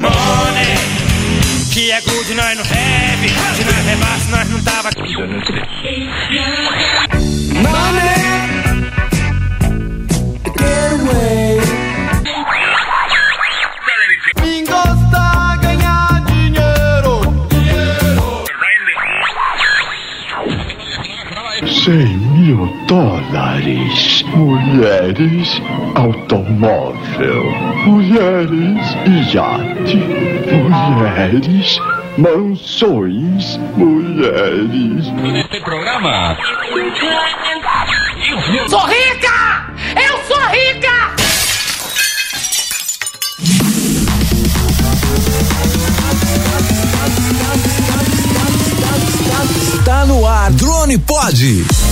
Money, que é good, nós não have. Se nós rebasse, nós não tava. Quem gosta ganhar dinheiro. Cem mil dólares. Mulheres, automóvel. Mulheres, iate. Mulheres, mansões. Mulheres. Sou rica! Eu sou rica! Está no ar Drone Pod.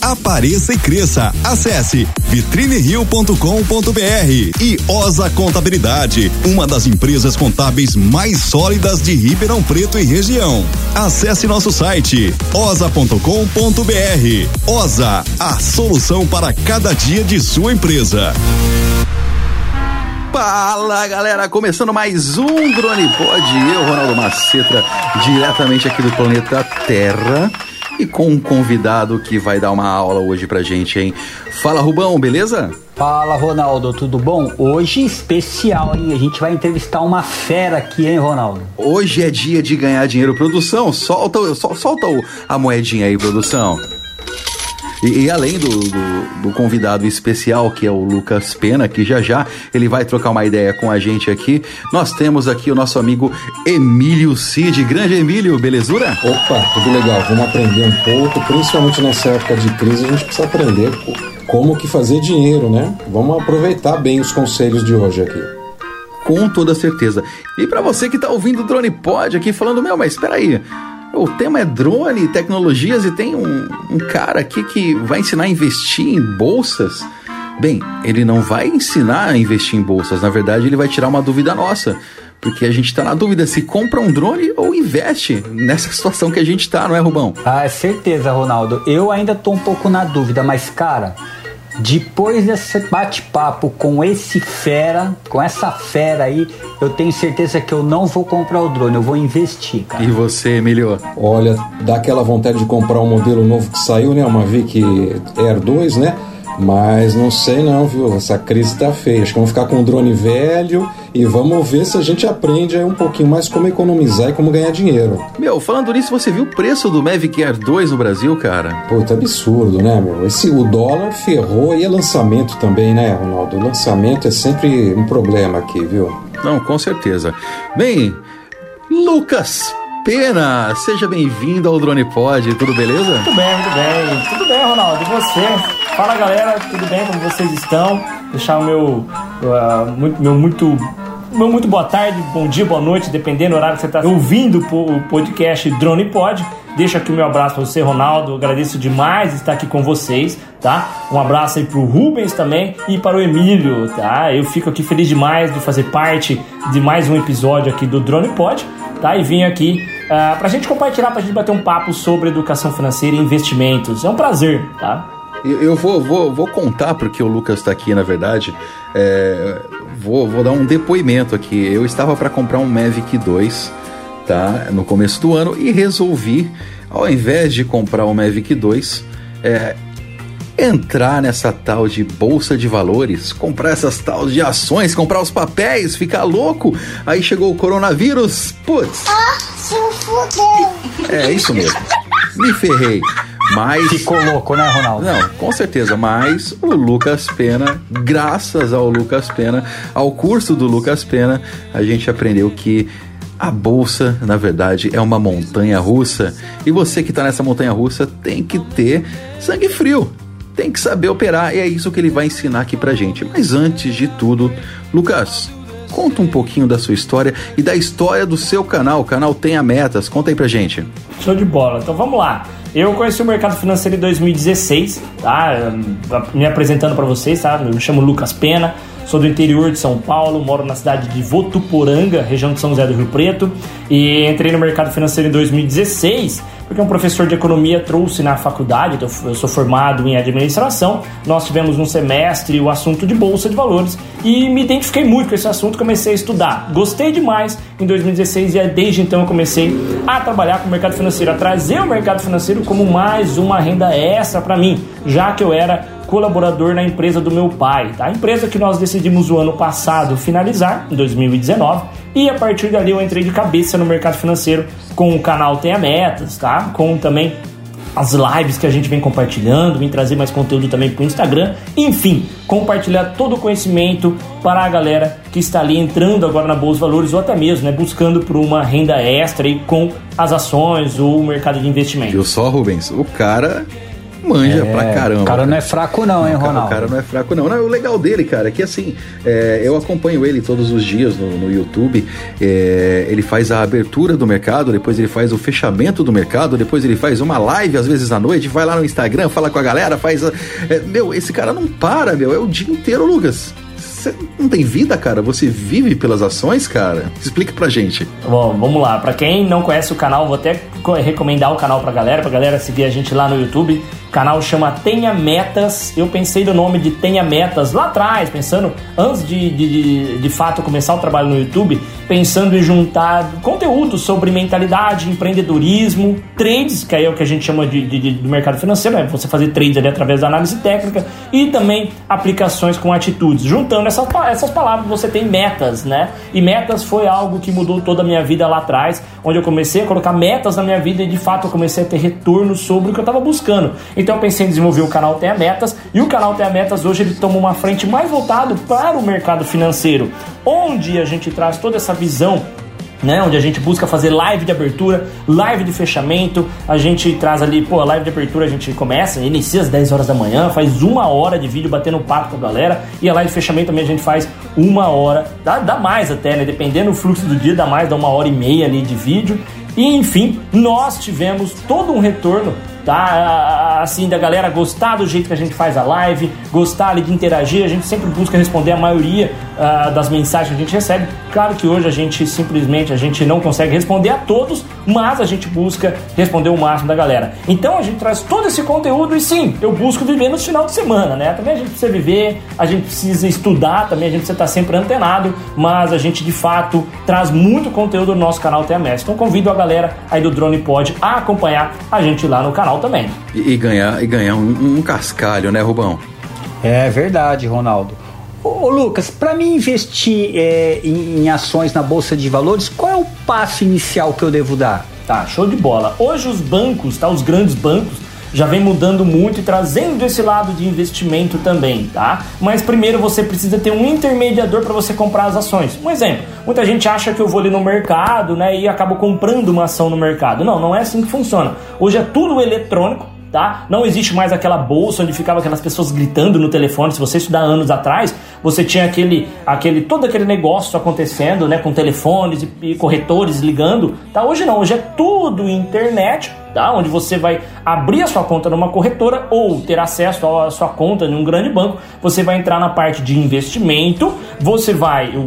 Apareça e cresça. Acesse vitrinerio.com.br e Osa Contabilidade, uma das empresas contábeis mais sólidas de Ribeirão Preto e região. Acesse nosso site osa.com.br. Osa, a solução para cada dia de sua empresa. Fala galera, começando mais um Drone Pod, eu, Ronaldo Macetra, diretamente aqui do planeta Terra e com um convidado que vai dar uma aula hoje pra gente, hein? Fala Rubão, beleza? Fala Ronaldo, tudo bom? Hoje especial, hein? A gente vai entrevistar uma fera aqui, hein, Ronaldo? Hoje é dia de ganhar dinheiro, produção. Solta, sol, solta a moedinha aí, produção. E, e além do, do, do, convidado especial, que é o Lucas Pena, que já já ele vai trocar uma ideia com a gente aqui, nós temos aqui o nosso amigo Emílio Cid. Grande Emílio, belezura? Opa, tudo legal. Vamos aprender um pouco, principalmente nessa época de crise, a gente precisa aprender como que fazer dinheiro, né? Vamos aproveitar bem os conselhos de hoje aqui. Com toda certeza. E para você que tá ouvindo o Drone Pod aqui falando, meu, mas espera aí, o tema é drone, tecnologias e tem um, um, cara aqui que vai ensinar a investir em bolsas. Bem, ele não vai ensinar a investir em bolsas, na verdade, ele vai tirar uma dúvida nossa. Porque a gente está na dúvida se compra um drone ou investe nessa situação que a gente está, não é, Rubão? Ah, é certeza, Ronaldo. Eu ainda tô um pouco na dúvida, mas, cara, depois desse bate-papo com esse fera, com essa fera aí, eu tenho certeza que eu não vou comprar o drone, eu vou investir, cara. E você, Emilio? Olha, dá aquela vontade de comprar um modelo novo que saiu, né? Uma Vic Air 2, né? Mas não sei não, viu? Essa crise tá feia. Acho que vamos ficar com um drone velho e vamos ver se a gente aprende aí um pouquinho mais como economizar e como ganhar dinheiro. Meu, falando nisso, você viu o preço do Mavic Air 2 no Brasil, cara? Pô, tá absurdo, né, meu? Esse, o dólar ferrou e é lançamento também, né, Ronaldo? O lançamento é sempre um problema aqui, viu? Não, com certeza. Bem, Lucas Pena, seja bem-vindo ao Drone Pod, tudo beleza? Tudo bem, tudo bem. Tudo bem, Ronaldo. E você? Fala galera, tudo bem? Como vocês estão? Deixar o meu, uh, muito, meu muito meu muito boa tarde, bom dia, boa noite, dependendo do horário que você está ouvindo o podcast Drone Pod. Deixa aqui o meu abraço para você, Ronaldo. Agradeço demais estar aqui com vocês, tá? Um abraço aí pro Rubens também e para o Emílio, tá? Eu fico aqui feliz demais de fazer parte de mais um episódio aqui do Drone Pod, tá? E vim aqui uh, pra gente compartilhar, pra gente bater um papo sobre educação financeira e investimentos. É um prazer, tá? Eu vou, vou, vou contar porque o Lucas está aqui, na verdade. É, vou, vou dar um depoimento aqui. Eu estava para comprar um Mavic 2, tá? No começo do ano e resolvi, ao invés de comprar o Mavic 2, é, entrar nessa tal de bolsa de valores, comprar essas tal de ações, comprar os papéis, ficar louco. Aí chegou o coronavírus, putz. Ah, se fudeu. É isso mesmo. Me ferrei. Mas. Ficou louco, né, Ronaldo? Não, com certeza. Mas o Lucas Pena, graças ao Lucas Pena, ao curso do Lucas Pena, a gente aprendeu que a bolsa, na verdade, é uma montanha russa. E você que está nessa montanha russa tem que ter sangue frio. Tem que saber operar. E é isso que ele vai ensinar aqui pra gente. Mas antes de tudo, Lucas, conta um pouquinho da sua história e da história do seu canal. O canal Tenha Metas. Conta aí pra gente. Show de bola. Então vamos lá. Eu conheci o mercado financeiro em 2016, tá? Me apresentando para vocês, tá? Eu me chamo Lucas Pena, sou do interior de São Paulo, moro na cidade de Votuporanga, região de São José do Rio Preto, e entrei no mercado financeiro em 2016 porque um professor de economia trouxe na faculdade, então eu sou formado em administração, nós tivemos um semestre o assunto de bolsa de valores e me identifiquei muito com esse assunto, comecei a estudar, gostei demais em 2016 e desde então eu comecei a trabalhar com o mercado financeiro, a trazer o mercado financeiro como mais uma renda extra para mim, já que eu era colaborador na empresa do meu pai, tá? A empresa que nós decidimos o ano passado finalizar, em 2019, e a partir dali eu entrei de cabeça no mercado financeiro com o canal Tenha Metas, tá? Com também as lives que a gente vem compartilhando, vem trazer mais conteúdo também para o Instagram, enfim, compartilhar todo o conhecimento para a galera que está ali entrando agora na Bolsa Valores ou até mesmo, né, buscando por uma renda extra aí com as ações ou o mercado de investimento. Viu só, Rubens? O cara manja é, pra caramba. O cara não é fraco não, hein, Ronaldo? O cara não é fraco não. não o legal dele, cara, é que assim, é, eu acompanho ele todos os dias no, no YouTube, é, ele faz a abertura do mercado, depois ele faz o fechamento do mercado, depois ele faz uma live às vezes à noite, vai lá no Instagram, fala com a galera, faz... A, é, meu, esse cara não para, meu, é o dia inteiro, Lucas. Você não tem vida, cara? Você vive pelas ações, cara? Explica pra gente. Bom, vamos lá. Pra quem não conhece o canal, vou até recomendar o canal pra galera, pra galera seguir a gente lá no YouTube. O canal chama Tenha Metas. Eu pensei no nome de Tenha Metas lá atrás, pensando, antes de, de, de, de fato começar o trabalho no YouTube, pensando em juntar conteúdo sobre mentalidade, empreendedorismo, trades, que aí é o que a gente chama de, de, do mercado financeiro, é você fazer trades ali através da análise técnica, e também aplicações com atitudes. Juntando essas, essas palavras, você tem metas, né? E metas foi algo que mudou toda a minha vida lá atrás, onde eu comecei a colocar metas na minha vida e de fato eu comecei a ter retorno sobre o que eu estava buscando. Então eu pensei em desenvolver o canal Tenha Metas e o canal Tenha Metas hoje ele toma uma frente mais voltado para o mercado financeiro, onde a gente traz toda essa visão né, onde a gente busca fazer live de abertura, live de fechamento. A gente traz ali, pô, a live de abertura a gente começa, inicia às 10 horas da manhã, faz uma hora de vídeo batendo papo com a galera. E a live de fechamento também a gente faz uma hora, dá, dá mais até, né? Dependendo do fluxo do dia, dá mais, dá uma hora e meia ali de vídeo. E enfim, nós tivemos todo um retorno tá? Assim, da galera gostar do jeito que a gente faz a live, gostar ali de interagir, a gente sempre busca responder a maioria uh, das mensagens que a gente recebe. Claro que hoje a gente simplesmente a gente não consegue responder a todos, mas a gente busca responder o máximo da galera. Então a gente traz todo esse conteúdo e sim, eu busco viver no final de semana, né? Também a gente precisa viver, a gente precisa estudar, também a gente precisa estar sempre antenado, mas a gente de fato traz muito conteúdo no nosso canal TMS. Então convido a galera aí do Drone Pod a acompanhar a gente lá no canal também. E, e ganhar, e ganhar um, um cascalho, né, Rubão? É verdade, Ronaldo. Ô, ô Lucas, para mim investir é, em, em, ações na bolsa de valores, qual é o passo inicial que eu devo dar? Tá, show de bola. Hoje os bancos, tá, os grandes bancos já vem mudando muito e trazendo esse lado de investimento também, tá? Mas primeiro você precisa ter um intermediador para você comprar as ações. Um exemplo, muita gente acha que eu vou ali no mercado, né, e acabo comprando uma ação no mercado. Não, não é assim que funciona. Hoje é tudo eletrônico tá? Não existe mais aquela bolsa onde ficavam aquelas pessoas gritando no telefone. Se você estudar anos atrás, você tinha aquele, aquele todo aquele negócio acontecendo, né, com telefones e, e corretores ligando, tá? Hoje não, hoje é tudo internet tá? onde você vai abrir a sua conta numa corretora ou ter acesso à sua conta em um grande banco. Você vai entrar na parte de investimento, você vai, o,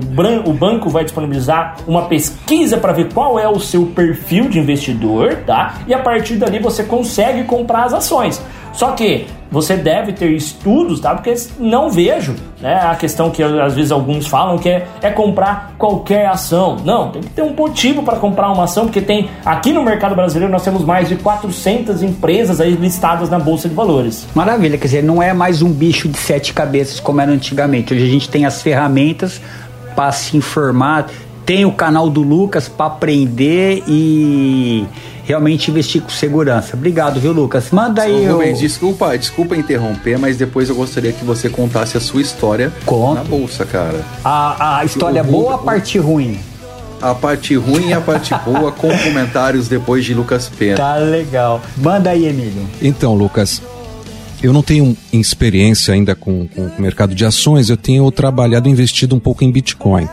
o banco vai disponibilizar uma pesquisa para ver qual é o seu perfil de investidor, tá? E a partir dali você consegue comprar as ações. Só que você deve ter estudos, tá? Porque não vejo, né? A questão que às vezes alguns falam que é, é comprar qualquer ação. Não, tem que ter um motivo para comprar uma ação, porque tem aqui no mercado brasileiro nós temos mais de 400 empresas aí listadas na bolsa de valores. Maravilha, quer dizer, não é mais um bicho de sete cabeças como era antigamente. Hoje a gente tem as ferramentas para se informar, tem o canal do Lucas para aprender e realmente investir com segurança. Obrigado, viu, Lucas? Manda aí. Ô, Rubens, desculpa, desculpa interromper, mas depois eu gostaria que você contasse a sua história Conto. na bolsa, cara. A, a história o, boa ou a parte ruim? A parte ruim e a parte boa, com comentários depois de Lucas Pena. Tá legal. Manda aí, Emílio. Então, Lucas, eu não tenho experiência ainda com, com o mercado de ações, eu tenho trabalhado investido um pouco em Bitcoin.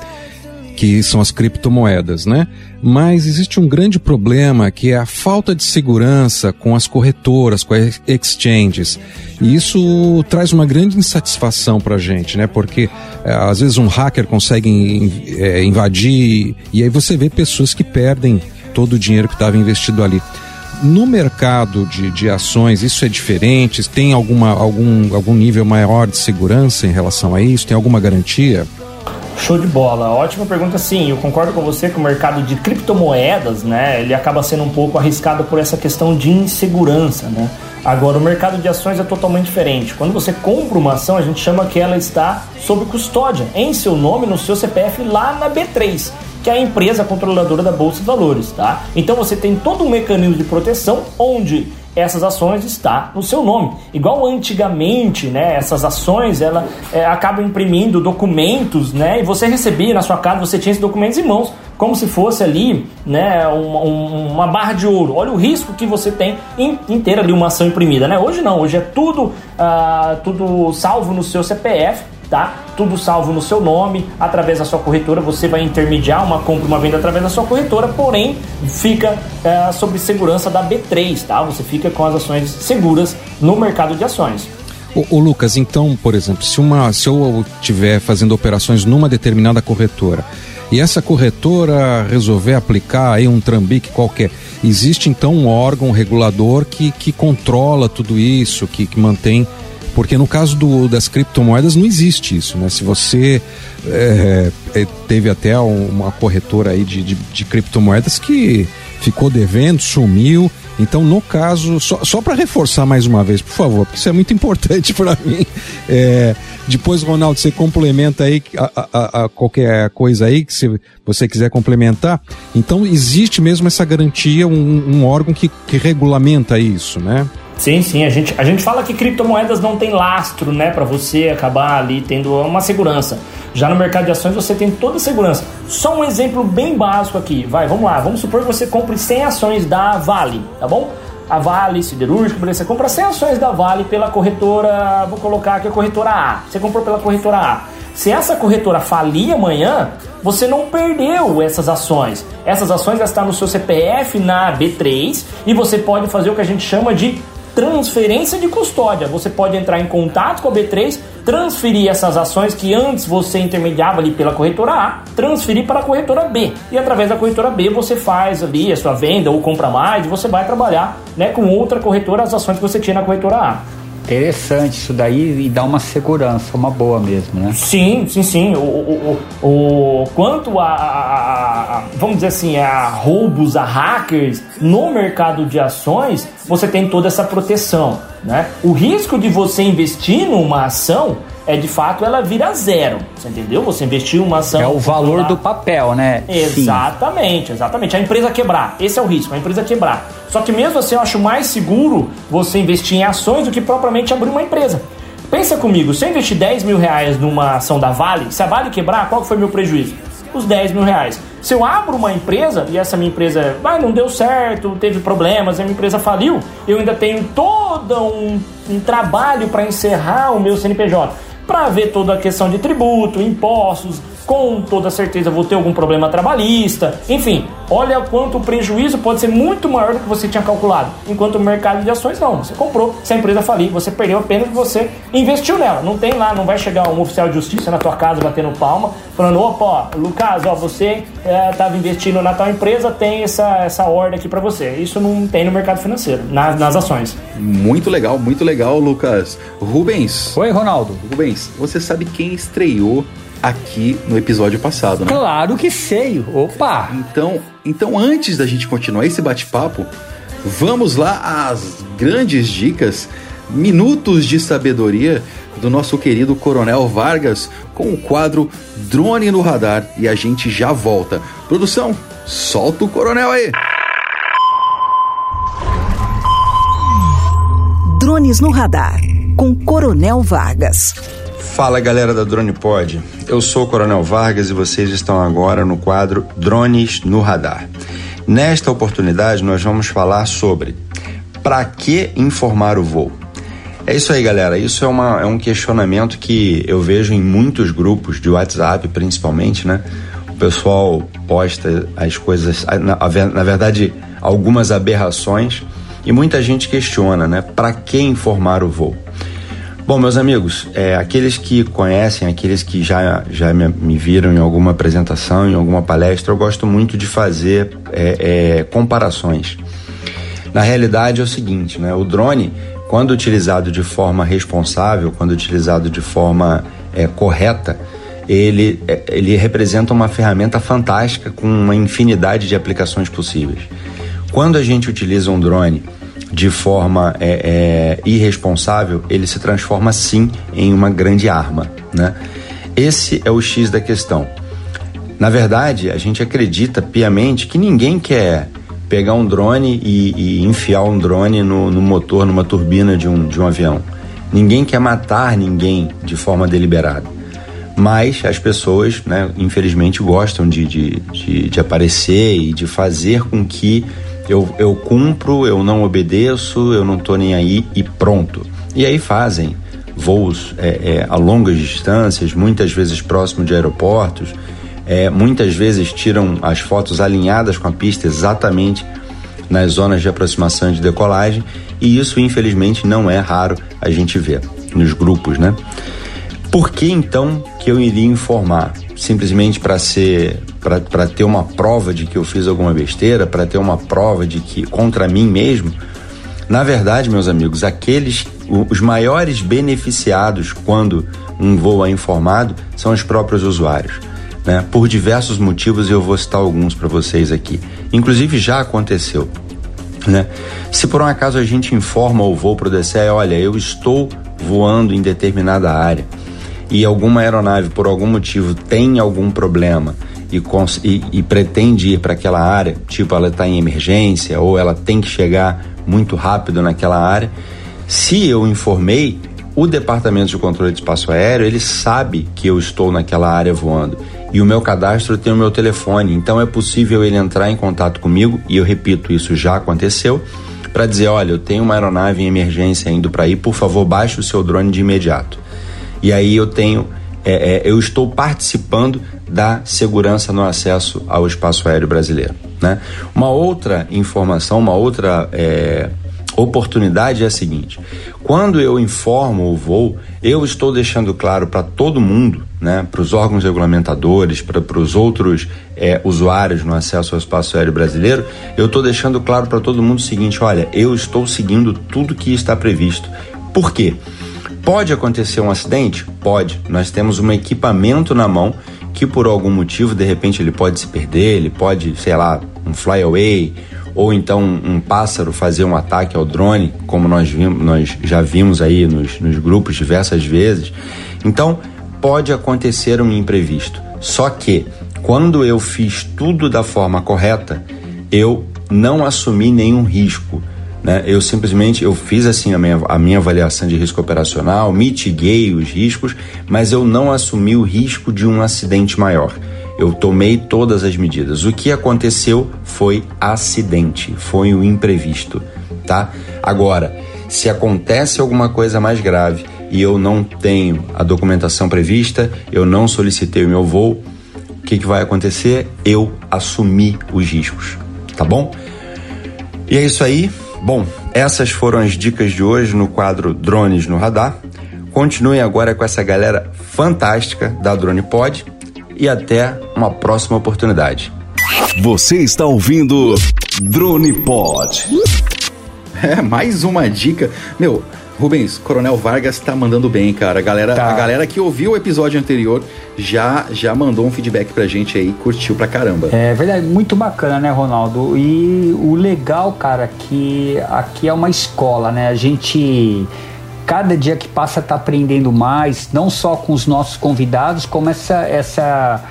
Que são as criptomoedas, né? Mas existe um grande problema que é a falta de segurança com as corretoras, com as exchanges. E isso traz uma grande insatisfação para a gente, né? Porque é, às vezes um hacker consegue é, invadir e aí você vê pessoas que perdem todo o dinheiro que estava investido ali. No mercado de, de ações, isso é diferente? Tem alguma, algum, algum nível maior de segurança em relação a isso? Tem alguma garantia? Show de bola, ótima pergunta. Sim, eu concordo com você que o mercado de criptomoedas, né, ele acaba sendo um pouco arriscado por essa questão de insegurança, né. Agora, o mercado de ações é totalmente diferente. Quando você compra uma ação, a gente chama que ela está sob custódia, em seu nome, no seu CPF, lá na B3 que é a empresa controladora da Bolsa de Valores, tá? Então você tem todo um mecanismo de proteção onde essas ações está no seu nome. Igual antigamente, né? Essas ações ela é, acabam imprimindo documentos, né? E você recebia na sua casa, você tinha esses documentos em mãos, como se fosse ali, né? Um, um, uma barra de ouro. Olha o risco que você tem em, em ter ali uma ação imprimida, né? Hoje não, hoje é tudo, ah, tudo salvo no seu CPF tá? Tudo salvo no seu nome, através da sua corretora. Você vai intermediar uma compra, uma venda através da sua corretora, porém fica é, sob segurança da B3, tá? Você fica com as ações seguras no mercado de ações. O, Lucas, então, por exemplo, se, uma, se eu estiver fazendo operações numa determinada corretora e essa corretora resolver aplicar aí um trambique qualquer, existe então um órgão regulador que, que controla tudo isso, que, que mantém porque no caso do, das criptomoedas não existe isso, né? Se você é, teve até uma corretora aí de, de, de, criptomoedas que ficou devendo, sumiu. Então, no caso, só, só para reforçar mais uma vez, por favor, porque isso é muito importante para mim. É, depois, Ronaldo, você complementa aí a, a, a, qualquer coisa aí que você quiser complementar. Então, existe mesmo essa garantia, um, um órgão que, que regulamenta isso, né? Sim, sim. A gente, a gente fala que criptomoedas não tem lastro, né? Para você acabar ali tendo uma segurança. Já no mercado de ações você tem toda a segurança. Só um exemplo bem básico aqui. Vai, vamos lá. Vamos supor que você compre 100 ações da Vale, tá bom? A Vale Siderúrgico, você compra 100 ações da Vale pela corretora, vou colocar aqui a corretora A. Você comprou pela corretora A. Se essa corretora falir amanhã, você não perdeu essas ações. Essas ações já estão no seu CPF na B3 e você pode fazer o que a gente chama de transferência de custódia. Você pode entrar em contato com a B3, transferir essas ações que antes você intermediava ali pela corretora A, transferir para a corretora B. E através da corretora B você faz ali a sua venda ou compra mais, você vai trabalhar né, com outra corretora as ações que você tinha na corretora A. Interessante isso daí e dá uma segurança, uma boa mesmo, né? Sim, sim, sim. O, o, o, o quanto a, a, a, vamos dizer assim, a roubos, a hackers no mercado de ações, você tem toda essa proteção, né? O risco de você investir numa ação é de fato ela vira zero. Você entendeu? Você investiu uma ação. É o valor do papel, né? Exatamente, Sim. exatamente. A empresa quebrar. Esse é o risco, a empresa quebrar. Só que mesmo assim eu acho mais seguro você investir em ações do que propriamente abrir uma empresa. Pensa comigo, se eu investir 10 mil reais numa ação da Vale, se a Vale quebrar, qual foi meu prejuízo? Os 10 mil reais. Se eu abro uma empresa e essa minha empresa ah, não deu certo, teve problemas, a minha empresa faliu, eu ainda tenho todo um, um trabalho para encerrar o meu CNPJ para ver toda a questão de tributo, impostos, com toda certeza vou ter algum problema trabalhista, enfim, olha quanto o prejuízo pode ser muito maior do que você tinha calculado. Enquanto o mercado de ações não, você comprou, se a empresa falir, você perdeu apenas que você investiu nela. Não tem lá, não vai chegar um oficial de justiça na tua casa batendo palma, falando, opa, ó, Lucas, ó, você estava é, investindo na tal empresa, tem essa, essa ordem aqui para você. Isso não tem no mercado financeiro, nas, nas ações. Muito legal, muito legal, Lucas. Rubens. Oi, Ronaldo. Rubens, você sabe quem estreou aqui no episódio passado, né? Claro que sei. Opa! Então, então antes da gente continuar esse bate-papo, vamos lá às grandes dicas, minutos de sabedoria do nosso querido Coronel Vargas com o quadro Drone no Radar e a gente já volta. Produção, solta o Coronel aí. Drones no Radar com Coronel Vargas. Fala galera da Drone Pod, eu sou o Coronel Vargas e vocês estão agora no quadro Drones no Radar. Nesta oportunidade nós vamos falar sobre para que informar o voo. É isso aí, galera. Isso é, uma, é um questionamento que eu vejo em muitos grupos de WhatsApp, principalmente, né? pessoal posta as coisas, na, na verdade, algumas aberrações e muita gente questiona, né? Para que informar o voo? Bom, meus amigos, é, aqueles que conhecem, aqueles que já, já me, me, viram em alguma apresentação, em alguma palestra, eu gosto muito de fazer é, é, comparações. Na realidade é o seguinte, né? O drone, quando utilizado de forma responsável, quando utilizado de forma é, correta, ele, é, ele representa uma ferramenta fantástica com uma infinidade de aplicações possíveis. Quando a gente utiliza um drone de forma é, é, irresponsável, ele se transforma sim em uma grande arma. Né? Esse é o X da questão. Na verdade, a gente acredita piamente que ninguém quer pegar um drone e, e enfiar um drone no, no, motor, numa turbina de um, de um avião. Ninguém quer matar ninguém de forma deliberada. Mas as pessoas, né, infelizmente, gostam de, de, de, de aparecer e de fazer com que eu, eu cumpro, eu não obedeço, eu não tô nem aí e pronto. E aí fazem voos é, é, a longas distâncias, muitas vezes próximo de aeroportos, é, muitas vezes tiram as fotos alinhadas com a pista exatamente nas zonas de aproximação e de decolagem, e isso infelizmente não é raro a gente ver nos grupos, né? Por que então que eu iria informar? Simplesmente para ser para ter uma prova de que eu fiz alguma besteira, para ter uma prova de que contra mim mesmo. Na verdade, meus amigos, aqueles os maiores beneficiados quando um voo é informado são os próprios usuários. Né? Por diversos motivos, eu vou citar alguns para vocês aqui. Inclusive já aconteceu. Né? Se por um acaso a gente informa o voo para o DCE, olha, eu estou voando em determinada área e alguma aeronave por algum motivo tem algum problema e, e, e pretende ir para aquela área, tipo ela está em emergência ou ela tem que chegar muito rápido naquela área, se eu informei, o Departamento de Controle de Espaço Aéreo ele sabe que eu estou naquela área voando e o meu cadastro tem o meu telefone, então é possível ele entrar em contato comigo e eu repito, isso já aconteceu para dizer, olha, eu tenho uma aeronave em emergência indo para aí, por favor, baixe o seu drone de imediato. E aí eu tenho é, é, eu estou participando da segurança no acesso ao espaço aéreo brasileiro. Né? Uma outra informação, uma outra é, oportunidade é a seguinte: quando eu informo o voo, eu estou deixando claro para todo mundo, né, para os órgãos regulamentadores, para os outros é, usuários no acesso ao espaço aéreo brasileiro, eu estou deixando claro para todo mundo o seguinte: olha, eu estou seguindo tudo que está previsto. Por quê? Pode acontecer um acidente? Pode. Nós temos um equipamento na mão que por algum motivo, de repente, ele pode se perder, ele pode, sei lá, um flyaway, ou então um pássaro fazer um ataque ao drone, como nós, vimos, nós já vimos aí nos, nos grupos diversas vezes. Então, pode acontecer um imprevisto. Só que, quando eu fiz tudo da forma correta, eu não assumi nenhum risco. Né? Eu simplesmente eu fiz assim a minha, a minha avaliação de risco operacional, mitiguei os riscos, mas eu não assumi o risco de um acidente maior. Eu tomei todas as medidas. O que aconteceu foi acidente, foi o imprevisto, tá? Agora, se acontece alguma coisa mais grave e eu não tenho a documentação prevista, eu não solicitei o meu voo, o que, que vai acontecer? Eu assumi os riscos, tá bom? E é isso aí. Bom, essas foram as dicas de hoje no quadro Drones no Radar. Continuem agora com essa galera fantástica da Drone Pod e até uma próxima oportunidade. Você está ouvindo Drone Pod. É, mais uma dica. Meu, Rubens, Coronel Vargas tá mandando bem, cara. A galera, tá. a galera que ouviu o episódio anterior já já mandou um feedback pra gente aí, curtiu pra caramba. É verdade, muito bacana, né, Ronaldo? E o legal, cara, que aqui é uma escola, né? A gente cada dia que passa tá aprendendo mais, não só com os nossos convidados, como essa essa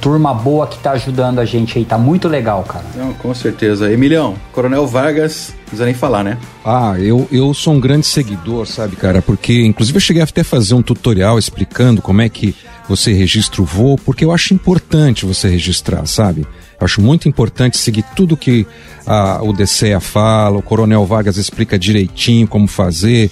turma boa que tá ajudando a gente aí. Tá muito legal, cara. Não, com certeza. Emilhão, Coronel Vargas, não precisa nem falar, né? Ah, eu, eu sou um grande seguidor, sabe, cara? Porque, inclusive, eu cheguei até a fazer um tutorial explicando como é que você registra o voo, porque eu acho importante você registrar, sabe? Eu acho muito importante seguir tudo que a, o DCEA fala, o Coronel Vargas explica direitinho como fazer.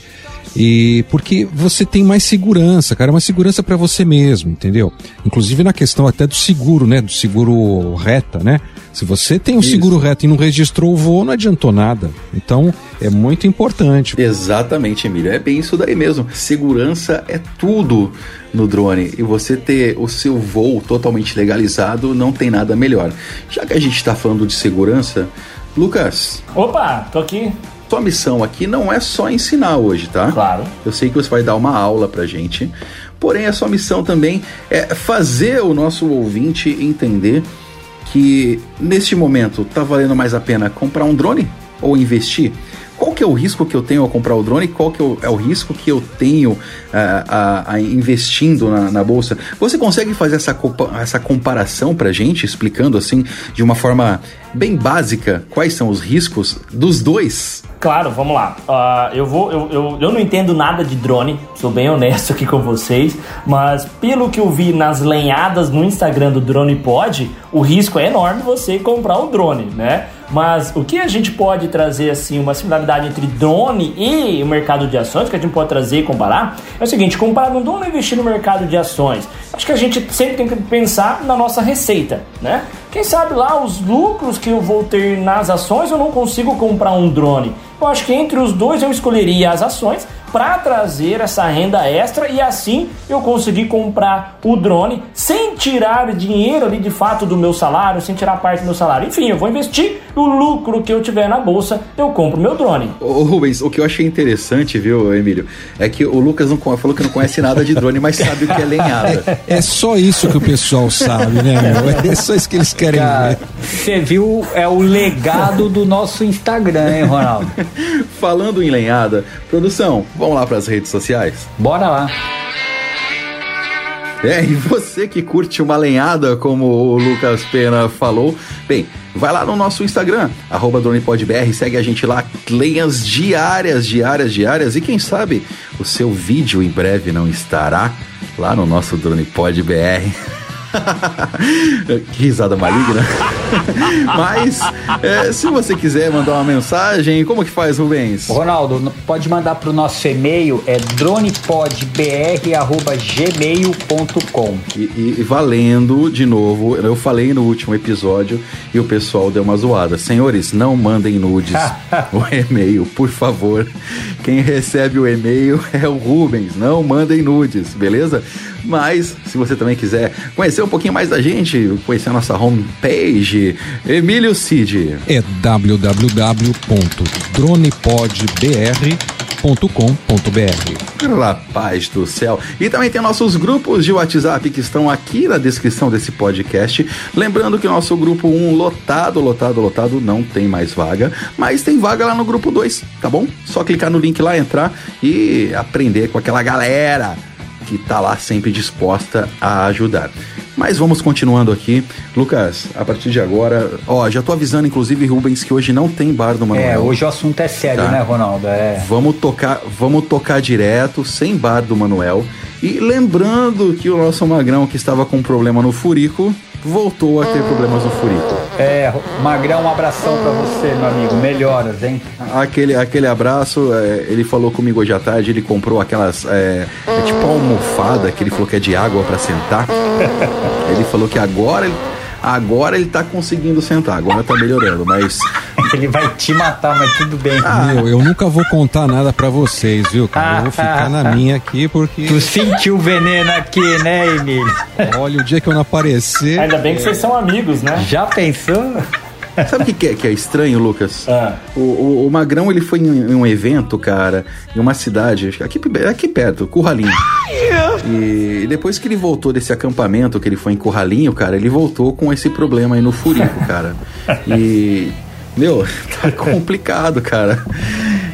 E porque você tem mais segurança, cara, uma segurança para você mesmo, entendeu? Inclusive na questão até do seguro, né? Do seguro reta, né? Se você tem um Isso. seguro reto e não registrou o voo, não adiantou nada. Então, é muito importante. Exatamente, Emílio. É bem isso daí mesmo. Segurança é tudo no drone. E você ter o seu voo totalmente legalizado não tem nada melhor. Já que a gente está falando de segurança, Lucas. Opa, tô aqui. Sua missão aqui não é só ensinar hoje, tá? Claro. Eu sei que você vai dar uma aula pra gente. Porém, a sua missão também é fazer o nosso ouvinte entender que neste momento tá valendo mais a pena comprar um drone ou investir? Qual que é o risco que eu tenho ao comprar o drone? Qual que é o, é risco que eu tenho ah, a, a investindo na, na bolsa? Você consegue fazer essa, essa comparação pra gente, explicando assim de uma forma bem básica quais são os riscos dos dois? Claro, vamos lá. Ah, eu vou. Eu, eu, eu não entendo nada de drone, sou bem honesto aqui com vocês, mas pelo que eu vi nas lenhadas no Instagram do Drone Pod, o risco é enorme você comprar o drone, né? Mas o que a gente pode trazer assim, uma similaridade entre drone e o mercado de ações, que a gente pode trazer e comparar, é o seguinte: comparar um drone investir no mercado de ações. Acho que a gente sempre tem que pensar na nossa receita, né? Quem sabe lá os lucros que eu vou ter nas ações eu não consigo comprar um drone. Eu acho que entre os dois eu escolheria as ações para trazer essa renda extra e assim eu conseguir comprar o drone sem tirar dinheiro ali de fato do meu salário, sem tirar parte do meu salário. Enfim, eu vou investir o lucro que eu tiver na bolsa, eu compro meu drone. Ô Rubens, o que eu achei interessante, viu, Emílio, é que o Lucas não falou que não conhece nada de drone, mas sabe o que é lenhada. É só isso que o pessoal sabe, né, meu? É só isso que eles querem Cara, ver. você viu, é o legado do nosso Instagram, hein, Ronaldo? Falando em lenhada, produção, vamos lá para as redes sociais? Bora lá. É, e você que curte uma lenhada, como o Lucas Pena falou, bem, vai lá no nosso Instagram, arroba DronePodBR, segue a gente lá, lenhas diárias, diárias, diárias, e quem sabe o seu vídeo em breve não estará lá no nosso DronePodBR. que risada maligna. Mas, é, se você quiser mandar uma mensagem, como que faz, Rubens? Ronaldo, pode mandar pro nosso e-mail, é dronepodbr.gmail.com. E, e- e valendo de novo, eu falei no último episódio e o pessoal deu uma zoada. Senhores, não mandem nudes o e-mail, por favor. Quem recebe o e-mail é o Rubens, não mandem nudes, beleza? Mas, se você também quiser conhecer um pouquinho mais da gente, conhecer a nossa homepage, Emílio Cid. É www.dronepodbr.com.br. Rapaz do céu. E também tem nossos grupos de WhatsApp que estão aqui na descrição desse podcast. Lembrando que o nosso grupo 1 lotado, lotado, lotado, não tem mais vaga, mas tem vaga lá no grupo 2, tá bom? Só clicar no link lá, entrar e aprender com aquela galera que tá lá sempre disposta a ajudar. Mas vamos continuando aqui. Lucas, a partir de agora, ó, já tô avisando inclusive Rubens que hoje não tem bar do Manuel. É, hoje o assunto é sério, Tá. né, Ronaldo? É. Vamos tocar, vamos tocar direto, sem bar do Manuel. E lembrando que o nosso magrão que estava com problema no furico voltou a ter problemas no furico. É, Magrão, um abração pra você, meu amigo. Melhoras, hein? Aquele, aquele abraço, é, ele falou comigo hoje à tarde, ele comprou aquelas, é, é tipo uma almofada que ele falou que é de água para sentar. ele falou que agora ele, agora ele tá conseguindo sentar, agora tá melhorando, mas Ele vai te matar, mas tudo bem. Meu, eu nunca vou contar nada pra vocês, viu, cara? Eu vou ficar na minha aqui porque. Tu sentiu o veneno aqui, né, Emílio? Olha, o dia que eu não aparecer. Ainda bem que vocês são amigos, né? Já pensou? Sabe o que, é, que é estranho, Lucas? Ah. O, o- o Magrão ele foi em, um evento, cara, em uma cidade, aqui, aqui perto, Curralinho. E depois que ele voltou desse acampamento que ele foi em Curralinho, cara, ele voltou com esse problema aí no furico, cara. E. Meu, tá complicado, cara.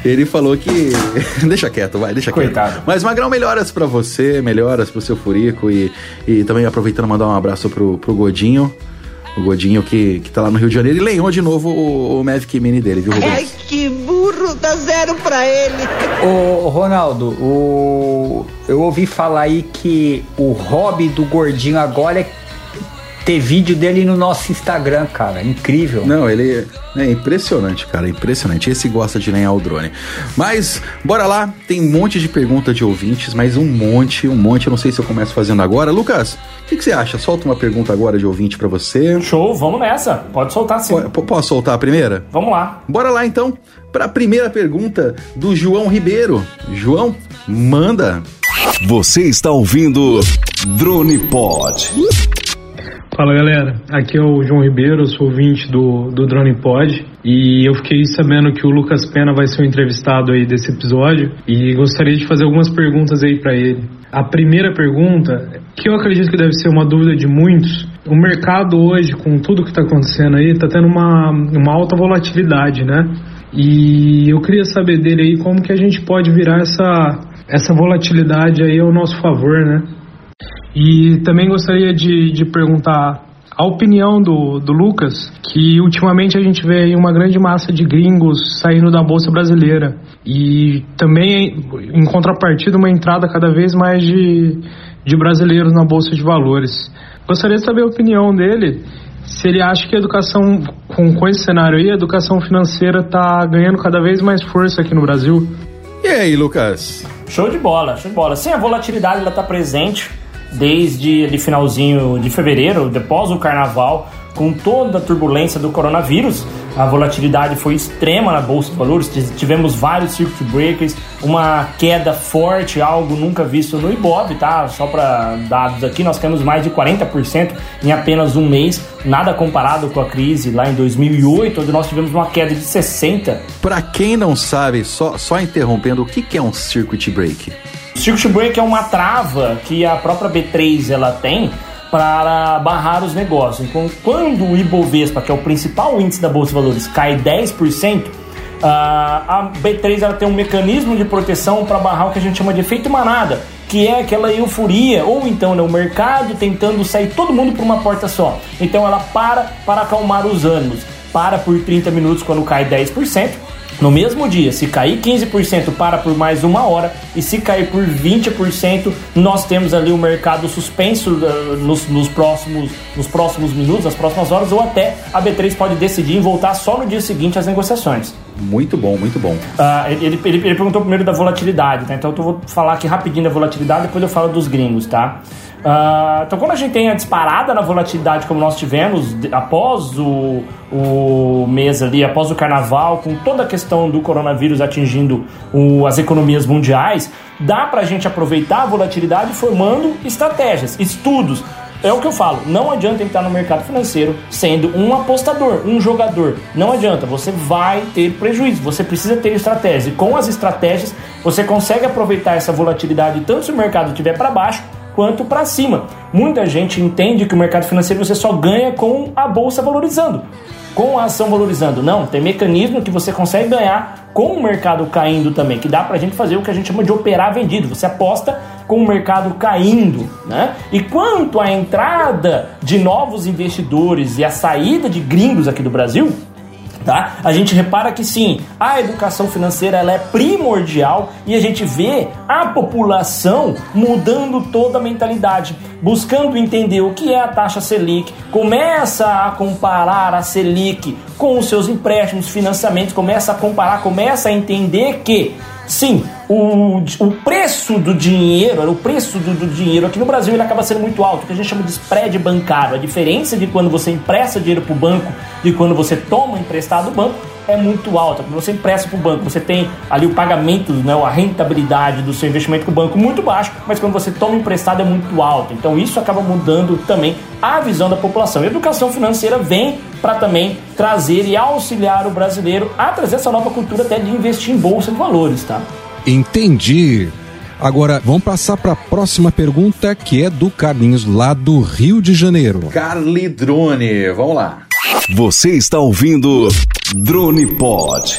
Ele falou que. deixa quieto, vai, deixa Coitado. quieto. Mas Magrão, melhoras pra você, melhoras pro seu furico e, e também aproveitando mandar um abraço pro, pro Godinho. O Godinho que, que tá lá no Rio de Janeiro e lenhou de novo o, o Mavic Mini dele, viu, Rubens? Ai, que burro, dá zero pra ele. Ô, Ronaldo, o... eu ouvi falar aí que o hobby do gordinho agora é ter vídeo dele no nosso Instagram, cara. Incrível. Não, ele é impressionante, cara. Impressionante. Esse gosta de lenhar o drone. Mas, bora lá. Tem um monte de pergunta de ouvintes, mas um monte, um monte. Eu não sei se eu começo fazendo agora. Lucas, o que, que você acha? Solta uma pergunta agora de ouvinte para você. Show, vamos nessa. Pode soltar sim. P posso soltar a primeira? Vamos lá. Bora lá então para a primeira pergunta do João Ribeiro. João, manda. Você está ouvindo Drone Pod. Fala galera, aqui é o João Ribeiro, sou ouvinte do, do Drone Pod e eu fiquei sabendo que o Lucas Pena vai ser o entrevistado aí desse episódio e gostaria de fazer algumas perguntas aí para ele. A primeira pergunta, que eu acredito que deve ser uma dúvida de muitos, o mercado hoje, com tudo que está acontecendo aí, está tendo uma, uma alta volatilidade, né? E eu queria saber dele aí como que a gente pode virar essa, essa volatilidade aí ao nosso favor, né? E também gostaria de, de perguntar a opinião do, do Lucas, que ultimamente a gente vê aí uma grande massa de gringos saindo da Bolsa Brasileira e também, em contrapartida, uma entrada cada vez mais de, de brasileiros na Bolsa de Valores. Gostaria de saber a opinião dele, se ele acha que a educação, com, com esse cenário aí, a educação financeira está ganhando cada vez mais força aqui no Brasil. E aí, Lucas? Show de bola, show de bola. Sim, a volatilidade ela está presente desde ali finalzinho de fevereiro, depois do carnaval, com toda a turbulência do coronavírus, a volatilidade foi extrema na bolsa de valores. Tivemos vários circuit breakers, uma queda forte, algo nunca visto no Ibov, tá? Só para dados aqui, nós temos mais de 40% em apenas um mês, nada comparado com a crise lá em 2008, onde nós tivemos uma queda de 60. Para quem não sabe, só só interrompendo, o que que é um circuit break? Circuit break é uma trava que a própria B3 ela tem para barrar os negócios. Então, quando o Ibovespa, que é o principal índice da Bolsa de Valores, cai 10%, a B3 ela tem um mecanismo de proteção para barrar o que a gente chama de efeito manada, que é aquela euforia, ou então né, o mercado tentando sair todo mundo por uma porta só. Então ela para para acalmar os ânimos. Para por 30 minutos quando cai 10%, no mesmo dia, se cair 15%, para por mais uma hora, e se cair por 20%, nós temos ali o mercado suspenso uh, nos, nos, próximos, nos próximos minutos, nas próximas horas, ou até a B3 pode decidir em voltar só no dia seguinte às negociações. Muito bom, muito bom. Uh, ele, ele, ele, perguntou primeiro da volatilidade, tá? então eu vou falar aqui rapidinho da volatilidade, depois eu falo dos gringos, tá? Uh, então, quando a gente tem a disparada na volatilidade como nós tivemos após o, o mês ali, após o carnaval, com toda a questão do coronavírus atingindo o, as economias mundiais, dá para a gente aproveitar a volatilidade formando estratégias, estudos. É o que eu falo, não adianta entrar no mercado financeiro sendo um apostador, um jogador. Não adianta, você vai ter prejuízo, você precisa ter estratégia. E com as estratégias, você consegue aproveitar essa volatilidade tanto se o mercado estiver para baixo quanto para cima. Muita gente entende que o mercado financeiro você só ganha com a bolsa valorizando, com a ação valorizando. Não, tem mecanismo que você consegue ganhar com o mercado caindo também, que dá para a gente fazer o que a gente chama de operar vendido. Você aposta com o mercado caindo, né? E quanto à entrada de novos investidores e a saída de gringos aqui do Brasil, tá? A gente repara que sim, a educação financeira ela é primordial e a gente vê a população mudando toda a mentalidade, buscando entender o que é a taxa Selic, começa a comparar a Selic com os seus empréstimos, financiamentos, começa a comparar, começa a entender que Sim, o, o preço do dinheiro, o preço do, do, dinheiro aqui no Brasil ele acaba sendo muito alto, o que a gente chama de spread bancário. A diferença de quando você empresta dinheiro para o banco e quando você toma emprestado do banco é muito alta. Quando você empresta para o banco, você tem ali o pagamento, né, a rentabilidade do seu investimento com o banco muito baixo, mas quando você toma emprestado é muito alto. Então isso acaba mudando também a visão da população. A educação financeira vem para também trazer e auxiliar o brasileiro a trazer essa nova cultura até de investir em bolsa de valores, tá? Entendi. Agora, vamos passar para a próxima pergunta, que é do Carlinhos, lá do Rio de Janeiro. Carli Drone, vamos lá. Você está ouvindo Drone Pod.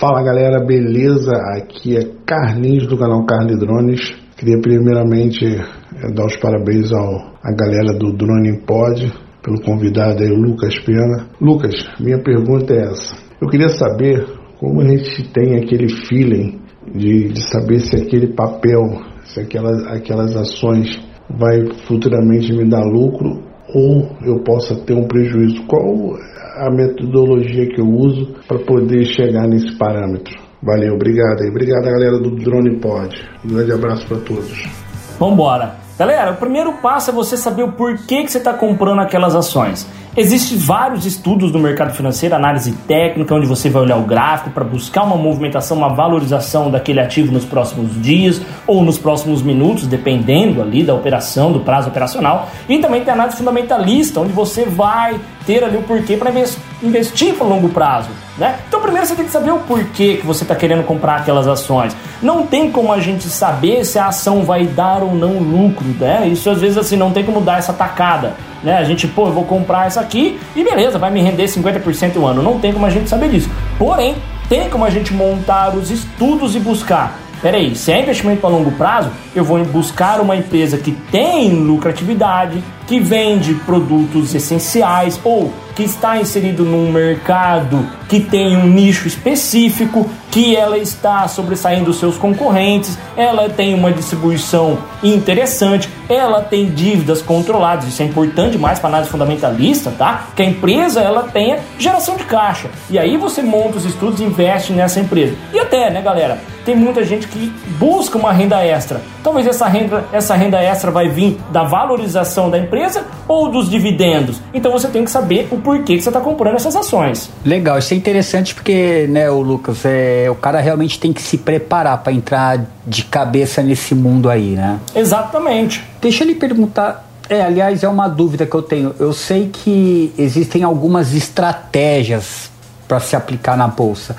Fala galera, beleza? Aqui é Carlinhos do canal Carli Drones. Queria primeiramente eh, dar os parabéns ao a galera do Drone Pod pelo convidado aí, o Lucas Pena. Lucas, minha pergunta é essa. Eu queria saber como a gente tem aquele feeling de, de saber se aquele papel, se aquelas, aquelas ações vai futuramente me dar lucro ou eu possa ter um prejuízo. Qual a metodologia que eu uso para poder chegar nesse parâmetro? Valeu, obrigado aí. Obrigado, galera do Drone Pod. Um grande abraço para todos. Vambora. Galera, o primeiro passo é você saber o porquê que você está comprando aquelas ações. Existem vários estudos no mercado financeiro, análise técnica, onde você vai olhar o gráfico para buscar uma movimentação, uma valorização daquele ativo nos próximos dias ou nos próximos minutos, dependendo ali da operação, do prazo operacional. E também tem análise fundamentalista, onde você vai ter ali o porquê para investir para longo prazo. Né? Então, primeiro você tem que saber o porquê que você está querendo comprar aquelas ações. Não tem como a gente saber se a ação vai dar ou não lucro. Né? Isso às vezes assim não tem como dar essa tacada né? A gente, pô, eu vou comprar essa aqui e beleza, vai me render 50% o ano. Não tem como a gente saber disso. Porém, tem como a gente montar os estudos e buscar. Peraí, se é investimento para longo prazo, eu vou buscar uma empresa que tem lucratividade, que vende produtos essenciais ou que está inserido num mercado que tem um nicho específico, que ela está sobressaindo seus concorrentes, ela tem uma distribuição interessante, ela tem dívidas controladas, isso é importante demais para análise fundamentalista, tá? Que a empresa ela tenha geração de caixa. E aí você monta os estudos e investe nessa empresa. E até, né, galera, tem muita gente que busca uma renda extra. Talvez essa renda, essa renda extra vai vir da valorização da empresa ou dos dividendos. Então você tem que saber o porquê que você está comprando essas ações. Legal, isso é interessante porque, né, o Lucas, é, o cara realmente tem que se preparar para entrar de cabeça nesse mundo aí, né? Exatamente. Deixa eu lhe perguntar. É, aliás, é uma dúvida que eu tenho. Eu sei que existem algumas estratégias para se aplicar na bolsa.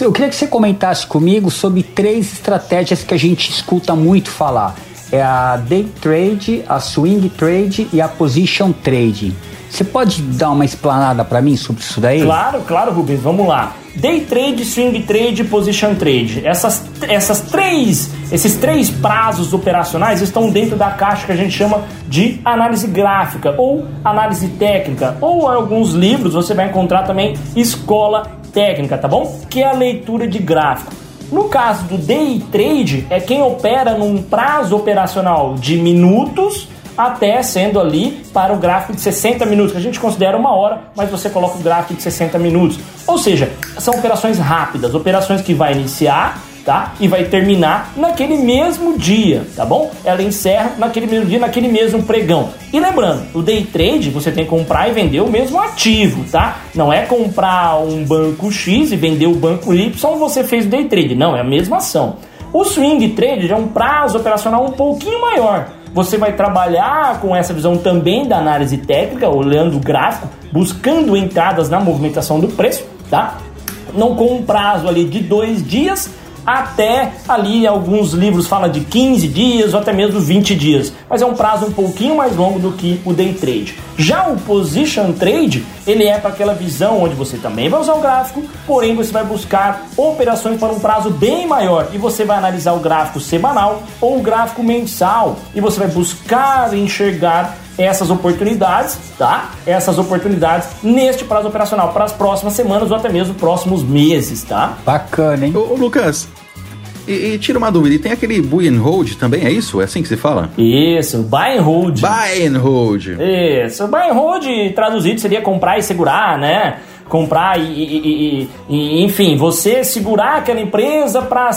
Eu queria que você comentasse comigo sobre três estratégias que a gente escuta muito falar. É a day trade, a swing trade e a position trade. Você pode dar uma explanada para mim sobre isso daí? Claro, claro, Rubens, vamos lá. Day trade, swing trade, position trade. Essas, essas três, esses três prazos operacionais estão dentro da caixa que a gente chama de análise gráfica ou análise técnica, ou alguns livros você vai encontrar também escola técnica, tá bom? Que é a leitura de gráfico. No caso do day trade, é quem opera num prazo operacional de minutos até sendo ali para o gráfico de 60 minutos, que a gente considera uma hora, mas você coloca o gráfico de 60 minutos. Ou seja, são operações rápidas, operações que vai iniciar tá? E vai terminar naquele mesmo dia, tá bom? Ela encerra naquele mesmo dia, naquele mesmo pregão. E lembrando, o day trade você tem que comprar e vender o mesmo ativo, tá? Não é comprar um banco X e vender o banco Y você fez o day trade, não, é a mesma ação. O swing trade é um prazo operacional um pouquinho maior. Você vai trabalhar com essa visão também da análise técnica, olhando o gráfico, buscando entradas na movimentação do preço, tá? Não com um prazo ali de dois dias, até ali alguns livros falam de 15 dias ou até mesmo 20 dias, mas é um prazo um pouquinho mais longo do que o day trade. Já o position trade, ele é para aquela visão onde você também vai usar o gráfico, porém você vai buscar operações para um prazo bem maior e você vai analisar o gráfico semanal ou o gráfico mensal e você vai buscar enxergar essas oportunidades, tá? Essas oportunidades neste prazo operacional para as próximas semanas ou até mesmo próximos meses, tá? Bacana, hein? Ô, ô Lucas, e, e, tira uma dúvida, e tem aquele buy and hold também, é isso? É assim que se fala? Isso, buy and hold. Buy and hold. Isso, buy and hold traduzido seria comprar e segurar, né? comprar e, e, e, enfim, você segurar aquela empresa para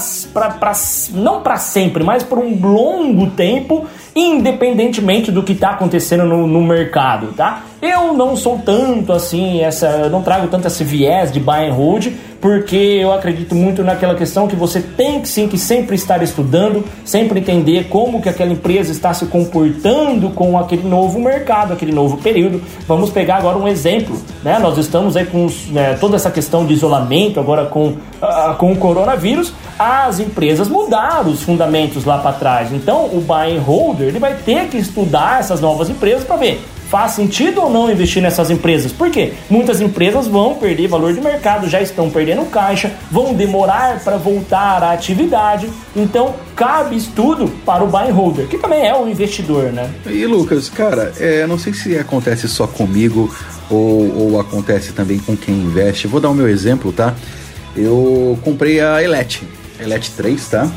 não para sempre, mas por um longo tempo, independentemente do que está acontecendo no, no, mercado, tá? Eu não sou tanto assim, essa, eu não trago tanto esse viés de buy and hold, porque eu acredito muito naquela questão que você tem que sim que sempre estar estudando, sempre entender como que aquela empresa está se comportando com aquele novo mercado, aquele novo período. Vamos pegar agora um exemplo, né? Nós estamos aí com né, toda essa questão de isolamento agora com, uh, com o coronavírus, as empresas mudaram os fundamentos lá para trás. Então, o buy and holder ele vai ter que estudar essas novas empresas para ver faz sentido ou não investir nessas empresas? Por quê? Muitas empresas vão perder valor de mercado, já estão perdendo caixa, vão demorar para voltar à atividade. Então, cabe estudo para o buy holder, que também é o investidor, né? E Lucas, cara, é, não sei se acontece só comigo ou, ou acontece também com quem investe. Vou dar o meu exemplo, tá? Eu comprei a Elet, Elet 3, tá?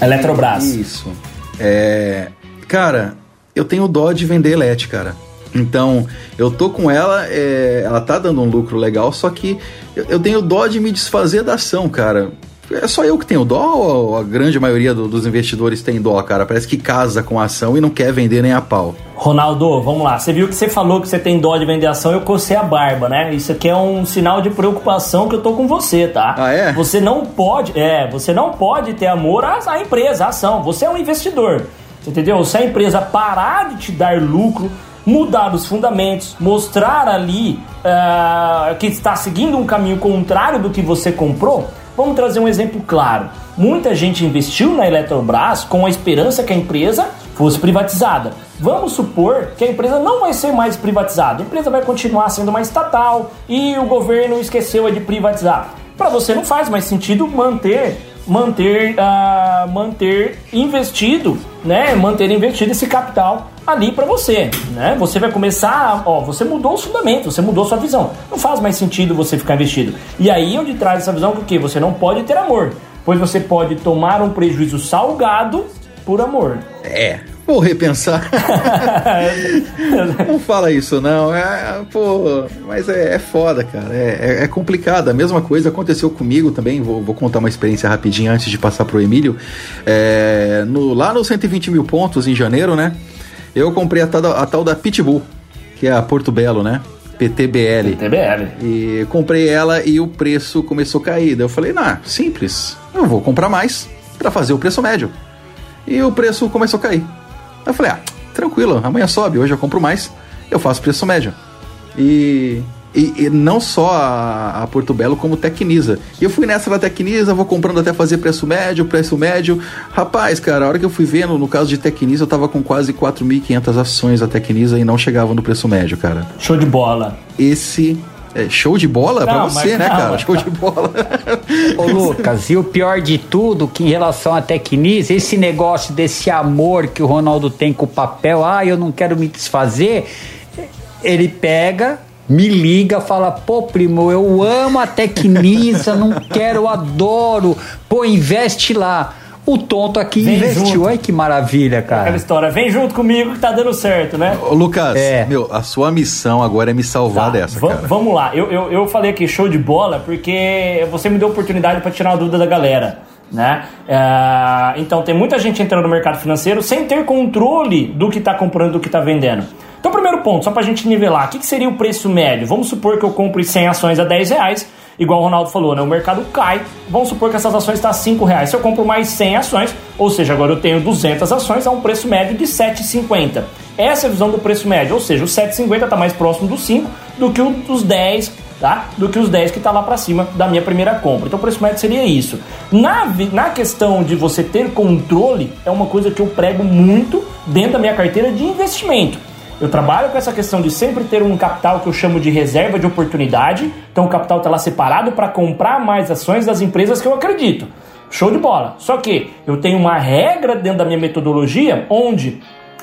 Eletrobras. Isso. É, cara, eu tenho dó de vender Elet, cara. Então, eu tô com ela, é, ela tá dando um lucro legal, só que eu, eu tenho dó de me desfazer da ação, cara. É só eu que tenho dó ou a grande maioria do, dos investidores tem dó, cara? Parece que casa com a ação e não quer vender nem a pau. Ronaldo, vamos lá. Você viu que você falou que você tem dó de vender ação, eu cocei a barba, né? Isso aqui é um sinal de preocupação que eu tô com você, tá? Ah, é? Você não pode, é, você não pode ter amor à, à empresa, à ação. Você é um investidor. Entendeu? Se a empresa parar de te dar lucro, mudar os fundamentos, mostrar ali uh, que está seguindo um caminho contrário do que você comprou, Vamos trazer um exemplo claro. Muita gente investiu na Eletrobras com a esperança que a empresa fosse privatizada. Vamos supor que a empresa não vai ser mais privatizada. A empresa vai continuar sendo uma estatal e o governo esqueceu de privatizar. Para você não faz mais sentido manter manter uh, manter investido, né? Manter investido esse capital ali para você, né? Você vai começar, ó, você mudou os fundamentos, você mudou sua visão. Não faz mais sentido você ficar investido. E aí onde traz essa visão que? Você não pode ter amor, pois você pode tomar um prejuízo salgado por amor. É, vou repensar. não fala isso, não. É, pô, mas é, é foda, cara. É, é, é, complicado. A mesma coisa aconteceu comigo também. Vou, vou contar uma experiência rapidinho antes de passar pro Emílio. É, no, lá nos 120 mil pontos em janeiro, né? Eu comprei a tal, da, a tal da Pitbull, que é a Porto Belo, né? PTBL. PTBL. E comprei ela e o preço começou a cair. Daí eu falei, nah, simples. Eu vou comprar mais para fazer o preço médio. E o preço começou a cair. Eu falei, ah, tranquilo, amanhã sobe, hoje eu compro mais, eu faço preço médio. E e, e, não só a, a, Porto Belo, como Tecnisa. E eu fui nessa da Tecnisa, vou comprando até fazer preço médio, preço médio. Rapaz, cara, a hora que eu fui vendo, no caso de Tecnisa, eu tava com quase 4.500 ações da Tecnisa e não chegava no preço médio, cara. Show de bola. Esse é, show de bola não, pra você, né, cara? Show de bola. Ô, Lucas, e o pior de tudo, que em relação à Tecnisa, esse negócio desse amor que o Ronaldo tem com o papel, ah, eu não quero me desfazer, ele pega me liga, fala, pô, primo, eu amo a Tecnisa, não quero, adoro, pô, investe lá. O tonto aqui vem investiu, olha que maravilha, cara. Aquela história, vem junto comigo que tá dando certo, né? Ô, Lucas, é. meu, a sua missão agora é me salvar tá, dessa, cara. Vamos lá, eu, eu, eu falei aqui show de bola porque você me deu oportunidade para tirar a dúvida da galera. Né? É, então tem muita gente entrando no mercado financeiro sem ter controle do que está comprando, do que está vendendo. Então, primeiro ponto, só para a gente nivelar, o que, que, seria o preço médio? Vamos supor que eu compre 100 ações a 10 reais, igual o Ronaldo falou, né? o mercado cai, vamos supor que essas ações estão a 5 reais. Se eu compro mais 100 ações, ou seja, agora eu tenho 200 ações, a um preço médio de 7,50. Essa é a visão do preço médio, ou seja, o 7,50 está mais próximo dos 5 do que o dos 10 tá? Do que os 10 que está lá para cima da minha primeira compra. Então o preço médio seria isso. Na, na questão de você ter controle, é uma coisa que eu prego muito dentro da minha carteira de investimento. Eu trabalho com essa questão de sempre ter um capital que eu chamo de reserva de oportunidade. Então o capital está lá separado para comprar mais ações das empresas que eu acredito. Show de bola. Só que eu tenho uma regra dentro da minha metodologia onde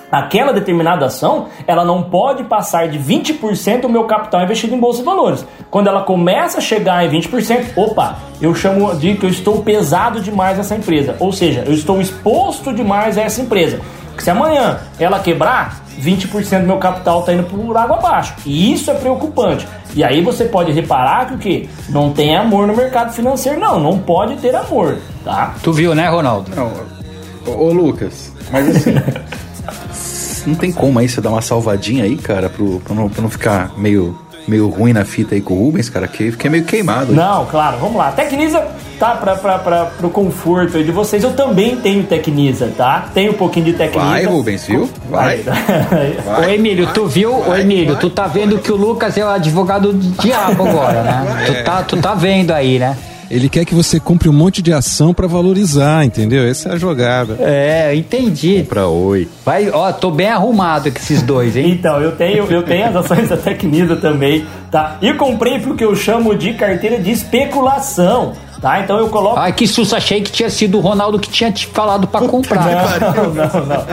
aquela determinada ação, ela não pode passar de 20% do meu capital investido em bolsa de valores. Quando ela começa a chegar em 20%, opa, eu chamo de que eu estou pesado demais nessa empresa. Ou seja, eu estou exposto demais a essa empresa. Se amanhã ela quebrar, 20% do meu capital está indo por água abaixo. E isso é preocupante. E aí você pode reparar que o quê? Não tem amor no mercado financeiro, não. Não pode ter amor, tá? Tu viu, né, Ronaldo? Não. Ô, ô Lucas, mas assim. não tem como aí você dar uma salvadinha aí, cara, pro, pra, não, pra não ficar meio meio ruim na fita aí com o Rubens, cara, que fiquei meio queimado. Não, claro, vamos lá. Tecnisa tá pra, pra, pra, pro conforto aí de vocês. Eu também tenho Tecnisa, tá? Tenho um pouquinho de Tecnisa. Vai, Rubens, viu? Vai. vai. Ô, Emílio, tu viu? Vai, Ô, Emílio, vai, tu tá vendo que o Lucas é o advogado do diabo agora, né? Tu, tá, tu tá vendo aí, né? Ele quer que você compre um monte de ação para valorizar, entendeu? Essa é a jogada. É, entendi. Compra oi. Vai, ó, tô bem arrumado com esses dois, hein? então, eu tenho, eu tenho as ações da Tecnisa também, tá? E comprei porque eu chamo de carteira de especulação. Tá, então eu coloco. Ai, que susto, achei que tinha sido o Ronaldo que tinha te falado para comprar. Não, não, não, não.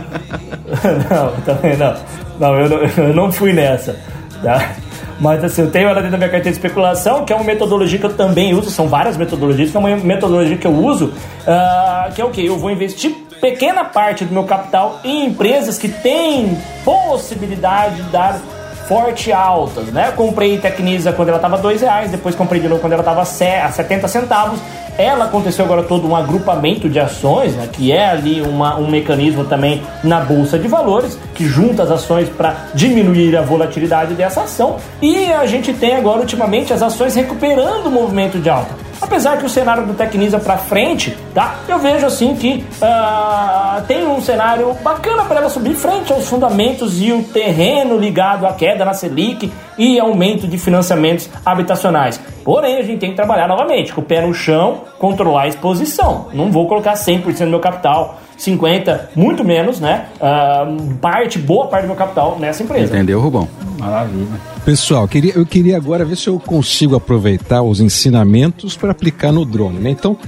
Não, também não. Não, eu não, eu não fui nessa. Tá? Mas assim, eu tenho ela dentro da minha carteira de especulação, que é uma metodologia que eu também uso, são várias metodologias, que é uma metodologia que eu uso, uh, que é o que? Eu vou investir pequena parte do meu capital em empresas que têm possibilidade de dar forte altas, né? Comprei Tecnisa quando ela estava dois reais, depois comprei de novo quando ela estava a 70 centavos. Ela aconteceu agora todo um agrupamento de ações, né, que é ali uma, um mecanismo também na bolsa de valores que junta as ações para diminuir a volatilidade dessa ação. E a gente tem agora ultimamente as ações recuperando o movimento de alta. Apesar que o cenário do Tecnisa para frente, tá? Eu vejo assim que uh, tem um cenário bacana para ela subir frente aos fundamentos e o terreno ligado à queda na Selic e aumento de financiamentos habitacionais. Porém, a gente tem que trabalhar novamente com o pé no chão, controlar a exposição. Não vou colocar 100% do meu capital 50, muito menos, né? Uh, parte, boa parte do meu capital nessa empresa. Entendeu, Rubão? Maravilha. Pessoal, queria, eu queria agora ver se eu consigo aproveitar os ensinamentos para aplicar no drone, né? Então,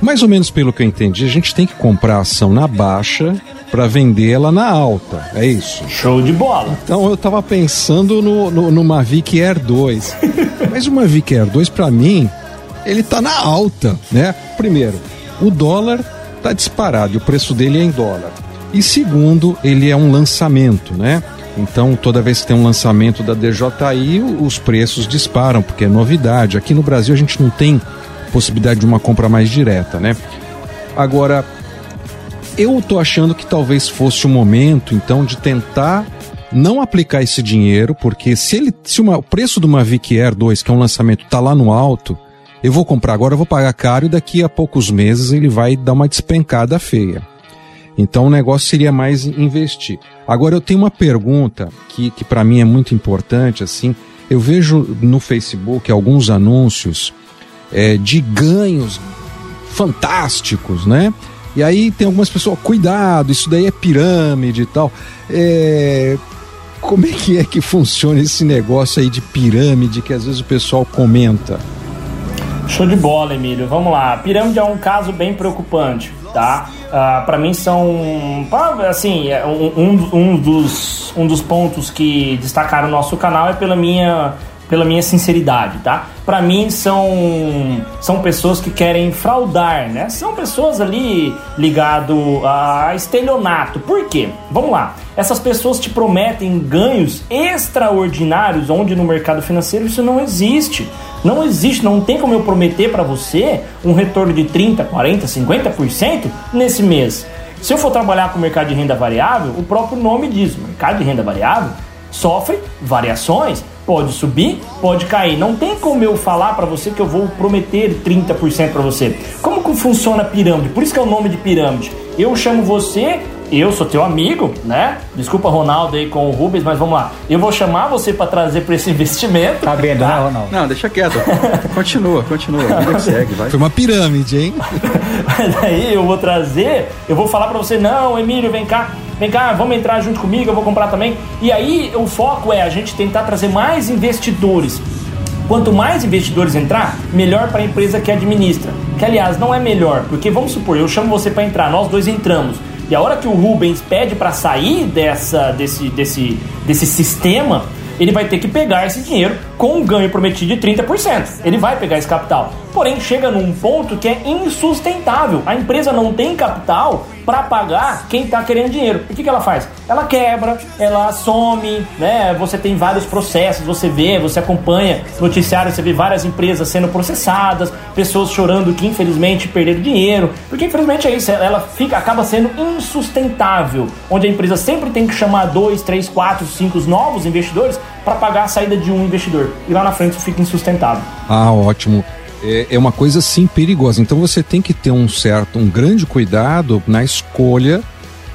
mais ou menos pelo que eu entendi, a gente tem que comprar a ação na baixa para vendê-la na alta, é isso? Show de bola! Então eu estava pensando no, no, no Mavic Air 2, mas o Mavic Air 2 para mim, ele tá na alta, né? Primeiro, o dólar tá disparado e o preço dele é em dólar. E segundo, ele é um lançamento, né? Então, toda vez que tem um lançamento da DJI, os preços disparam, porque é novidade. Aqui no Brasil a gente não tem possibilidade de uma compra mais direta, né? Agora, eu tô achando que talvez fosse o momento, então, de tentar não aplicar esse dinheiro, porque se ele, se uma, o preço do Mavic Air 2, que é um lançamento, tá lá no alto, eu vou comprar agora, eu vou pagar caro e daqui a poucos meses ele vai dar uma despencada feia. Então o negócio seria mais investir. Agora eu tenho uma pergunta que, que para mim é muito importante, assim. Eu vejo no Facebook alguns anúncios é, de ganhos fantásticos, né? E aí tem algumas pessoas, cuidado, isso daí é pirâmide e tal. É, como é que é que funciona esse negócio aí de pirâmide que às vezes o pessoal comenta? Show de bola, Emílio. Vamos lá. Pirâmide é um caso bem preocupante, tá? Uh, ah, para mim são, assim, é um, um, dos, um dos pontos que destacaram o nosso canal é pela minha pela minha sinceridade, tá? Para mim são são pessoas que querem fraudar, né? São pessoas ali ligado a estelionato. Por quê? Vamos lá. Essas pessoas te prometem ganhos extraordinários onde no mercado financeiro isso não existe. Não existe, não tem como eu prometer para você um retorno de 30, 40, 50% nesse mês. Se eu for trabalhar com o mercado de renda variável, o próprio nome diz, mercado de renda variável sofre variações, pode subir, pode cair. Não tem como eu falar para você que eu vou prometer 30% para você. Como que funciona a pirâmide? Por isso que é o nome de pirâmide. Eu chamo você eu sou teu amigo, né? Desculpa, Ronaldo, aí com o Rubens, mas vamos lá. Eu vou chamar você para trazer para esse investimento. Tá vendo, tá? né, Ronaldo? Não, deixa quieto. continua, continua. segue, vai. Foi uma pirâmide, hein? mas aí eu vou trazer, eu vou falar para você, não, Emílio, vem cá, vem cá, vamos entrar junto comigo, eu vou comprar também. E aí o foco é a gente tentar trazer mais investidores. Quanto mais investidores entrar, melhor para a empresa que administra. Que aliás não é melhor, porque vamos supor, eu chamo você para entrar, nós dois entramos. E a hora que o Rubens pede para sair dessa, desse, desse, desse sistema, ele vai ter que pegar esse dinheiro com um ganho prometido de 30%. Ele vai pegar esse capital. Porém, chega num ponto que é insustentável. A empresa não tem capital para pagar quem está querendo dinheiro. E o que, que ela faz? Ela quebra, ela some, né? Você tem vários processos, você vê, você acompanha noticiários, você vê várias empresas sendo processadas, pessoas chorando que infelizmente perderam dinheiro, porque infelizmente é isso, ela fica, acaba sendo insustentável, onde a empresa sempre tem que chamar dois, três, quatro, cinco novos investidores para pagar a saída de um investidor. E lá na frente fica insustentável. Ah, ótimo é, é uma coisa sim perigosa. Então você tem que ter um certo, um grande cuidado na escolha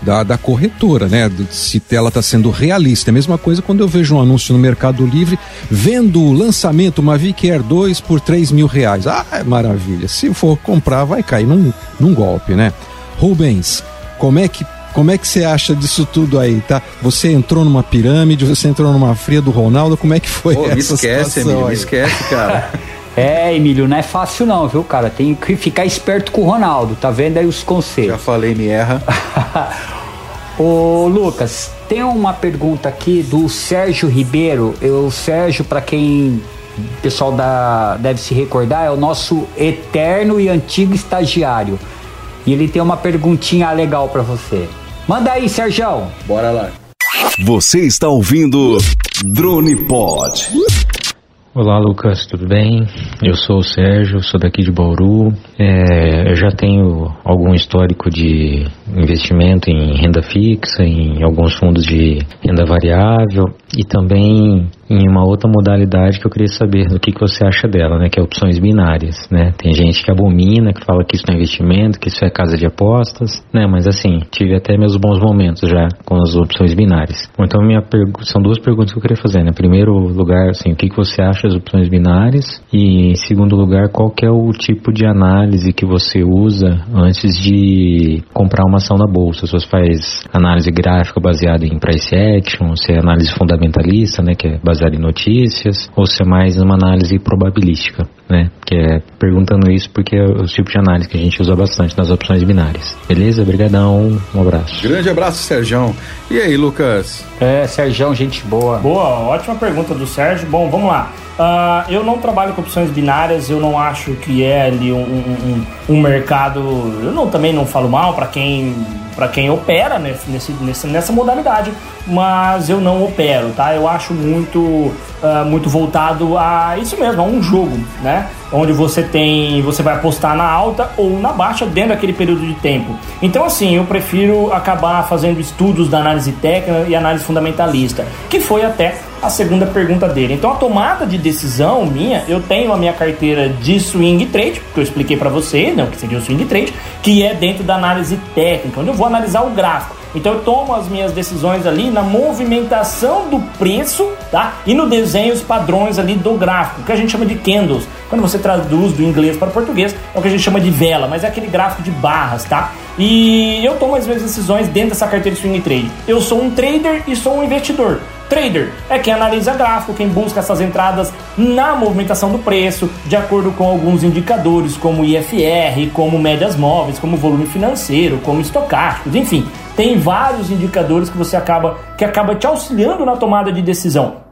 da, da corretora, né? Se ela está sendo realista. É a mesma coisa quando eu vejo um anúncio no Mercado Livre vendo o lançamento Mavic Air 2 por 3 mil reais. Ah, é maravilha. Se for comprar, vai cair num, num golpe, né? Rubens, como é que como é que você acha disso tudo aí, tá? Você entrou numa pirâmide, você entrou numa fria do Ronaldo, como é que foi Pô, essa me esquece, situação amigo, me esquece, cara. É, Emílio, não é fácil não, viu, cara? Tem que ficar esperto com o Ronaldo, tá vendo aí os conselhos. Já falei, me erra. Ô, Lucas, tem uma pergunta aqui do Sérgio Ribeiro. O Sérgio, para quem o pessoal da, deve se recordar, é o nosso eterno e antigo estagiário. E ele tem uma perguntinha legal para você. Manda aí, Sérgio. Bora lá. Você está ouvindo Drone Pod. Olá Lucas, tudo bem? Eu sou o Sérgio, sou daqui de Bauru. É, eu já tenho algum histórico de investimento em renda fixa, em alguns fundos de renda variável e também em uma outra modalidade que eu queria saber do que, que você acha dela, né? Que é opções binárias, né? Tem gente que abomina, que fala que isso não é investimento, que isso é casa de apostas, né? Mas assim, tive até meus bons momentos já com as opções binárias. Então minha são duas perguntas que eu queria fazer, né? Primeiro lugar, assim, o que, que você acha das opções binárias e em segundo lugar, qual que é o tipo de análise que você usa antes de comprar uma ação na bolsa? Se você faz análise gráfica baseada em price action, se é análise fundamentalista, né? Que é baseada em notícias, ou se é mais uma análise probabilística, né? Que é perguntando isso porque é o tipo de análise que a gente usa bastante nas opções binárias. Beleza? Obrigadão, um abraço. Grande abraço, Sérgio. E aí, Lucas? É, Sérgio, gente boa. Boa, ótima pergunta do Sérgio. Bom, vamos lá. Uh, eu não trabalho com opções binárias, eu não acho que é ali um, um, um mercado. Eu não, também não falo mal para quem para quem opera nesse, nesse, nessa modalidade, mas eu não opero, tá? Eu acho muito, uh, muito voltado a isso mesmo, a um jogo, né? Onde você tem, você vai apostar na alta ou na baixa dentro daquele período de tempo. Então, assim, eu prefiro acabar fazendo estudos da análise técnica e análise fundamentalista, que foi até a segunda pergunta dele. Então, a tomada de decisão minha, eu tenho a minha carteira de swing trade, que eu expliquei para você, não, que seria o swing trade, que é dentro da análise técnica, onde eu vou analisar o gráfico. Então eu tomo as minhas decisões ali na movimentação do preço, tá? E no desenho os padrões ali do gráfico, que a gente chama de candles. Quando você traduz do inglês para português, é o que a gente chama de vela, mas é aquele gráfico de barras, tá? E eu tomo as minhas decisões dentro dessa carteira de swing trade. Eu sou um trader e sou um investidor. Trader é quem analisa gráfico, quem busca essas entradas na movimentação do preço, de acordo com alguns indicadores, como IFR, como médias móveis, como volume financeiro, como estocásticos, enfim, tem vários indicadores que você acaba que acaba te auxiliando na tomada de decisão.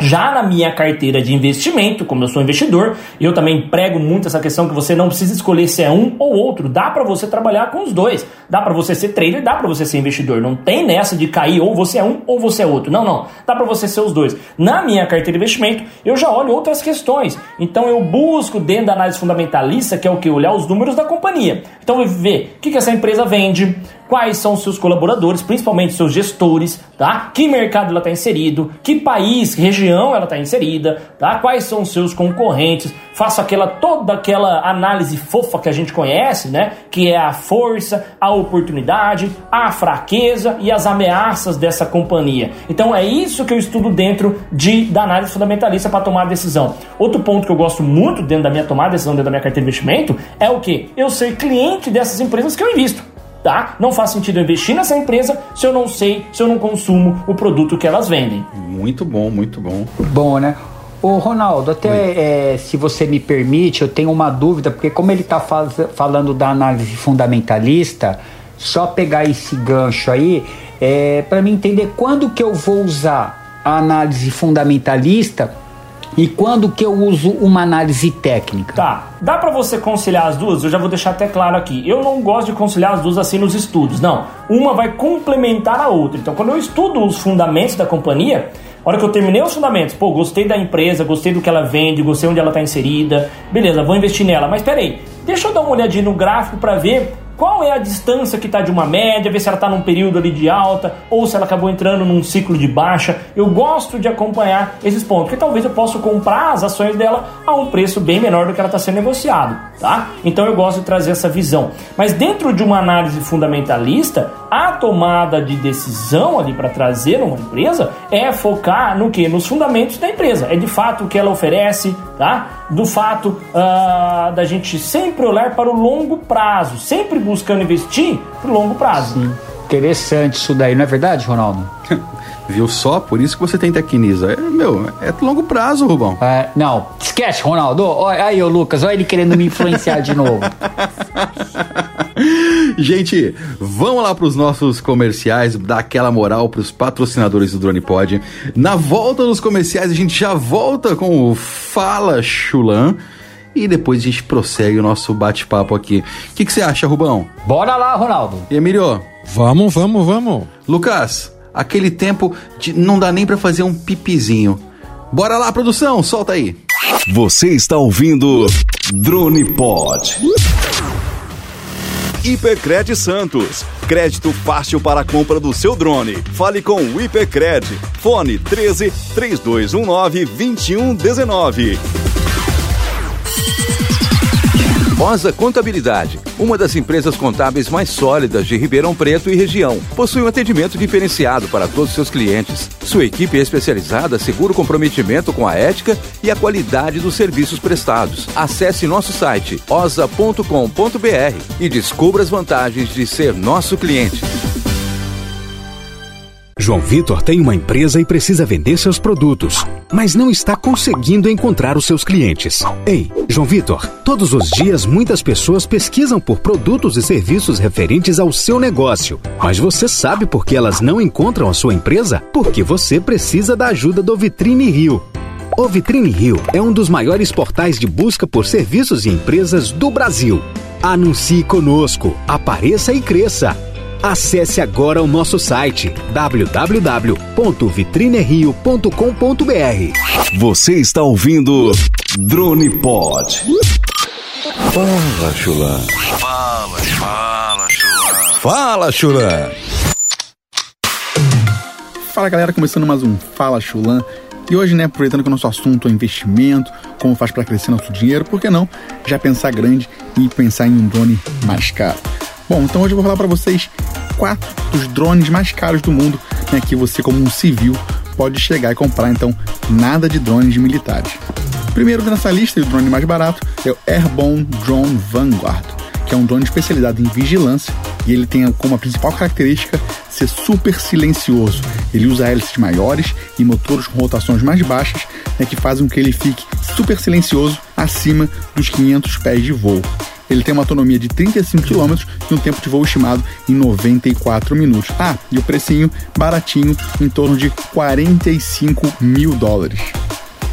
Já na minha carteira de investimento, como eu sou investidor, eu também prego muito essa questão que você não precisa escolher se é um ou outro. Dá para você trabalhar com os dois. Dá para você ser trader, dá para você ser investidor. Não tem nessa de cair ou você é um ou você é outro. Não, não. Dá para você ser os dois. Na minha carteira de investimento, eu já olho outras questões. Então eu busco dentro da análise fundamentalista, que é o que olhar os números da companhia. Então eu ver o que, que essa empresa vende, quais são seus colaboradores, principalmente seus gestores, tá? Que mercado ela está inserido, que país, região ela está inserida, tá? Quais são seus concorrentes, faço aquela toda aquela análise fofa que a gente conhece, né? Que é a força, a oportunidade, a fraqueza e as ameaças dessa companhia. Então é isso que eu estudo dentro de da análise fundamentalista para tomar decisão. Outro ponto que eu gosto muito dentro da minha tomada de decisão dentro da minha carteira de investimento é o que? Eu ser cliente dessas empresas que eu invisto tá? Não faz sentido eu investir nessa empresa se eu não sei, se eu não consumo o produto que elas vendem. Muito bom, muito bom. Bom, né? Ô Ronaldo, até é, se você me permite, eu tenho uma dúvida, porque como ele está faz, falando da análise fundamentalista, só pegar esse gancho aí, é, para mim entender quando que eu vou usar a análise fundamentalista e quando que eu uso uma análise técnica? Tá. Dá para você conciliar as duas? Eu já vou deixar até claro aqui. Eu não gosto de conciliar as duas assim nos estudos. Não. Uma vai complementar a outra. Então, quando eu estudo os fundamentos da companhia, a hora que eu terminei os fundamentos, pô, gostei da empresa, gostei do que ela vende, gostei onde ela está inserida, beleza, vou investir nela. Mas peraí, deixa eu dar uma olhadinha no gráfico para ver qual é a distância que está de uma média, ver se ela está num período ali de alta ou se ela acabou entrando num ciclo de baixa. Eu gosto de acompanhar esses pontos, porque talvez eu possa comprar as ações dela a um preço bem menor do que ela está sendo negociado, tá? Então eu gosto de trazer essa visão. Mas dentro de uma análise fundamentalista, a tomada de decisão ali para trazer uma empresa é focar no que? Nos fundamentos da empresa. É de fato o que ela oferece, tá? Do fato uh, da gente sempre olhar para o longo prazo, sempre buscando investir para o longo prazo. Sim. Interessante isso daí, não é verdade, Ronaldo? Viu só? Por isso que você tem Tecnisa. É, meu, é longo prazo, Rubão. É, não, esquece, Ronaldo. Olha aí, o Lucas, olha ele querendo me influenciar de novo. Gente, vamos lá para os nossos comerciais, dar aquela moral para os patrocinadores do Drone Pod. Na volta dos comerciais, a gente já volta com o Fala Chulan. E depois a gente prossegue o nosso bate-papo aqui. O que, que você acha, Rubão? Bora lá, Ronaldo. E Emílio? Vamos, vamos, vamos. Lucas, Aquele tempo de não dá nem pra fazer um pipizinho. Bora lá, produção, solta aí. Você está ouvindo Drone Pod. Hipercred Santos. Crédito fácil para a compra do seu drone. Fale com o Hipercred. Fone 13 3219 2119. Rosa Contabilidade, uma das empresas contábeis mais sólidas de Ribeirão Preto e região. Possui um atendimento diferenciado para todos os seus clientes. Sua equipe especializada assegura o comprometimento com a ética e a qualidade dos serviços prestados. Acesse nosso site osa.com.br e descubra as vantagens de ser nosso cliente. João Vitor tem uma empresa e precisa vender seus produtos, mas não está conseguindo encontrar os seus clientes. Ei, João Vitor, todos os dias muitas pessoas pesquisam por produtos e serviços referentes ao seu negócio, mas você sabe por que elas não encontram a sua empresa? Porque você precisa da ajuda do Vitrine Rio. O Vitrine Rio é um dos maiores portais de busca por serviços e empresas do Brasil. Anuncie conosco, apareça e cresça. Acesse agora o nosso site www.vitrinerio.com.br. Você está ouvindo Drone Pod. Fala, Chulã. Fala, fala, chulã. Fala, Chulã. Fala galera, começando mais um Fala Chulan. E hoje, né, aproveitando que o nosso assunto é investimento, como faz para crescer nosso dinheiro, por que não já pensar grande e pensar em um drone mais caro? Bom, então hoje eu vou falar para vocês quatro dos drones mais caros do mundo, né, que você como um civil pode chegar e comprar, então nada de drones militares. Primeiro nessa lista, e o drone mais barato, é o Airborne Drone Vanguard, que é um drone especializado em vigilância e ele tem como principal característica ser super silencioso. Ele usa hélices maiores e motores com rotações mais baixas, né, que fazem com que ele fique super silencioso acima dos 500 pés de voo. Ele tem uma autonomia de 35 km e um tempo de voo estimado em 94 minutos. Ah, e o precinho baratinho, em torno de 45 mil dólares.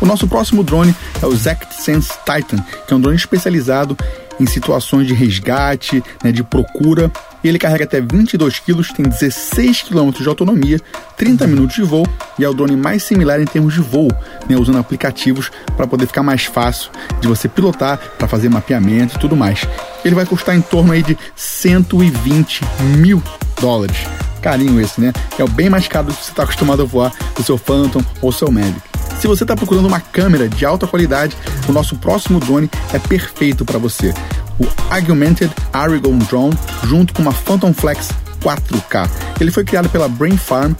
O nosso próximo drone é o Zect Sense Titan, que é um drone especializado em situações de resgate, né, de procura. Ele carrega até 22 kg, tem 16 km de autonomia, 30 minutos de voo e é o drone mais similar em termos de voo, né, usando aplicativos para poder ficar mais fácil de você pilotar, para fazer mapeamento e tudo mais. Ele vai custar em torno aí de 120 mil dólares. Carinho esse, né? É o bem mais caro do que você está acostumado a voar do seu Phantom ou seu Mavic. Se você está procurando uma câmera de alta qualidade, o nosso próximo drone é perfeito para você. O Augmented Aragon Drone, junto com uma Phantom Flex 4K. Ele foi criado pela Brain Farm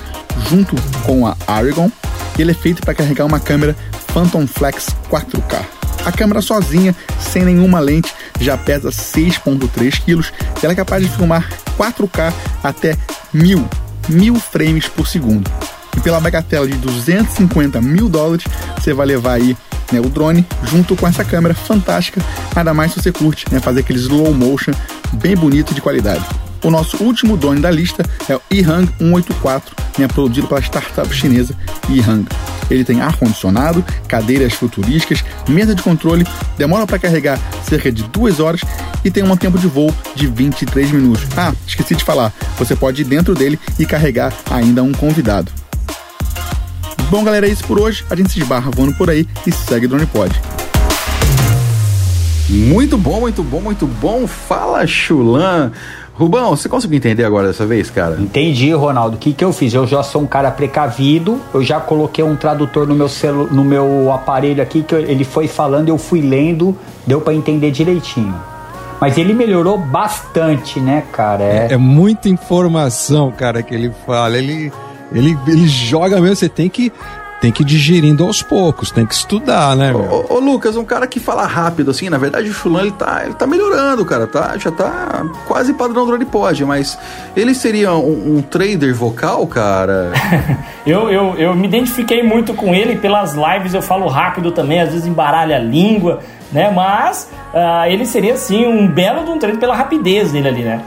junto com a Aragon e ele é feito para carregar uma câmera Phantom Flex 4K. A câmera sozinha, sem nenhuma lente, já pesa 6,3 kg e ela é capaz de filmar 4K até 1000, 1000 frames por segundo. E pela bagatela de 250 mil dólares, você vai levar aí né, o drone junto com essa câmera fantástica, ainda mais se você curte né, fazer aquele slow motion bem bonito de qualidade. O nosso último drone da lista é o Ehang 184, né, produzido pela startup chinesa Ehang. Ele tem ar-condicionado, cadeiras futurísticas, mesa de controle, demora para carregar cerca de 2 horas e tem um tempo de voo de 23 minutos. Ah, esqueci de falar, você pode ir dentro dele e carregar ainda um convidado. Bom, galera, é isso por hoje. A gente se esbarra voando por aí e segue Drone Pod. Muito bom, muito bom, muito bom. Fala, Chulan. Rubão, você conseguiu entender agora dessa vez, cara? Entendi, Ronaldo. O que, que eu fiz? Eu já sou um cara precavido, eu já coloquei um tradutor no meu, celu no meu aparelho aqui, que ele foi falando, eu fui lendo, deu para entender direitinho. Mas ele melhorou bastante, né, cara? É... é muita informação, cara, que ele fala. Ele, ele, ele joga mesmo, você tem que tem que ir digerindo aos poucos, tem que estudar, né? Ô, ô, Lucas, um cara que fala rápido, assim, na verdade o Chulan ele tá, ele tá melhorando, cara, tá, já tá quase padrão do Pod, mas ele seria um, um trader vocal, cara? eu, eu, eu me identifiquei muito com ele pelas lives, eu falo rápido também, às vezes embaralha a língua, né? Mas uh, ele seria assim um belo de um treino pela rapidez dele ali, né?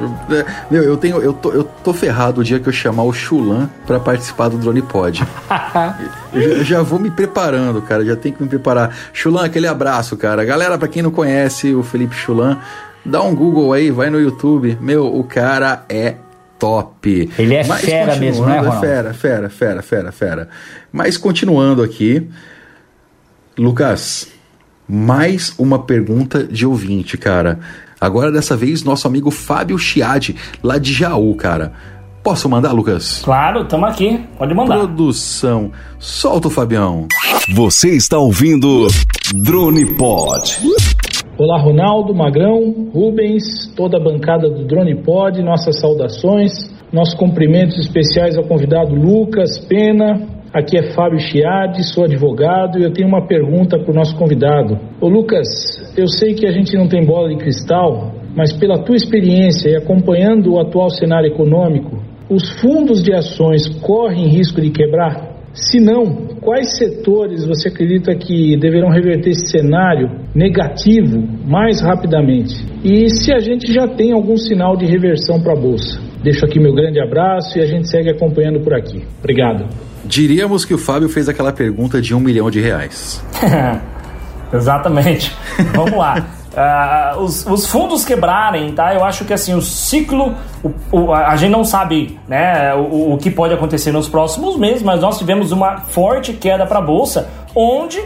Meu, eu tenho, eu tô, eu tô ferrado o dia que eu chamar o Chulan para participar do Drone Pod. eu já, já, vou me preparando, cara, já tenho que me preparar. Chulan, aquele abraço, cara. Galera, para quem não conhece o Felipe Chulan, dá um Google aí, vai no YouTube. Meu, o cara é top. Ele é fera mesmo, né, continuando, Ronaldo? É fera, fera, fera, fera, fera. Mas continuando aqui, Lucas, mais uma pergunta de ouvinte, cara. Agora dessa vez nosso amigo Fábio Chiadi, lá de Jaú, cara. Posso mandar, Lucas? Claro, tamo aqui. Pode mandar. Produção. Solta o Fabião. Você está ouvindo Drone Pod. Olá, Ronaldo, Magrão, Rubens, toda a bancada do Drone Pod, nossas saudações, nossos cumprimentos especiais ao convidado Lucas Pena. Aqui é Fábio Chiadi, sou advogado e eu tenho uma pergunta para o nosso convidado. Ô Lucas, eu sei que a gente não tem bola de cristal, mas pela tua experiência e acompanhando o atual cenário econômico, os fundos de ações correm risco de quebrar? Se não, quais setores você acredita que deverão reverter esse cenário negativo mais rapidamente? E se a gente já tem algum sinal de reversão para a Bolsa? Deixo aqui meu grande abraço e a gente segue acompanhando por aqui. Obrigado. Diríamos que o Fábio fez aquela pergunta de um milhão de reais. Exatamente. Vamos lá. Ah, os, os fundos quebrarem, tá? Eu acho que assim, o ciclo, o, o- a gente não sabe né, o, o que pode acontecer nos próximos meses, mas nós tivemos uma forte queda para a Bolsa, onde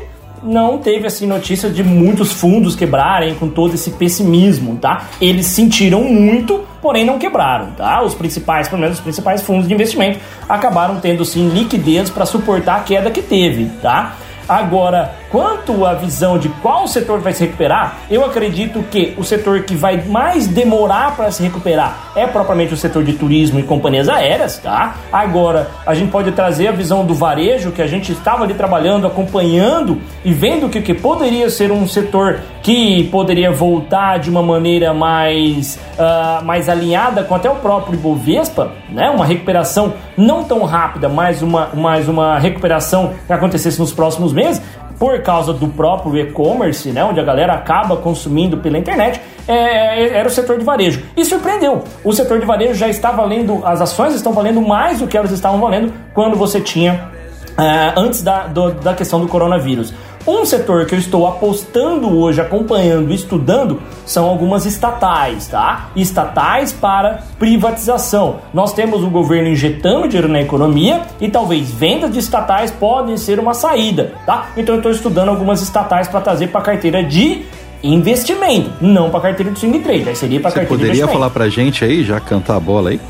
não teve assim notícia de muitos fundos quebrarem com todo esse pessimismo, tá? Eles sentiram muito, porém não quebraram, tá? Os principais, pelo menos os principais fundos de investimento acabaram tendo sim liquidez para suportar a queda que teve, tá? Agora, quanto à visão de qual setor vai se recuperar, eu acredito que o setor que vai mais demorar para se recuperar é propriamente o setor de turismo e companhias aéreas, tá? Agora, a gente pode trazer a visão do varejo, que a gente estava ali trabalhando, acompanhando e vendo que, que poderia ser um setor que poderia voltar de uma maneira mais, ah, mais alinhada com até o próprio Ibovespa, né? Uma recuperação não tão rápida, mas uma, mais uma recuperação que acontecesse nos próximos meses, por causa do próprio e-commerce, né? Onde a galera acaba consumindo pela internet, é, era o setor de varejo. E surpreendeu. O setor de varejo já está valendo, as ações estão valendo mais do que elas estavam valendo quando você tinha ah, antes da, do- da questão do coronavírus. Um setor que eu estou apostando hoje, acompanhando e estudando são algumas estatais, tá? Estatais para privatização. Nós temos o governo injetando dinheiro na economia e talvez vendas de estatais podem ser uma saída, tá? Então eu estou estudando algumas estatais para trazer para a carteira de investimento, não para a carteira de swing trade, aí seria para Você carteira de poderia investimento. falar pra gente aí, já cantar a bola aí?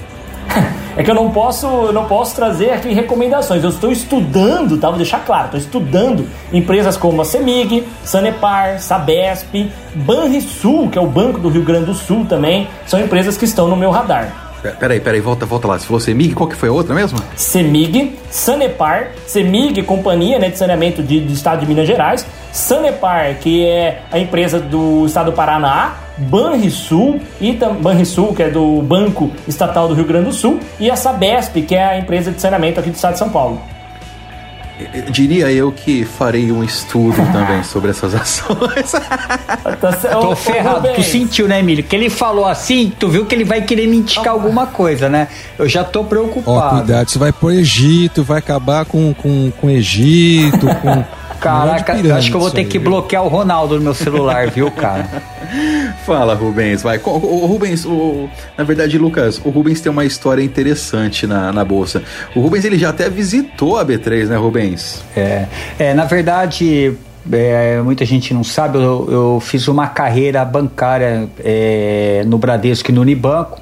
É que eu não posso, eu não posso trazer aqui recomendações. Eu estou estudando, tá? Vou deixar claro, estou estudando empresas como a Semig, Sanepar, Sabesp, Banrisul, que é o Banco do Rio Grande do Sul também, são empresas que estão no meu radar. Pe- Peraí, peraí, volta, volta lá. Se fosse MIG, qual que foi a outra mesmo? Semig, Sanepar, Semig, companhia né, de saneamento de- do estado de Minas Gerais, Sanepar, que é a empresa do estado do Paraná, Banrisul, e Banrisul, que é do Banco Estatal do Rio Grande do Sul, e a Sabesp, que é a empresa de saneamento aqui do estado de São Paulo. Diria eu que farei um estudo também sobre essas ações. Tô ferrado. Tu sentiu, né, Emílio? Que ele falou assim, tu viu que ele vai querer me indicar alguma coisa, né? Eu já tô Ó, preocupado. cuidado, você vai pro Egito, vai acabar com, com, com Egito, com. Caraca, acho que eu vou ter que bloquear o Ronaldo no meu celular, viu, cara? Fala, Rubens, vai. O Rubens, o- na verdade, Lucas, o Rubens tem uma história interessante na, na bolsa. O Rubens ele já até visitou a B3, né, Rubens? É, é na verdade, é, muita gente não sabe, eu, eu fiz uma carreira bancária é, no Bradesco e no Unibanco.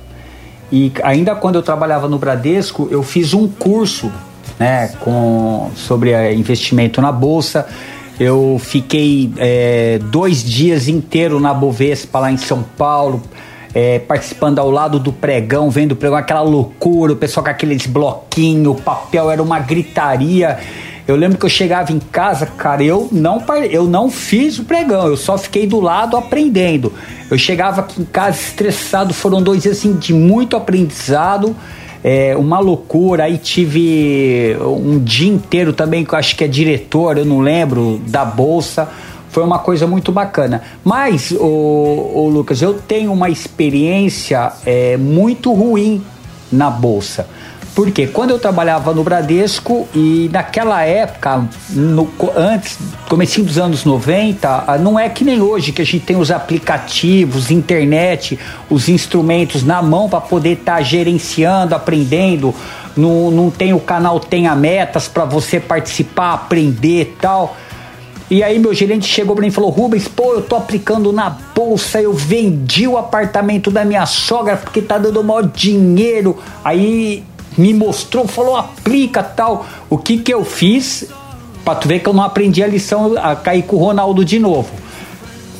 E ainda quando eu trabalhava no Bradesco, eu fiz um curso né, com, sobre é, investimento na Bolsa. Eu fiquei é, dois dias inteiro na Bovespa lá em São Paulo, é, participando ao lado do pregão, vendo o pregão, aquela loucura, o pessoal com aqueles bloquinhos, o papel era uma gritaria. Eu lembro que eu chegava em casa, cara, eu não, eu não fiz o pregão, eu só fiquei do lado aprendendo. Eu chegava aqui em casa estressado, foram dois dias assim de muito aprendizado, é, uma loucura. Aí tive um dia inteiro também, que eu acho que é diretor, eu não lembro, da Bolsa. Foi uma coisa muito bacana. Mas, o, Lucas, eu tenho uma experiência é, muito ruim na Bolsa. Porque quando eu trabalhava no Bradesco e naquela época, no, antes, comecinho dos anos 90, ah, não é que nem hoje que a gente tem os aplicativos, internet, os instrumentos na mão para poder estar tá gerenciando, aprendendo. Não, não tem o canal Tenha Metas para você participar, aprender tal. E aí meu gerente chegou para mim e falou: Rubens, pô, eu tô aplicando na bolsa, eu vendi o apartamento da minha sogra porque tá dando maior dinheiro. Aí me mostrou, falou, aplica tal. O que que eu fiz? Pra tu ver que eu não aprendi a lição a cair com o Ronaldo de novo.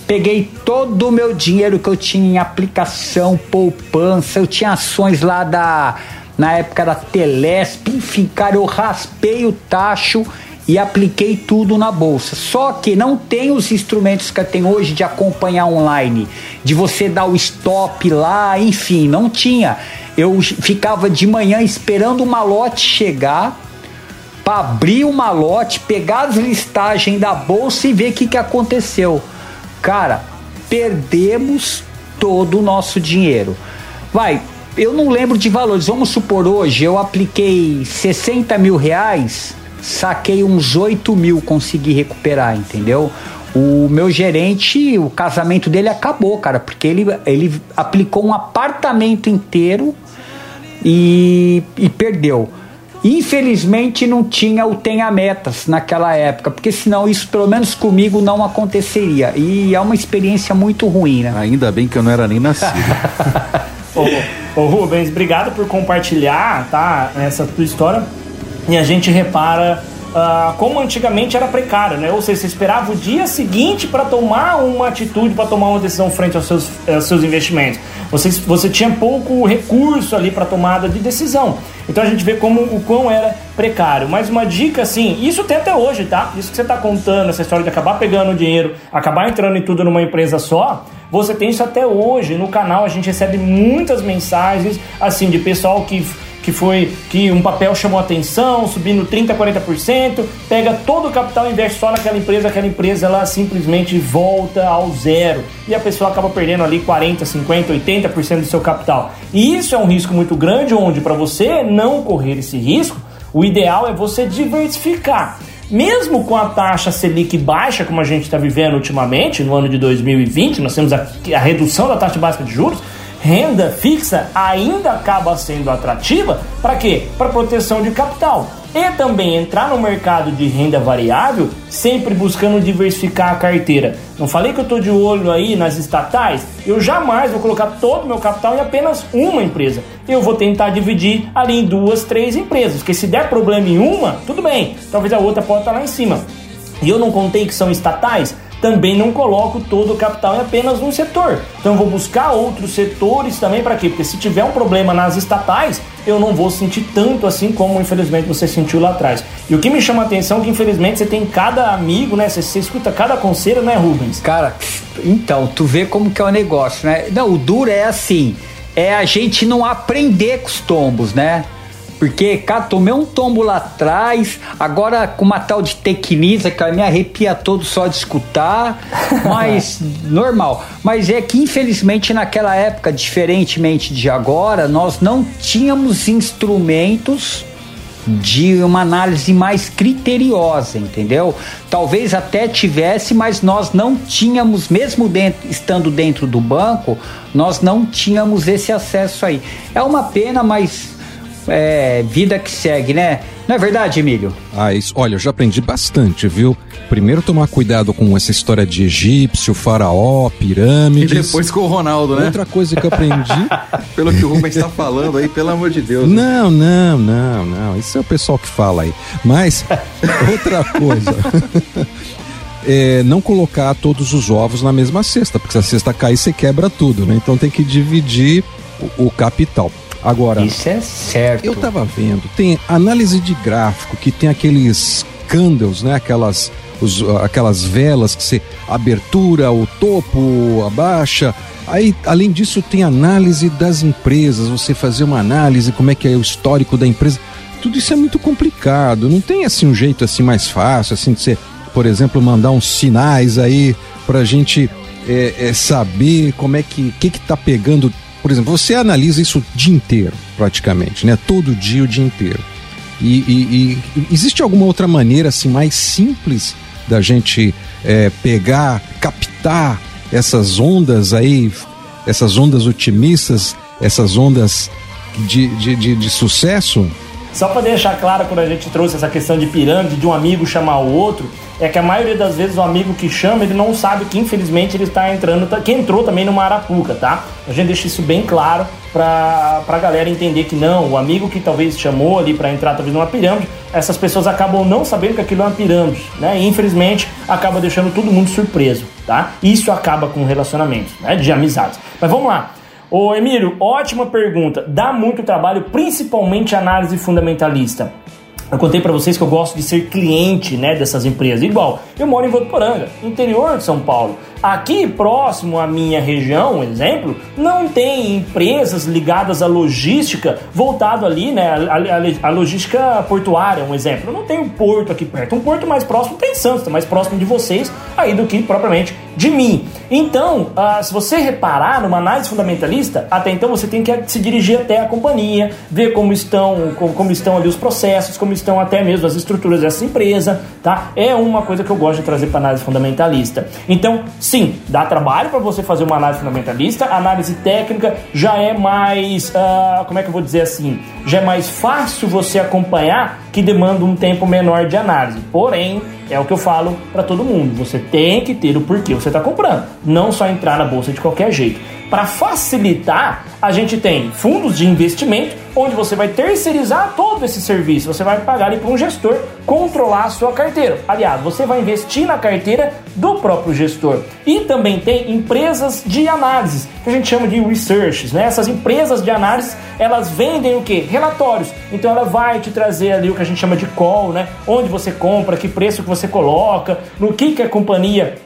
Peguei todo o meu dinheiro que eu tinha em aplicação, poupança, eu tinha ações lá da. Na época da Telesp, enfim, cara, eu raspei o tacho e apliquei tudo na bolsa. Só que não tem os instrumentos que tem hoje de acompanhar online, de você dar o stop lá, enfim, não tinha. Eu ficava de manhã esperando o malote chegar para abrir o malote, pegar as listagens da bolsa e ver o que, que aconteceu. Cara, perdemos todo o nosso dinheiro. Vai, eu não lembro de valores. Vamos supor hoje eu apliquei 60 mil reais saquei uns 8 mil, consegui recuperar, entendeu? O meu gerente, o casamento dele acabou, cara, porque ele, ele aplicou um apartamento inteiro e, e perdeu. Infelizmente não tinha o Tenha Metas naquela época, porque senão isso, pelo menos comigo, não aconteceria. E é uma experiência muito ruim, né? Ainda bem que eu não era nem nascido. ô, ô Rubens, obrigado por compartilhar, tá? Essa tua história e a gente repara uh, como antigamente era precário, né? Ou seja, você esperava o dia seguinte para tomar uma atitude, para tomar uma decisão frente aos seus, aos seus investimentos. Você, você tinha pouco recurso ali para tomada de decisão. Então a gente vê como o quão era precário. Mas uma dica assim, isso tem até hoje, tá? Isso que você está contando, essa história de acabar pegando dinheiro, acabar entrando em tudo numa empresa só, você tem isso até hoje. No canal a gente recebe muitas mensagens assim de pessoal que que foi que um papel chamou atenção, subindo 30, 40%, pega todo o capital e investe só naquela empresa, aquela empresa ela simplesmente volta ao zero e a pessoa acaba perdendo ali 40, 50, 80% do seu capital. E isso é um risco muito grande onde para você não correr esse risco, o ideal é você diversificar. Mesmo com a taxa Selic baixa, como a gente está vivendo ultimamente, no ano de 2020, nós temos a, a redução da taxa básica de juros, renda fixa ainda acaba sendo atrativa para quê? Para proteção de capital. E também entrar no mercado de renda variável, sempre buscando diversificar a carteira. Não falei que eu estou de olho aí nas estatais? Eu jamais vou colocar todo o meu capital em apenas uma empresa. Eu vou tentar dividir ali em duas, três empresas. Porque se der problema em uma, tudo bem. Talvez a outra possa estar lá em cima. E eu não contei que são estatais? Também não coloco todo o capital em apenas um setor. Então eu vou buscar outros setores também para quê? Porque se tiver um problema nas estatais, eu não vou sentir tanto assim como infelizmente você sentiu lá atrás. E o que me chama a atenção é que infelizmente você tem cada amigo, né? Você, você escuta cada conselho, né, Rubens? Cara, então, tu vê como que é o negócio, né? Não, o duro é assim, é a gente não aprender com os tombos, né? Porque, cara, tomei um tombo lá atrás, agora com uma tal de tequinisa que me arrepia todo só de escutar, mas normal. Mas é que, infelizmente, naquela época, diferentemente de agora, nós não tínhamos instrumentos de uma análise mais criteriosa, entendeu? Talvez até tivesse, mas nós não tínhamos, mesmo dentro, estando dentro do banco, nós não tínhamos esse acesso aí. É uma pena, mas é, vida que segue, né? Não é verdade, Emílio? Ah, isso, olha, eu já aprendi bastante, viu? Primeiro tomar cuidado com essa história de egípcio, faraó, pirâmides. E depois com o Ronaldo, né? Outra coisa que eu aprendi. pelo que o Rubens está falando aí, pelo amor de Deus. Né? Não, não, não, não. Isso é o pessoal que fala aí. Mas, outra coisa. É, não colocar todos os ovos na mesma cesta, porque se a cesta cair, você quebra tudo, né? Então tem que dividir o, o capital. Agora, isso é certo. Eu tava vendo, tem análise de gráfico que tem aqueles candles, né? Aquelas os, aquelas velas que você abertura, o topo, a baixa. Aí, além disso, tem análise das empresas, você fazer uma análise, como é que é o histórico da empresa. Tudo isso é muito complicado. Não tem assim um jeito assim mais fácil, assim de você, por exemplo, mandar uns sinais aí pra gente é, é, saber como é que que que tá pegando por exemplo, você analisa isso o dia inteiro, praticamente, né? Todo dia, o dia inteiro. E, e- e existe alguma outra maneira assim mais simples da gente é, pegar, captar essas ondas aí, essas ondas otimistas, essas ondas de, de, de, de sucesso? Só para deixar claro, quando a gente trouxe essa questão de pirâmide, de um amigo chamar o outro, é que a maioria das vezes o amigo que chama, ele não sabe que infelizmente ele está entrando, tá- que entrou também numa arapuca, tá? A gente deixa isso bem claro pra, pra galera entender que não, o amigo que talvez chamou ali para entrar talvez numa pirâmide, essas pessoas acabam não sabendo que aquilo é uma pirâmide, né? E infelizmente acaba deixando todo mundo surpreso, tá? Isso acaba com relacionamentos, né? De amizades. Mas vamos lá. Ô Emílio, ótima pergunta. Dá muito trabalho, principalmente análise fundamentalista. Eu contei pra vocês que eu gosto de ser cliente, né, dessas empresas. Igual, eu moro em Votuporanga, interior de São Paulo. Aqui próximo à minha região, exemplo, não tem empresas ligadas à logística voltado ali, né, à, à- à logística portuária, um exemplo. Não tem um porto aqui perto. Um porto mais próximo tem Santos, tá mais próximo de vocês aí do que propriamente de mim. Então, ah, se você reparar numa análise fundamentalista, até então você tem que se dirigir até a companhia, ver como estão, como, como estão ali os processos, como estão até mesmo as estruturas dessa empresa, tá? É uma coisa que eu gosto de trazer para análise fundamentalista. Então, sim, dá trabalho para você fazer uma análise fundamentalista. A análise técnica já é mais, ah, como é que eu vou dizer assim, já é mais fácil você acompanhar, que demanda um tempo menor de análise. Porém, é o que eu falo para todo mundo. Você tem que ter o porquê você está comprando. Não só entrar na bolsa de qualquer jeito. Para facilitar, a gente tem fundos de investimento, onde você vai terceirizar todo esse serviço. Você vai pagar para um gestor controlar a sua carteira. Aliás, você vai investir na carteira do próprio gestor. E também tem empresas de análise, que a gente chama de researches. Né? Essas empresas de análise, elas vendem o que? Relatórios. Então ela vai te trazer ali o que a gente chama de call, né? Onde você compra, que preço que você coloca, no que, que a companhia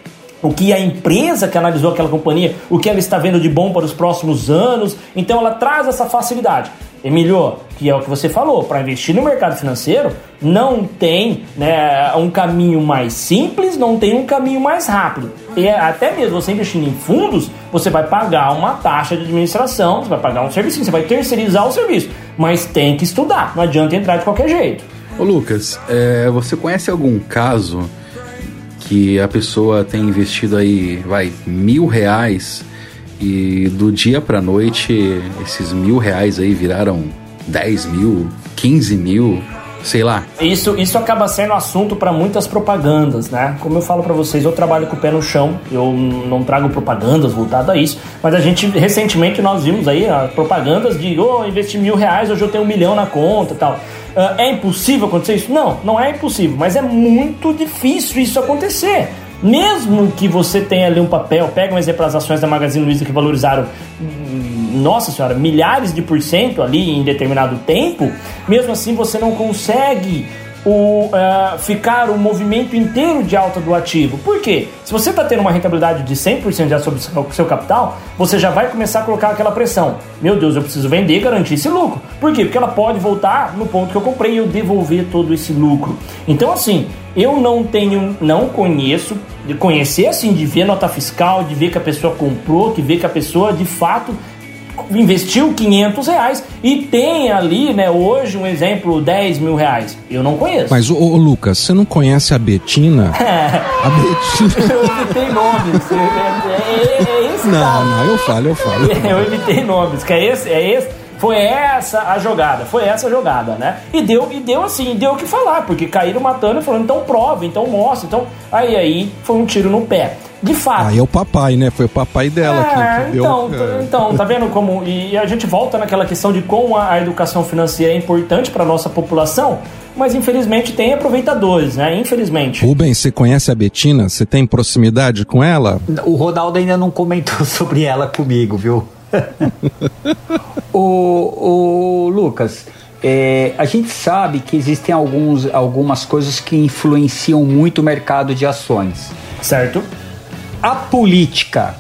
o que a empresa que analisou aquela companhia, o que ela está vendo de bom para os próximos anos. Então ela traz essa facilidade. Emílio, que é o que você falou, para investir no mercado financeiro não tem né, um caminho mais simples, não tem um caminho mais rápido. E é até mesmo você investindo em fundos, você vai pagar uma taxa de administração, você vai pagar um serviço, você vai terceirizar o serviço, mas tem que estudar, não adianta entrar de qualquer jeito. Ô Lucas, é, você conhece algum caso que a pessoa tem investido aí, vai, mil reais e do dia pra noite esses mil reais aí viraram 10 mil, 15 mil, sei lá. Isso, isso acaba sendo assunto para muitas propagandas, né? Como eu falo para vocês, eu trabalho com o pé no chão, eu não trago propagandas voltadas a isso, mas a gente, recentemente, nós vimos aí ah, propagandas de, oh, investi mil reais, hoje eu tenho um milhão na conta e tal. Ah, é impossível acontecer isso? Não, não é impossível, mas é muito difícil isso acontecer. Mesmo que você tenha ali um papel, pega um exemplo das ações da Magazine Luiza que valorizaram nossa senhora, milhares de por cento ali em determinado tempo, mesmo assim você não consegue o, eh, ficar o movimento inteiro de alta do ativo. Por quê? Se você está tendo uma rentabilidade de 100% já sobre o seu- seu capital, você já vai começar a colocar aquela pressão. Meu Deus, eu preciso vender e garantir esse lucro. Por quê? Porque ela pode voltar no ponto que eu comprei e eu devolver todo esse lucro. Então, assim, eu não tenho, não conheço, de conhecer assim, de ver nota fiscal, de ver que a pessoa comprou, de ver que a pessoa de fato investiu 500 reais e tem ali, né, hoje um exemplo, 10 mil reais. Eu não conheço. Mas, ô, ô, Lucas, você não conhece a Betina? A Betina. eu evitei nomes. É, é- é esse Não, caso. não, eu falo, eu falo. Eu evitei nomes, que é esse, é esse. Foi essa a jogada, foi essa a jogada, né? E deu, e deu assim, deu o que falar, porque caíram matando e falando, então prova, então mostra, então. Aí aí foi um tiro no pé. De fato. Aí é o papai, né? Foi o papai dela que- É, que, deu. então, é. então, tá vendo como. E a gente volta naquela questão de como a, a educação financeira é importante para nossa população, mas infelizmente tem aproveitadores, né? Infelizmente. Rubens, você conhece a Betina? Você tem proximidade com ela? O Ronaldo ainda não comentou sobre ela comigo, viu? o, o Lucas, é, a gente sabe que existem alguns, algumas coisas que influenciam muito o mercado de ações. Certo. A política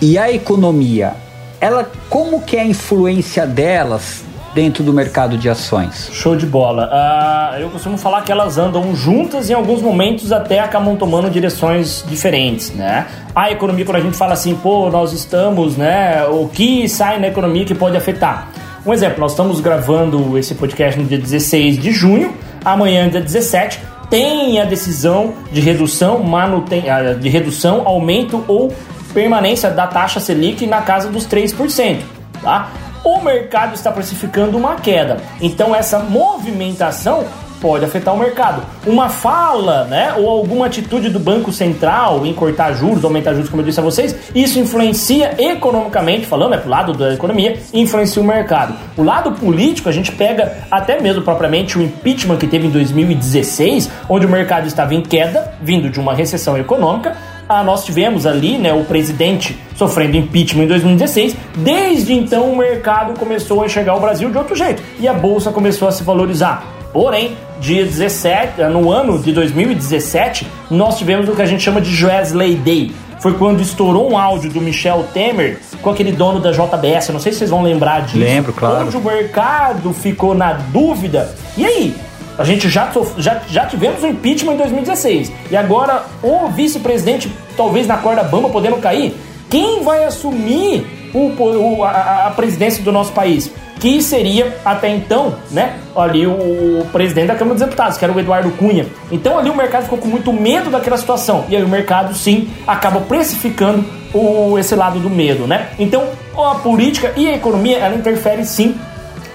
e a economia, ela, como que é a influência delas dentro do mercado de ações? Show de bola. Uh, eu costumo falar que elas andam juntas e em alguns momentos até acabam tomando direções diferentes, né? A economia, quando a gente fala assim, pô, nós estamos, né? O que sai na economia que pode afetar? Um exemplo, nós estamos gravando esse podcast no dia 16 de junho, amanhã, dia 17, tem a decisão de redução, manuten... Ah, de redução, aumento ou permanência da taxa Selic na casa dos 3%. Tá? O mercado está precificando uma queda. Então essa movimentação pode afetar o mercado. Uma fala, né, ou alguma atitude do Banco Central em cortar juros, aumentar juros, como eu disse a vocês, isso influencia economicamente, falando, é pro lado da economia, influencia o mercado. O lado político, a gente pega até mesmo propriamente o impeachment que teve em 2016, onde o mercado estava em queda, vindo de uma recessão econômica, ah, nós tivemos ali né, o presidente sofrendo impeachment em 2016. Desde então, o mercado começou a enxergar o Brasil de outro jeito e a bolsa começou a se valorizar. Porém, dia 17, no ano de 2017, nós tivemos o que a gente chama de Wesley Day. Foi quando estourou um áudio do Michel Temer com aquele dono da JBS. Não sei se vocês vão lembrar disso. Lembro, claro. Onde o mercado ficou na dúvida. E aí? A gente já, já, já tivemos o impeachment em 2016. E agora o vice-presidente, talvez na corda bamba, podendo cair. Quem vai assumir o, o a, a presidência do nosso país? Que seria até então, né, ali o, presidente da Câmara dos Deputados, que era o Eduardo Cunha. Então ali o mercado ficou com muito medo daquela situação. E aí o mercado sim acaba precificando o, esse lado do medo, né? Então a política e a economia ela interfere sim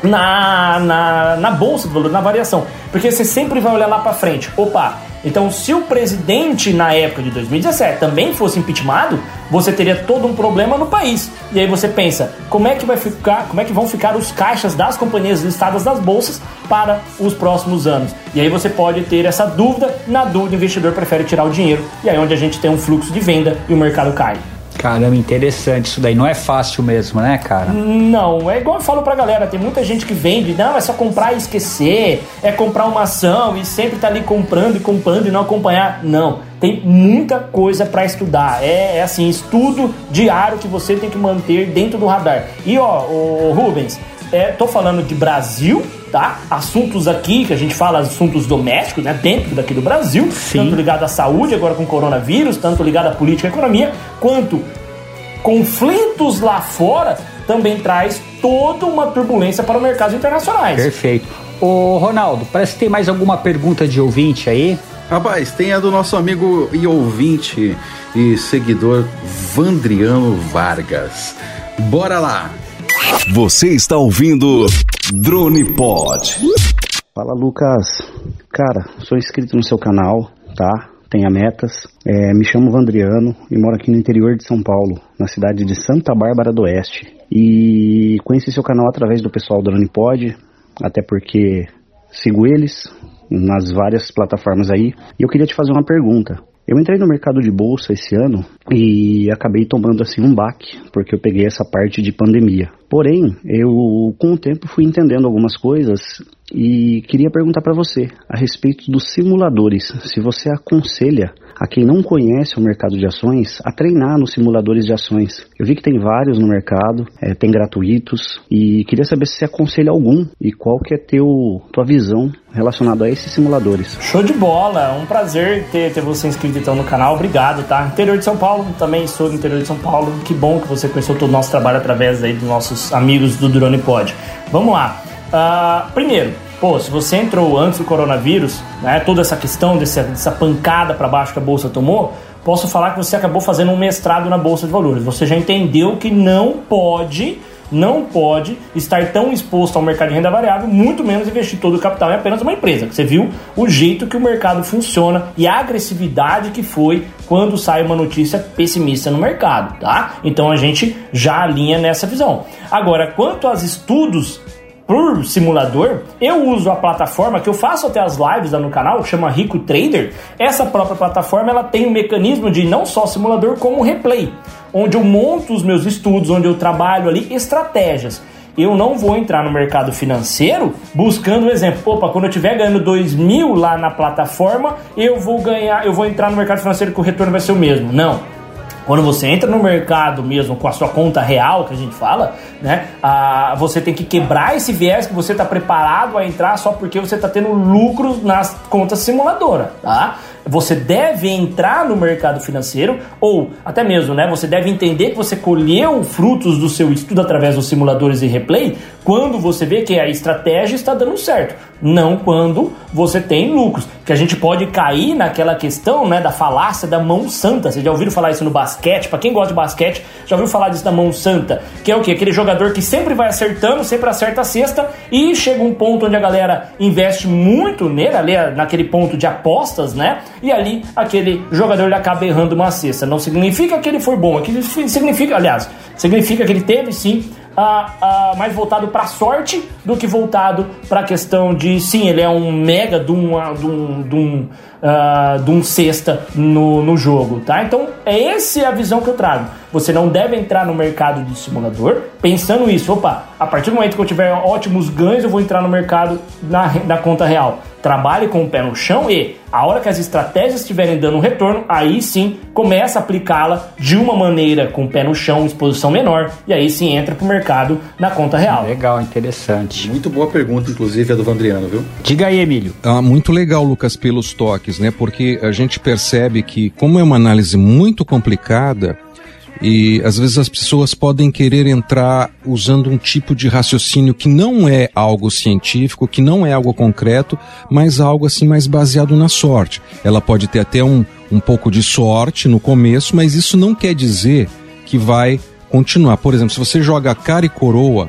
na, na, na bolsa do valor, na variação. Porque você sempre vai olhar lá para frente. Opa, então se o presidente na época de 2017 também fosse impeachmentado, você teria todo um problema no país. E aí você pensa, como é que vai ficar, como é que vão ficar os caixas das companhias listadas das bolsas para os próximos anos? E aí você pode ter essa dúvida, na dúvida o investidor prefere tirar o dinheiro e aí é onde a gente tem um fluxo de venda e o mercado cai. Caramba, interessante isso daí. Não é fácil mesmo, né, cara? Não, é igual eu falo pra galera. Tem muita gente que vende, não, é só comprar e esquecer. É comprar uma ação e sempre tá ali comprando e comprando e não acompanhar. Não, tem muita coisa para estudar. É, é, assim, estudo diário que você tem que manter dentro do radar. E ó, o Rubens, é, tô falando de Brasil, tá? Assuntos aqui que a gente fala, assuntos domésticos, né? Dentro daqui do Brasil, Sim. tanto ligado à saúde, agora com o coronavírus, tanto ligado à política e economia, quanto conflitos lá fora, também traz toda uma turbulência para os mercados internacionais. Perfeito. Ô Ronaldo, parece que tem mais alguma pergunta de ouvinte aí. Rapaz, tem a do nosso amigo e ouvinte e seguidor Vandriano Vargas. Bora lá! Você está ouvindo Drone Pod. Fala Lucas. Cara, sou inscrito no seu canal, tá? Tenha metas. É, me chamo Vandriano e moro aqui no interior de São Paulo, na cidade de Santa Bárbara do Oeste. E conheci seu canal através do pessoal do Drone Pod, até porque sigo eles nas várias plataformas aí. E eu queria te fazer uma pergunta. Eu entrei no mercado de bolsa esse ano e acabei tomando assim um baque, porque eu peguei essa parte de pandemia. Porém, eu com o tempo fui entendendo algumas coisas e queria perguntar para você a respeito dos simuladores. Se você aconselha a quem não conhece o mercado de ações a treinar nos simuladores de ações. Eu vi que tem vários no mercado, é, tem gratuitos e queria saber se você aconselha algum e qual que é teu tua visão relacionada a esses simuladores. Show de bola, é um prazer ter, ter você inscrito então no canal, obrigado, tá? Interior de São Paulo, também sou do interior de São Paulo, que bom que você conheceu todo o nosso trabalho através aí dos nossos amigos do Drone Pod. Vamos lá. Uh, primeiro, pô, se você entrou antes do coronavírus, né, toda essa questão dessa, dessa pancada para baixo que a bolsa tomou, posso falar que você acabou fazendo um mestrado na bolsa de valores. Você já entendeu que não pode não pode estar tão exposto ao mercado de renda variável, muito menos investir todo o capital em apenas uma empresa. Você viu o jeito que o mercado funciona e a agressividade que foi quando sai uma notícia pessimista no mercado, tá? Então a gente já alinha nessa visão. Agora, quanto aos estudos por simulador, eu uso a plataforma que eu faço até as lives lá no canal, chama Rico Trader. Essa própria plataforma ela tem um mecanismo de não só simulador como replay, onde eu monto os meus estudos, onde eu trabalho ali estratégias. Eu não vou entrar no mercado financeiro buscando um exemplo. Opa, quando eu estiver ganhando 2 mil lá na plataforma, eu vou ganhar, eu vou entrar no mercado financeiro que o retorno vai ser o mesmo. Não Quando você entra no mercado mesmo com a sua conta real, que a gente fala, né? Ah, você tem que quebrar esse viés que você está preparado a entrar só porque você está tendo lucros nas contas simuladoras, tá? Você deve entrar no mercado financeiro ou até mesmo, né? Você deve entender que você colheu frutos do seu estudo através dos simuladores e replay quando você vê que a estratégia está dando certo, não quando você tem lucros. Que a gente pode cair naquela questão, né, da falácia da mão santa. Vocês já ouviram falar isso no basquete? Para quem gosta de basquete, já ouviu falar disso da mão santa, que é o que? Aquele jogador que sempre vai acertando, sempre acerta a cesta e chega um ponto onde a galera investe muito nele, ali naquele ponto de apostas, né? E ali aquele jogador ele acaba errando uma cesta. Não significa que ele foi bom, aquilo significa, aliás, significa que ele teve sim Uh, uh, mais voltado para sorte do que voltado para a questão de sim, ele é um mega de um, de um, de um, uh, de um cesta no, no jogo, tá? Então, é essa a visão que eu trago. Você não deve entrar no mercado de simulador pensando isso, opa, a partir do momento que eu tiver ótimos ganhos, eu vou entrar no mercado na, na conta real trabalhe com o pé no chão e, a hora que as estratégias estiverem dando um retorno, aí sim começa a aplicá-la de uma maneira com o pé no chão, exposição menor, e aí sim entra para o mercado na conta real. Legal, interessante. Muito boa pergunta, inclusive, a do Vandriano, viu? Diga aí, Emílio. Ah, muito legal, Lucas, pelos toques, né? Porque a gente percebe que, como é uma análise muito complicada, e às vezes as pessoas podem querer entrar usando um tipo de raciocínio que não é algo científico, que não é algo concreto, mas algo assim mais baseado na sorte. Ela pode ter até um, um pouco de sorte no começo, mas isso não quer dizer que vai continuar. Por exemplo, se você joga cara e coroa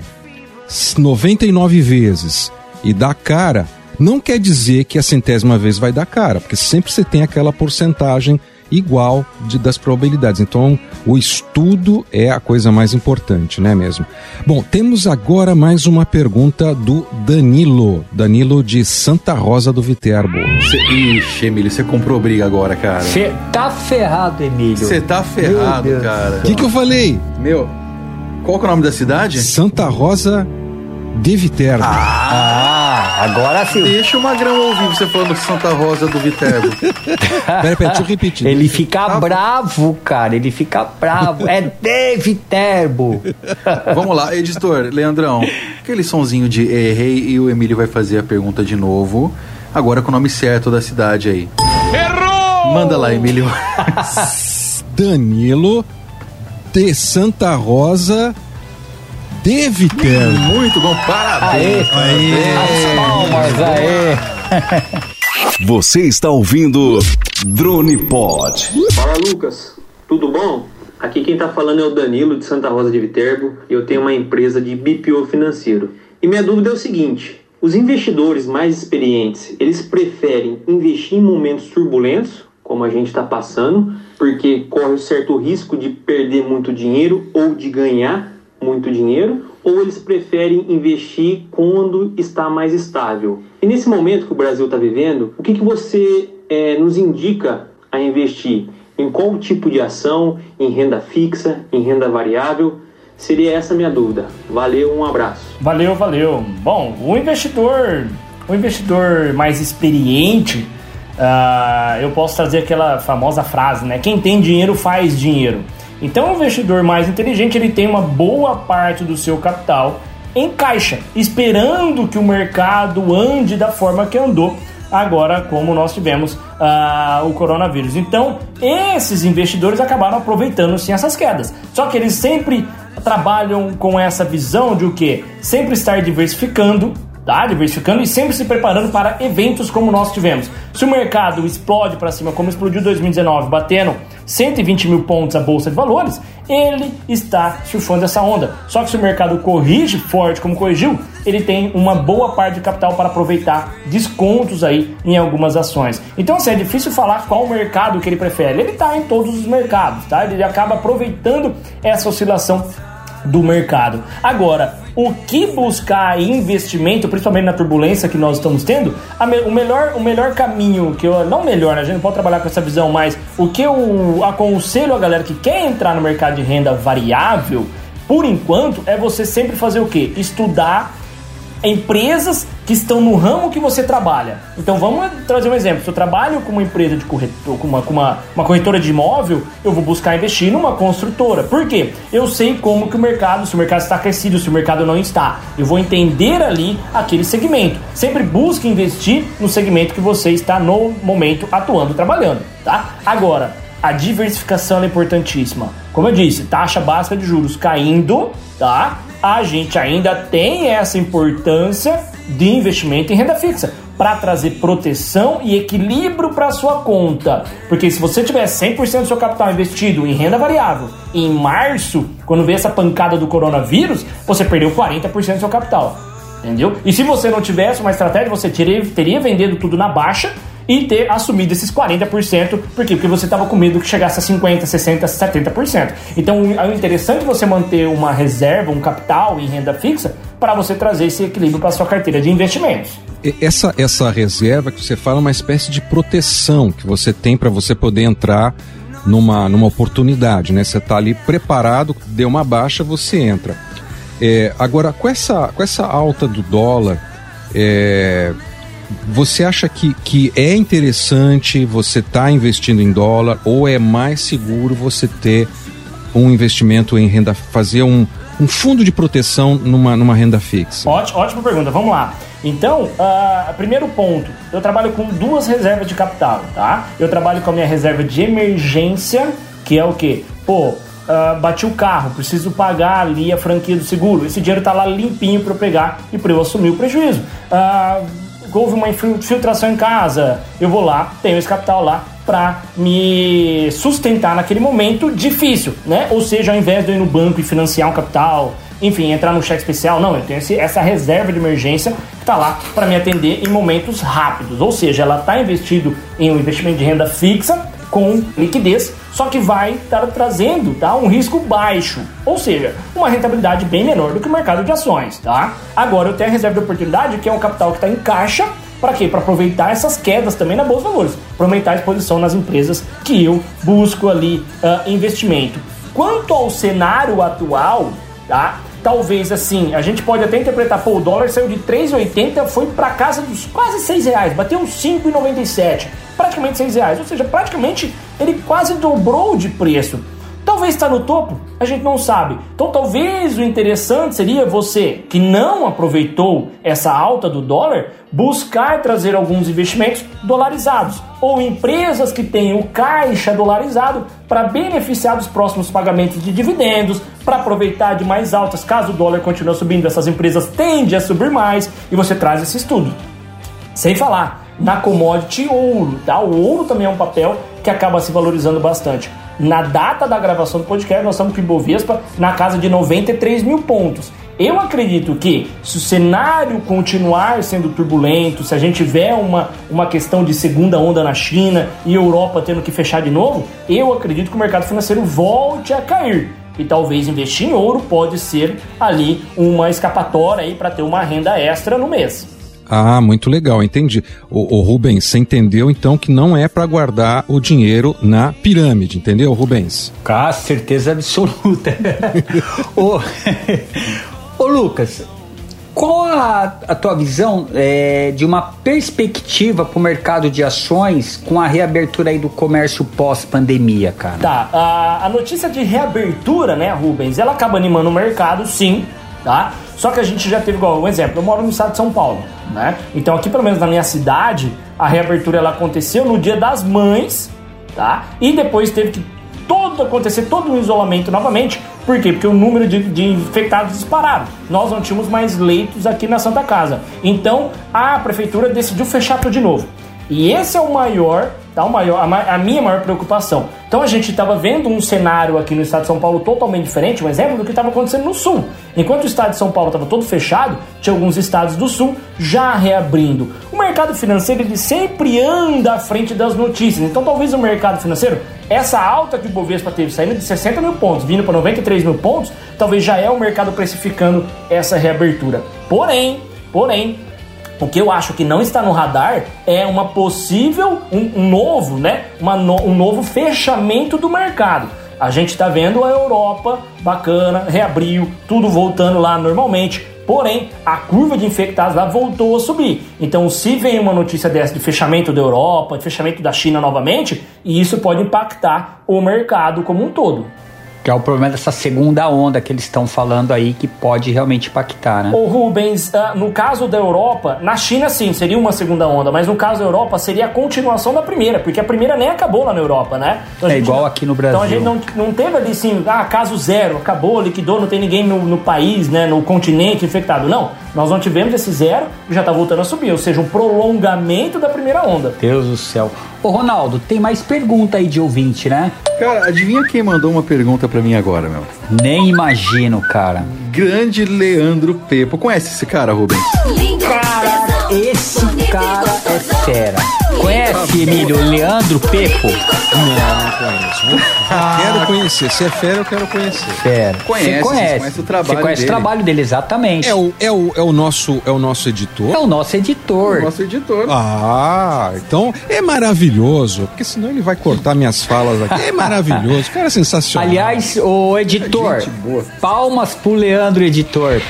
99 vezes e dá cara, não quer dizer que a centésima vez vai dar cara, porque sempre você tem aquela porcentagem igual de, das probabilidades. Então, o estudo é a coisa mais importante, né mesmo? Bom, temos agora mais uma pergunta do Danilo. Danilo de Santa Rosa do Viterbo. Cê, ixi, Emílio, você comprou briga agora, cara. Você tá ferrado, Emílio. Você tá ferrado, cara. O que, que eu falei? Meu, qual que é o nome da cidade? Santa Rosa de Viterbo. Ah, ah, agora sim. Deixa o Magrão ouvir você falando Santa Rosa do Viterbo. peraí, peraí, deixa eu repetir. Ele fica tá bravo, cara. Ele fica bravo. é de Viterbo. Vamos lá, editor, Leandrão. Aquele sonzinho de errei e o Emílio vai fazer a pergunta de novo. Agora com o nome certo da cidade aí. Errou! Manda lá, Emílio. Danilo de Santa Rosa de Viterbo. Muito bom, parabéns. Aê, aê. As palmas, aê. Você está ouvindo Drone Pod. Fala Lucas, tudo bom? Aqui quem está falando é o Danilo de Santa Rosa de Viterbo e eu tenho uma empresa de BPO financeiro. E minha dúvida é o seguinte: os investidores mais experientes eles preferem investir em momentos turbulentos, como a gente está passando, porque corre um certo risco de perder muito dinheiro ou de ganhar muito dinheiro ou eles preferem investir quando está mais estável? E nesse momento que o Brasil está vivendo, o que, que você é, nos indica a investir? Em qual tipo de ação? Em renda fixa? Em renda variável? Seria essa a minha dúvida. Valeu, um abraço. Valeu, valeu. Bom, o investidor, o investidor mais experiente, uh, eu posso trazer aquela famosa frase, né? Quem tem dinheiro faz dinheiro. Então, o investidor mais inteligente ele tem uma boa parte do seu capital em caixa, esperando que o mercado ande da forma que andou agora, como nós tivemos uh, o coronavírus. Então, esses investidores acabaram aproveitando sim essas quedas. Só que eles sempre trabalham com essa visão de o que? Sempre estar diversificando tá? diversificando e sempre se preparando para eventos como nós tivemos. Se o mercado explode para cima, como explodiu em 2019, batendo 120 mil pontos a bolsa de valores, ele está surfando essa onda. Só que se o mercado corrige forte como corrigiu, ele tem uma boa parte de capital para aproveitar descontos aí em algumas ações. Então, assim, é difícil falar qual mercado que ele prefere. Ele está em todos os mercados, tá? Ele acaba aproveitando essa oscilação do mercado. Agora, o que buscar investimento, principalmente na turbulência que nós estamos tendo, me, o, melhor, o melhor caminho, que eu não melhor, né? a gente não pode trabalhar com essa visão, mas o que eu aconselho a galera que quer entrar no mercado de renda variável, por enquanto, é você sempre fazer o quê? Estudar empresas que estão no ramo que você trabalha. Então vamos trazer um exemplo. Se eu trabalho com uma empresa de corretor, com uma, com uma, uma corretora de imóvel, eu vou buscar investir numa construtora. Por quê? Eu sei como que o mercado, se o mercado está aquecido, se o mercado não está. Eu vou entender ali aquele segmento. Sempre busque investir no segmento que você está no momento atuando, trabalhando, tá? Agora, a diversificação é importantíssima. Como eu disse, taxa básica de juros caindo, tá? A gente ainda tem essa importância de investimento em renda fixa para trazer proteção e equilíbrio para sua conta. Porque se você tiver 100% do seu capital investido em renda variável em março, quando veio essa pancada do coronavírus, você perdeu 40% do seu capital. Entendeu? E se você não tivesse uma estratégia, você teria, teria vendido tudo na baixa e ter assumido esses 40%, por quê? Porque você estava com medo que chegasse a 50%, 60%, 70%. Então é interessante você manter uma reserva, um capital em renda fixa, para você trazer esse equilíbrio para sua carteira de investimentos. Essa, essa reserva que você fala é uma espécie de proteção que você tem para você poder entrar numa, numa oportunidade, né? Você está ali preparado, deu uma baixa, você entra. É, agora, com essa, com essa alta do dólar, é, você acha que, que é interessante você estar tá investindo em dólar ou é mais seguro você ter um investimento em renda, fazer um, um fundo de proteção numa, numa renda fixa? Ótima, ótima pergunta, vamos lá. Então, uh, primeiro ponto, eu trabalho com duas reservas de capital, tá? Eu trabalho com a minha reserva de emergência, que é o quê? Pô, Uh, bati o carro, preciso pagar ali a franquia do seguro. Esse dinheiro tá lá limpinho para eu pegar e para eu assumir o prejuízo. Uh, houve uma infiltração em casa, eu vou lá, tenho esse capital lá para me sustentar naquele momento difícil, né? Ou seja, ao invés de eu ir no banco e financiar um capital, enfim, entrar no cheque especial, não, eu tenho esse, essa reserva de emergência que está lá para me atender em momentos rápidos. Ou seja, ela está investido em um investimento de renda fixa com liquidez, só que vai estar trazendo tá, um risco baixo, ou seja, uma rentabilidade bem menor do que o mercado de ações. Tá? Agora eu tenho a reserva de oportunidade, que é um capital que está em caixa, para quê? Para aproveitar essas quedas também na Bolsa de Valores, para aumentar a exposição nas empresas que eu busco ali uh, investimento. Quanto ao cenário atual, tá? Talvez assim, a gente pode até interpretar, pô, o dólar saiu de 3,80, foi para casa dos quase 6 reais, bateu uns 5,97 praticamente 6 reais. Ou seja, praticamente ele quase dobrou de preço. Talvez está no topo, a gente não sabe. Então talvez o interessante seria você que não aproveitou essa alta do dólar buscar trazer alguns investimentos dolarizados ou empresas que o caixa dolarizado para beneficiar dos próximos pagamentos de dividendos, para aproveitar de mais altas caso o dólar continue subindo, essas empresas tendem a subir mais e você traz esse estudo. Sem falar na commodity ouro, tá? O ouro também é um papel que acaba se valorizando bastante. Na data da gravação do podcast, nós estamos com o Ibovespa na casa de 93 mil pontos. Eu acredito que se o cenário continuar sendo turbulento, se a gente tiver uma, uma questão de segunda onda na China e Europa tendo que fechar de novo, eu acredito que o mercado financeiro volte a cair. E talvez investir em ouro pode ser ali uma escapatória para ter uma renda extra no mês. Ah, muito legal, entendi. O, o Rubens, você entendeu então que não é para guardar o dinheiro na pirâmide, entendeu, Rubens? Com certeza absoluta. ô, ô, Lucas, qual a, a tua visão é, de uma perspectiva para o mercado de ações com a reabertura aí do comércio pós-pandemia, cara? Tá, a, a notícia de reabertura, né, Rubens, ela acaba animando o mercado, sim, tá? Só que a gente já teve igual um exemplo, eu moro no estado de São Paulo, né? Então aqui pelo menos na minha cidade, a reabertura ela aconteceu no Dia das Mães, tá? E depois teve que todo acontecer todo um isolamento novamente. Por quê? Porque o número de, de infectados dispararam. Nós não tínhamos mais leitos aqui na Santa Casa. Então a prefeitura decidiu fechar tudo de novo. E esse é o maior? O maior, a, a minha maior preocupação. Então a gente estava vendo um cenário aqui no estado de São Paulo totalmente diferente, um exemplo do que estava acontecendo no sul. Enquanto o estado de São Paulo estava todo fechado, tinha alguns estados do sul já reabrindo. O mercado financeiro ele sempre anda à frente das notícias. Então talvez o mercado financeiro, essa alta que o Bovespa teve, saindo de 60 mil pontos, vindo para 93 mil pontos, talvez já é o mercado precificando essa reabertura. Porém, porém, o que eu acho que não está no radar é uma possível, um, um novo, né? Uma no, um novo fechamento do mercado. A gente está vendo a Europa bacana, reabriu, tudo voltando lá normalmente. Porém, a curva de infectados lá voltou a subir. Então, se vem uma notícia dessa de fechamento da Europa, de fechamento da China novamente, isso pode impactar o mercado como um todo. Que é o problema dessa segunda onda que eles estão falando aí, que pode realmente impactar, né? Ô Rubens, ah, no caso da Europa, na China sim, seria uma segunda onda, mas no caso da Europa seria a continuação da primeira, porque a primeira nem acabou lá na Europa, né? Então, é igual aqui no Brasil. Então a gente não, não teve ali assim, ah, caso zero, acabou, liquidou, não tem ninguém no, no país, né, no continente infectado. Não, nós não tivemos esse zero e já tá voltando a subir, ou seja, um prolongamento da primeira onda. Deus do céu. Ô Ronaldo, tem mais pergunta aí de ouvinte, né? Cara, adivinha quem mandou uma pergunta para mim agora, meu? Nem imagino, cara. Grande Leandro Pepo. Conhece esse cara, Rubens? Cara, esse cara é fera. Conhece, Emílio, Leandro Pepo? Não, não conheço. quero conhecer. Se é fera, eu quero conhecer. Fera. Conhece, Você conhece. conhece o trabalho Você conhece dele. o trabalho dele, exatamente. É o, é o, é o, nosso, é o nosso editor? É o nosso editor. Nosso editor. Ah, então é maravilhoso, porque senão ele vai cortar minhas falas aqui. É maravilhoso, o cara é sensacional. Aliás, o editor, palmas pro Leandro, editor.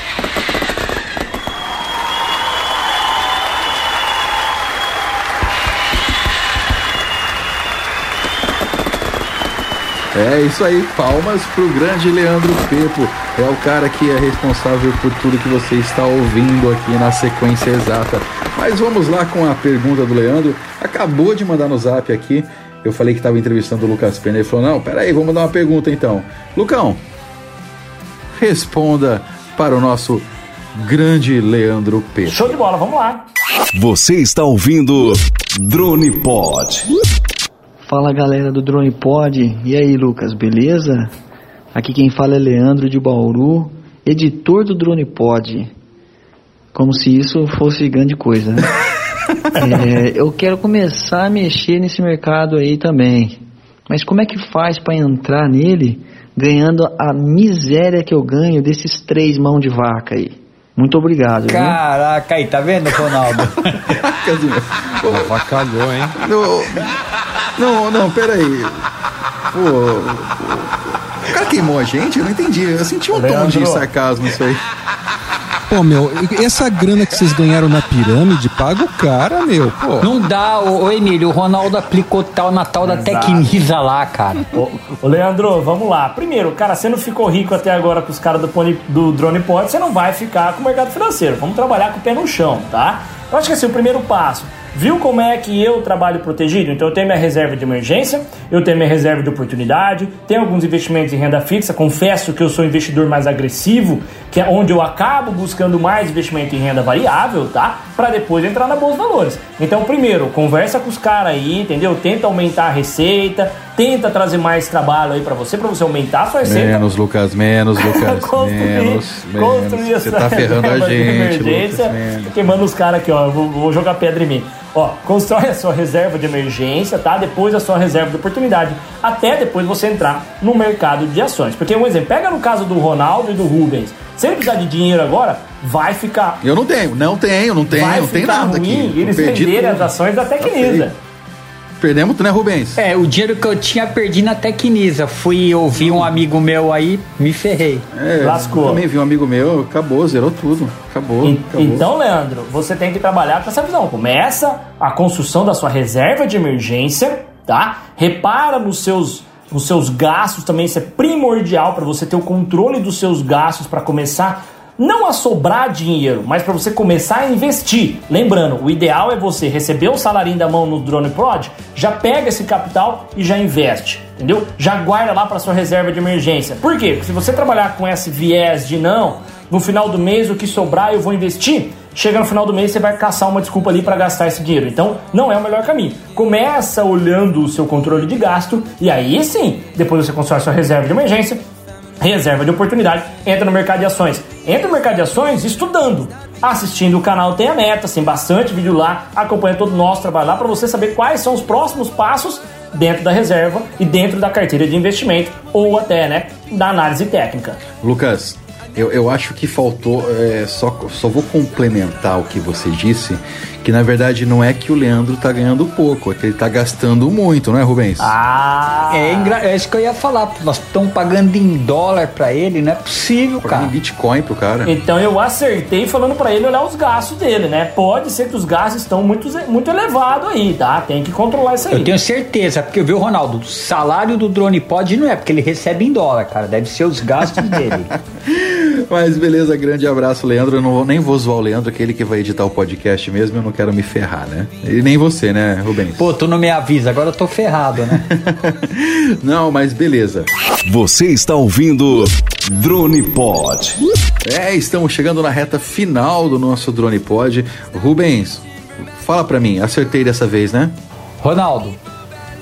É isso aí, palmas pro grande Leandro Pepo. É o cara que é responsável por tudo que você está ouvindo aqui na sequência exata. Mas vamos lá com a pergunta do Leandro. Acabou de mandar no zap aqui. Eu falei que estava entrevistando o Lucas Pena. Ele falou: Não, peraí, vamos dar uma pergunta então. Lucão, responda para o nosso grande Leandro Pepo. Show de bola, vamos lá. Você está ouvindo Drone Pod. Fala galera do Drone Pod, e aí Lucas, beleza? Aqui quem fala é Leandro de Bauru, editor do Drone Pod. Como se isso fosse grande coisa, né? É, eu quero começar a mexer nesse mercado aí também. Mas como é que faz para entrar nele ganhando a miséria que eu ganho desses três mãos de vaca aí? Muito obrigado. viu? Caraca, aí, tá vendo, Ronaldo? Avacalhou, hein? Não, não, não, peraí. Pô, o cara queimou a gente? Eu não entendi. Eu senti um tom de Leandro. sarcasmo isso aí. Pô, meu, essa grana que vocês ganharam na pirâmide, paga o cara, meu. Pô. Não dá, ô, ô Emílio, o Ronaldo aplicou tal Natal da Exato. Tecnisa lá, cara. Ô, ô, Leandro, vamos lá. Primeiro, cara, você não ficou rico até agora com os caras do, Pony- do Drone Pod, você não vai ficar com o mercado financeiro. Vamos trabalhar com o pé no chão, tá? Eu acho que assim, o primeiro passo. Viu como é que eu trabalho protegido? Então eu tenho minha reserva de emergência, eu tenho minha reserva de oportunidade, tenho alguns investimentos em renda fixa. Confesso que eu sou um investidor mais agressivo, que é onde eu acabo buscando mais investimento em renda variável, tá? Para depois entrar na bolsa de valores. Então, primeiro, conversa com os caras aí, entendeu? Tenta aumentar a receita, tenta trazer mais trabalho aí para você, para você aumentar a sua receita. Menos, Lucas, menos, Lucas, Construir- menos, construir menos. Você tá ferrando a gente, emergência. Lucas, menos. Queimando os caras aqui, ó. Vou, vou jogar pedra em mim. Ó, constrói a sua reserva de emergência, tá? Depois a sua reserva de oportunidade. Até depois você entrar no mercado de ações. Porque, um exemplo, pega no caso do Ronaldo e do Rubens. Se ele precisar de dinheiro agora, vai ficar. Eu não tenho, não tenho, não tenho, vai não tem ficar nada ruim aqui. eles venderem as ações da Tecnisa. Perdemos, né, Rubens? É, o dinheiro que eu tinha perdi na Tecnisa. Fui ouvir um amigo meu aí, me ferrei. É, Lascou. Também vi um amigo meu, acabou, zerou tudo. Acabou, En- acabou. Então, Leandro, você tem que trabalhar com essa visão. Começa a construção da sua reserva de emergência, tá? Repara nos seus, nos seus gastos também, isso é primordial para você ter o controle dos seus gastos para começar não a sobrar dinheiro, mas para você começar a investir. Lembrando, o ideal é você receber o salarinho da mão no Drone Prod, já pega esse capital e já investe, entendeu? Já guarda lá para sua reserva de emergência. Por quê? Porque se você trabalhar com esse viés de não, no final do mês o que sobrar eu vou investir, chega no final do mês você vai caçar uma desculpa ali para gastar esse dinheiro. Então, não é o melhor caminho. Começa olhando o seu controle de gasto e aí sim, depois você constrói sua reserva de emergência, reserva de oportunidade, entra no mercado de ações. Entra no mercado de ações estudando, assistindo o canal Tem a Meta, tem bastante vídeo lá, acompanha todo o nosso trabalho lá para você saber quais são os próximos passos dentro da reserva e dentro da carteira de investimento ou até, né, da análise técnica. Lucas, eu, eu acho que faltou, é, só, só vou complementar o que você disse, que na verdade não é que o Leandro tá ganhando pouco, é que ele tá gastando muito, não é, Rubens? Ah, é, engra... é isso que eu ia falar. Nós estamos pagando em dólar pra ele, não é possível, Pagando cara. em Bitcoin pro cara. Então eu acertei falando pra ele olhar os gastos dele, né? Pode ser que os gastos estão muito, muito elevados aí, tá? Tem que controlar isso aí. Eu tenho certeza, porque viu, Ronaldo, o salário do drone pode não é, porque ele recebe em dólar, cara. Deve ser os gastos dele. Mas beleza, grande abraço, Leandro. Eu não vou, nem vou zoar o Leandro, que é ele que vai editar o podcast mesmo, eu não quero me ferrar, né? E nem você, né, Rubens? Pô, tu não me avisa, agora eu tô ferrado, né? não, mas beleza. Você está ouvindo Drone Pod. É, estamos chegando na reta final do nosso Drone Pod. Rubens, fala pra mim, acertei dessa vez, né? Ronaldo,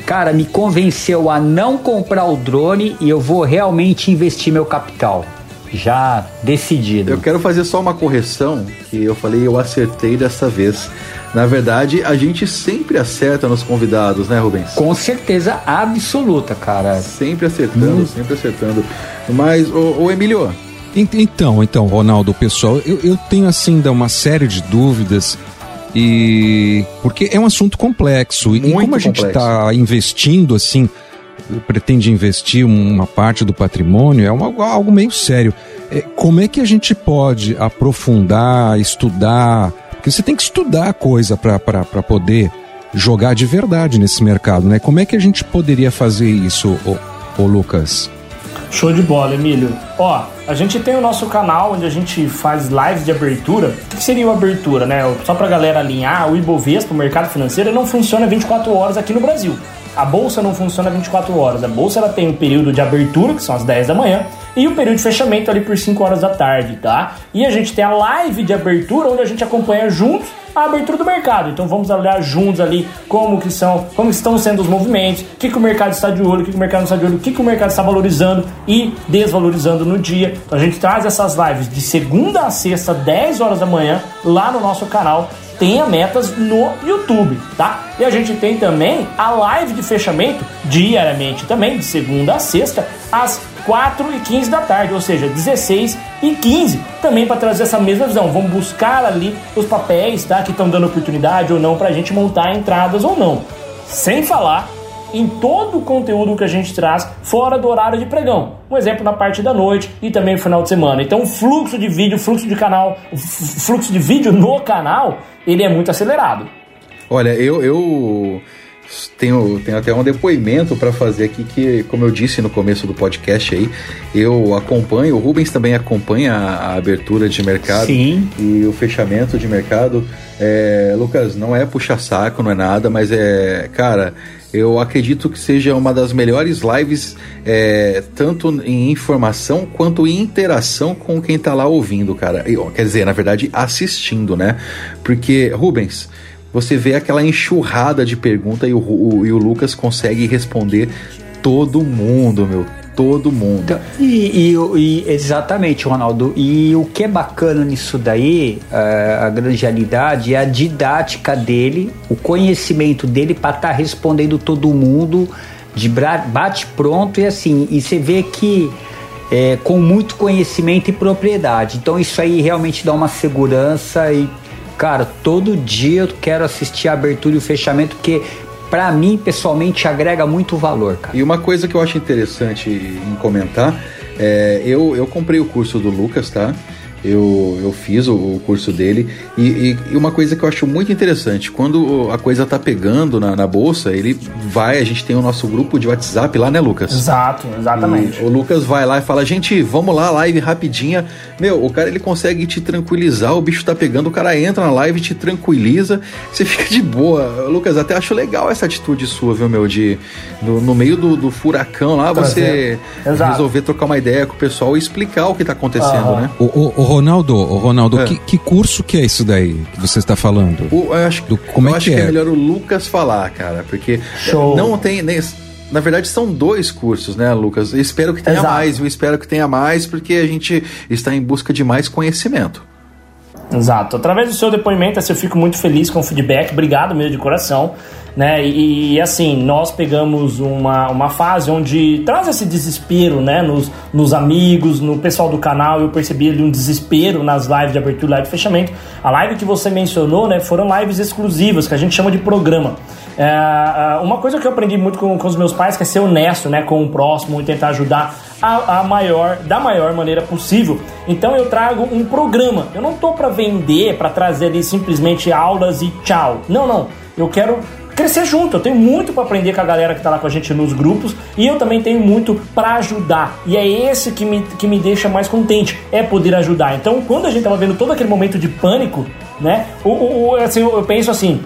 cara, me convenceu a não comprar o drone e eu vou realmente investir meu capital. Já decidido. Eu quero fazer só uma correção, que eu falei eu acertei dessa vez. Na verdade, a gente sempre acerta nos convidados, né, Rubens? Com certeza absoluta, cara. Sempre acertando, hum. sempre acertando. Mas, ô, ô Emílio, então, então, Ronaldo, pessoal, eu, eu tenho assim ainda uma série de dúvidas e porque é um assunto complexo Muito e como a gente está investindo assim, pretende investir uma parte do patrimônio, é uma, algo meio sério. É, como é que a gente pode aprofundar, estudar? Porque você tem que estudar a coisa para poder jogar de verdade nesse mercado, né? Como é que a gente poderia fazer isso, ô, ô Lucas? Show de bola, Emílio. Ó, a gente tem o nosso canal onde a gente faz lives de abertura. O que seria o abertura, né? Só pra galera alinhar, o Ibovespa, o mercado financeiro, não funciona 24 horas aqui no Brasil. A bolsa não funciona 24 horas. A bolsa ela tem um período de abertura, que são as 10 da manhã, e o período de fechamento ali por 5 horas da tarde, tá? E a gente tem a live de abertura onde a gente acompanha juntos a abertura do mercado. Então vamos olhar juntos ali como que são, como estão sendo os movimentos, o que, que o mercado está de olho, o que, que o mercado não está de olho, o que, que o mercado está valorizando e desvalorizando no dia. Então a gente traz essas lives de segunda a sexta, 10 horas da manhã, lá no nosso canal tenha metas no YouTube, tá? E a gente tem também a live de fechamento diariamente também, de segunda a sexta, às 4 e 15 da tarde, ou seja, 16 e 15, também para trazer essa mesma visão. Vamos buscar ali os papéis, tá? Que estão dando oportunidade ou não para a gente montar entradas ou não. Sem falar em todo o conteúdo que a gente traz fora do horário de pregão. Um exemplo na parte da noite e também no final de semana. Então, o fluxo de vídeo, fluxo de canal, o fluxo de vídeo no canal, ele é muito acelerado. Olha, eu, eu tenho, tenho até um depoimento para fazer aqui que, como eu disse no começo do podcast aí, eu acompanho, o Rubens também acompanha a, a abertura de mercado Sim. e o fechamento de mercado. É, Lucas, não é puxa saco, não é nada, mas é, cara, eu acredito que seja uma das melhores lives, é, tanto em informação quanto em interação com quem tá lá ouvindo, cara. Quer dizer, na verdade, assistindo, né? Porque, Rubens, você vê aquela enxurrada de pergunta e o, o, e o Lucas consegue responder todo mundo, meu. Todo mundo. Então, e, e, e, exatamente, Ronaldo. E o que é bacana nisso daí, a, a realidade, é a didática dele, o conhecimento dele para estar tá respondendo todo mundo de bate pronto e assim. E você vê que é, com muito conhecimento e propriedade. Então isso aí realmente dá uma segurança e Cara, todo dia eu quero assistir a abertura e o fechamento, porque para mim, pessoalmente, agrega muito valor, cara. E uma coisa que eu acho interessante em comentar, é, eu, eu comprei o curso do Lucas, tá? Eu, eu fiz o, o curso dele. E, e, e, uma coisa que eu acho muito interessante, quando a coisa tá pegando na, na, bolsa, ele vai, a gente tem o nosso grupo de WhatsApp lá, né, Lucas? Exato, exatamente. E o Lucas vai lá e fala, gente, vamos lá, live rapidinha. Meu, o cara ele consegue te tranquilizar, o bicho tá pegando, o cara entra na live, te tranquiliza, você fica de boa. Lucas, até acho legal essa atitude sua, viu, meu, de no, no meio do, do, furacão lá, você resolver trocar uma ideia com o pessoal e explicar o que tá acontecendo, né? O, o, o Ronaldo, Ronaldo, é. que, que, curso que é isso daí que você está falando? O, eu acho, Do, como eu é acho que, é? que é melhor o Lucas falar, cara, porque Show. não tem nem na verdade, são dois cursos, né, Lucas? Eu espero que tenha Exato. mais, eu espero que tenha mais, porque a gente está em busca de mais conhecimento. Exato. Através do seu depoimento, assim, eu fico muito feliz com o feedback. Obrigado mesmo de coração. Né? E, e, assim, nós pegamos uma, uma fase onde traz esse desespero, né? Nos, nos amigos, no pessoal do canal, eu percebi ali um desespero nas lives de abertura live de fechamento. A live que você mencionou, né? Foram lives exclusivas, que a gente chama de programa. É, uma coisa que eu aprendi muito com, com os meus pais que é ser honesto, né? Com o próximo e tentar ajudar a, a, maior, da maior maneira possível. Então eu trago um programa. Eu não tô para vender, para trazer ali simplesmente aulas e tchau. Não, não. Eu quero crescer junto. Eu tenho muito para aprender com a galera que tá lá com a gente nos grupos e eu também tenho muito para ajudar. E é esse que me, que me deixa mais contente, é poder ajudar. Então, quando a gente tava vendo todo aquele momento de pânico, né? O, o, assim, eu penso assim,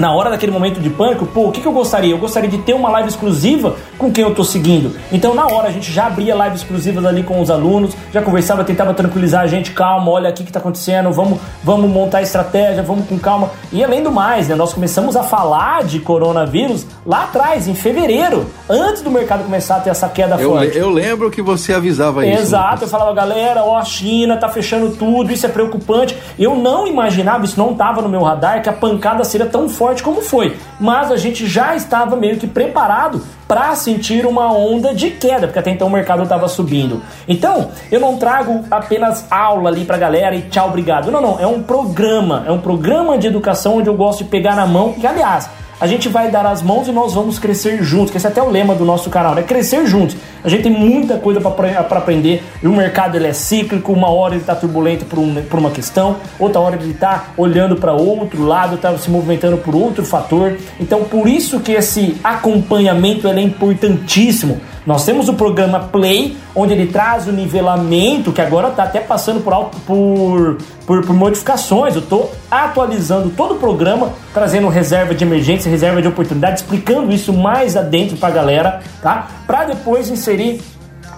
na hora daquele momento de pânico, pô, o que, que eu gostaria? Eu gostaria de ter uma live exclusiva com quem eu tô seguindo. Então, na hora, a gente já abria lives exclusivas ali com os alunos, já conversava, tentava tranquilizar a gente, calma, olha aqui o que tá acontecendo, vamos, vamos montar a estratégia, vamos com calma. E além do mais, né, nós começamos a falar de coronavírus lá atrás, em fevereiro, antes do mercado começar a ter essa queda eu, forte. Eu lembro que você avisava isso. Exato, eu falava, galera, ó, a China tá fechando tudo, isso é preocupante. Eu não imaginava, isso não tava no meu radar, que a pancada seria tão forte forte como foi, mas a gente já estava meio que preparado para sentir uma onda de queda, porque até então o mercado estava subindo. Então, eu não trago apenas aula ali para galera e tchau, obrigado. Não, não, é um programa, é um programa de educação onde eu gosto de pegar na mão, e aliás, a gente vai dar as mãos e nós vamos crescer juntos, que esse é até o lema do nosso canal, né? Crescer juntos. A gente tem muita coisa para aprender. E o mercado ele é cíclico, uma hora ele está turbulento por, um, por uma questão, outra hora ele está olhando para outro lado, está se movimentando por outro fator. Então, por isso que esse acompanhamento é importantíssimo. Nós temos o programa Play, onde ele traz o nivelamento, que agora está até passando por, por, por, por modificações. Eu estou atualizando todo o programa, trazendo reserva de emergência, reserva de oportunidade, explicando isso mais adentro para a galera, tá? Para depois inserir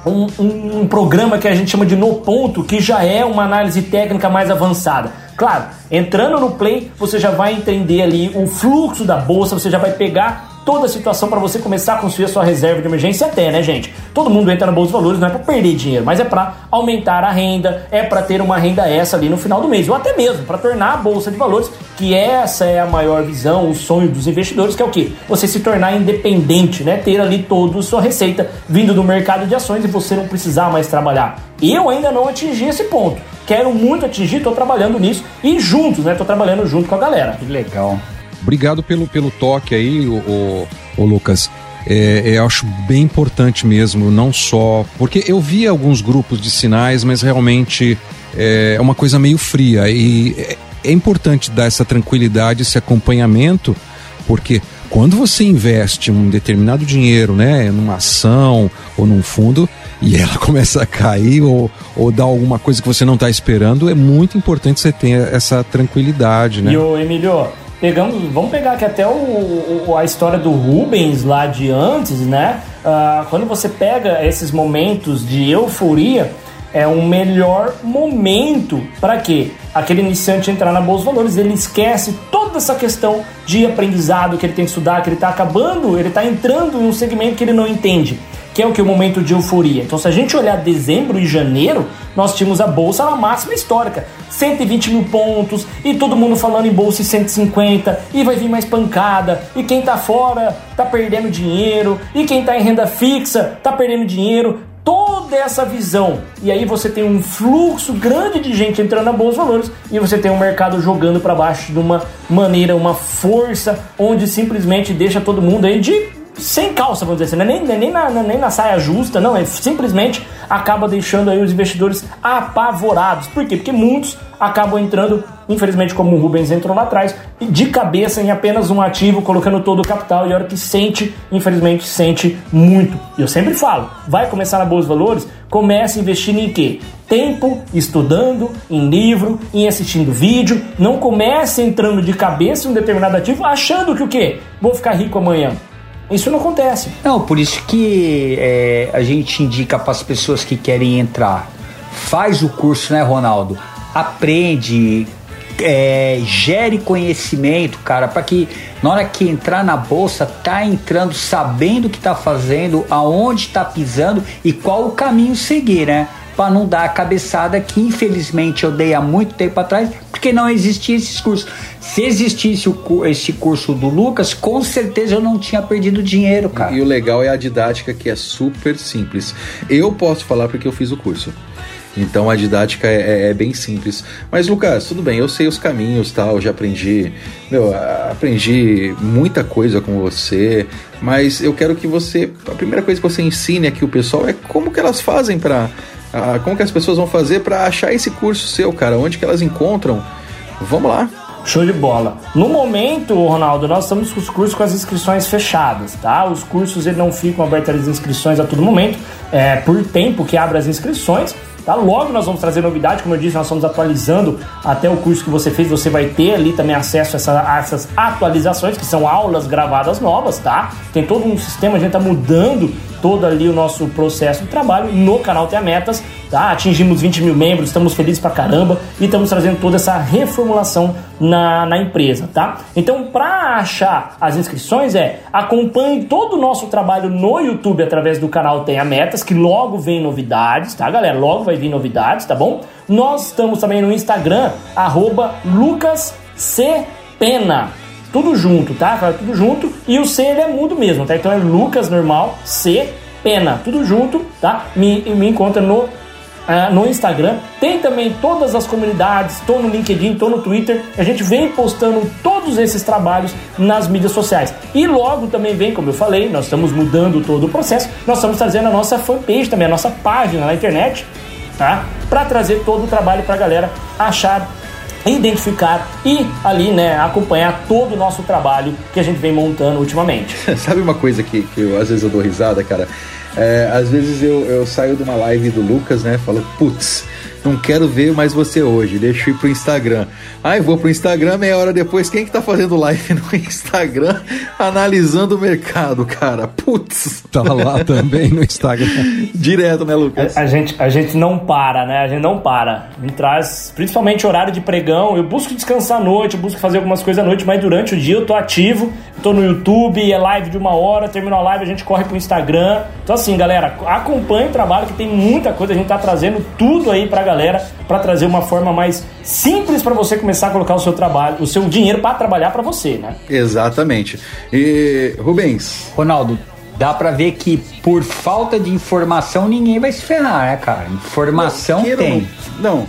um, um, um, programa que a gente chama de No Ponto, que já é uma análise técnica mais avançada. Claro, entrando no Play, você já vai entender ali o fluxo da bolsa, você já vai pegar toda a situação para você começar a construir a sua reserva de emergência até, né, gente? Todo mundo entra na bolsa de valores não é para perder dinheiro, mas é para aumentar a renda, é para ter uma renda essa ali no final do mês, ou até mesmo para tornar a bolsa de valores, que essa é a maior visão, o sonho dos investidores, que é o quê? Você se tornar independente, né? Ter ali toda a sua receita vindo do mercado de ações e você não precisar mais trabalhar. Eu ainda não atingi esse ponto. Quero muito atingir, estou trabalhando nisso e juntos, né? Tô trabalhando junto com a galera. Que legal. Obrigado pelo, pelo toque aí, o, o, o Lucas. É, é, eu acho bem importante mesmo, não só. Porque eu vi alguns grupos de sinais, mas realmente é, é uma coisa meio fria. E é, é importante dar essa tranquilidade, esse acompanhamento, porque quando você investe um determinado dinheiro, né, numa ação ou num fundo, e ela começa a cair ou, ou dar alguma coisa que você não está esperando, é muito importante você ter essa tranquilidade, né? E o Emílio, pegamos, vamos pegar aqui até o, o, a história do Rubens lá de antes, né? Uh, quando você pega esses momentos de euforia, é um melhor momento para quê? Aquele iniciante entrar na Bolsa Valores, ele esquece toda essa questão de aprendizado que ele tem que estudar, que ele está acabando, ele está entrando em um segmento que ele não entende que é o que? O momento de euforia. Então, se a gente olhar dezembro e janeiro, nós tínhamos a bolsa na máxima histórica. 120 mil pontos, e todo mundo falando em bolsa em 150, e vai vir mais pancada, e quem tá fora tá perdendo dinheiro, e quem tá em renda fixa tá perdendo dinheiro. Toda essa visão, e aí você tem um fluxo grande de gente entrando bolsa de valores e você tem o um mercado jogando para baixo de uma maneira, uma força onde simplesmente deixa todo mundo aí de sem calça, vamos dizer assim, é nem, nem, na, nem na saia justa, não, é simplesmente acaba deixando aí os investidores apavorados. Por quê? Porque muitos acabam entrando, infelizmente, como o Rubens entrou lá atrás, de cabeça em apenas um ativo, colocando todo o capital, e a hora que sente, infelizmente, sente muito. E eu sempre falo, vai começar na Bolsa Valores, comece investindo em quê? Tempo, estudando, em livro, em assistindo vídeo, não comece entrando de cabeça em um determinado ativo, achando que o quê? Vou ficar rico amanhã. Isso não acontece. Não, por isso que é, a gente indica para as pessoas que querem entrar. Faz o curso, né, Ronaldo? Aprende, é, gere conhecimento, cara, para que na hora que entrar na bolsa, tá entrando sabendo o que tá fazendo, aonde tá pisando e qual o caminho seguir, né? Para não dar a cabeçada que infelizmente eu dei há muito tempo atrás, porque não existia esses cursos. Se existisse o, esse curso do Lucas, com certeza eu não tinha perdido dinheiro, cara. E o legal é a didática que é super simples. Eu posso falar porque eu fiz o curso. Então a didática é, é- é bem simples. Mas Lucas, tudo bem, eu sei os caminhos, tal, já aprendi, meu, aprendi muita coisa com você. Mas eu quero que você, a primeira coisa que você ensine aqui o pessoal é como que elas fazem para, como que as pessoas vão fazer para achar esse curso seu, cara? Onde que elas encontram? Vamos lá. Show de bola. No momento, Ronaldo, nós estamos com os cursos com as inscrições fechadas, tá? Os cursos eles não ficam abertos as inscrições a todo momento, é por tempo que abre as inscrições. Tá? Logo nós vamos trazer novidade, como eu disse, nós estamos atualizando até o curso que você fez, você vai ter ali também acesso a, essa- a essas atualizações, que são aulas gravadas novas, tá? Tem todo um sistema, a gente tá mudando todo ali o nosso processo de trabalho no canal Tem Metas, tá? Atingimos 20 mil membros, estamos felizes pra caramba e estamos trazendo toda essa reformulação na, na empresa, tá? Então, para achar as inscrições é acompanhe todo o nosso trabalho no YouTube através do canal Tenha Metas, que logo vem novidades, tá, galera? Logo vai vir novidades, tá bom? Nós estamos também no Instagram, arroba LucasCPena. Tudo junto, tá? Tudo junto. E o C ele é mudo mesmo, tá? Então é Lucas normal, C, Pena. Tudo junto, tá? Me, me encontra no ah, no Instagram. Tem também todas as comunidades, tô no LinkedIn, tô no Twitter. A gente vem postando todos esses trabalhos nas mídias sociais. E logo também vem, como eu falei, nós estamos mudando todo o processo. Nós estamos trazendo a nossa fanpage também, a nossa página na internet, tá? Para trazer todo o trabalho pra galera achar identificar e ali, né, acompanhar todo o nosso trabalho que a gente vem montando ultimamente. Sabe uma coisa que, que eu, às vezes eu dou risada, cara? É, às vezes eu, eu saio de uma live do Lucas, né? Falo, putz, não quero ver mais você hoje, deixa eu ir pro Instagram. Aí vou pro Instagram, meia hora depois, quem que tá fazendo live no Instagram analisando o mercado, cara? Putz. Tá lá também no Instagram. Direto, né, Lucas? A, a gente, a gente não para, né? A gente não para. Gente traz, principalmente horário de pregão. Eu busco descansar à noite, eu busco fazer algumas coisas à noite, mas durante o dia eu tô ativo. Tô no YouTube, é live de uma hora, terminou a live, a gente corre pro Instagram. Então, assim, galera, acompanhe o trabalho que tem muita coisa. A gente tá trazendo tudo aí pra galera pra trazer uma forma mais simples pra você começar a colocar o seu trabalho, o seu dinheiro pra trabalhar pra você, né? Exatamente. E, Rubens. Ronaldo, dá pra ver que por falta de informação ninguém vai se ferrar, né, cara? Informação Não, tem. Não, não,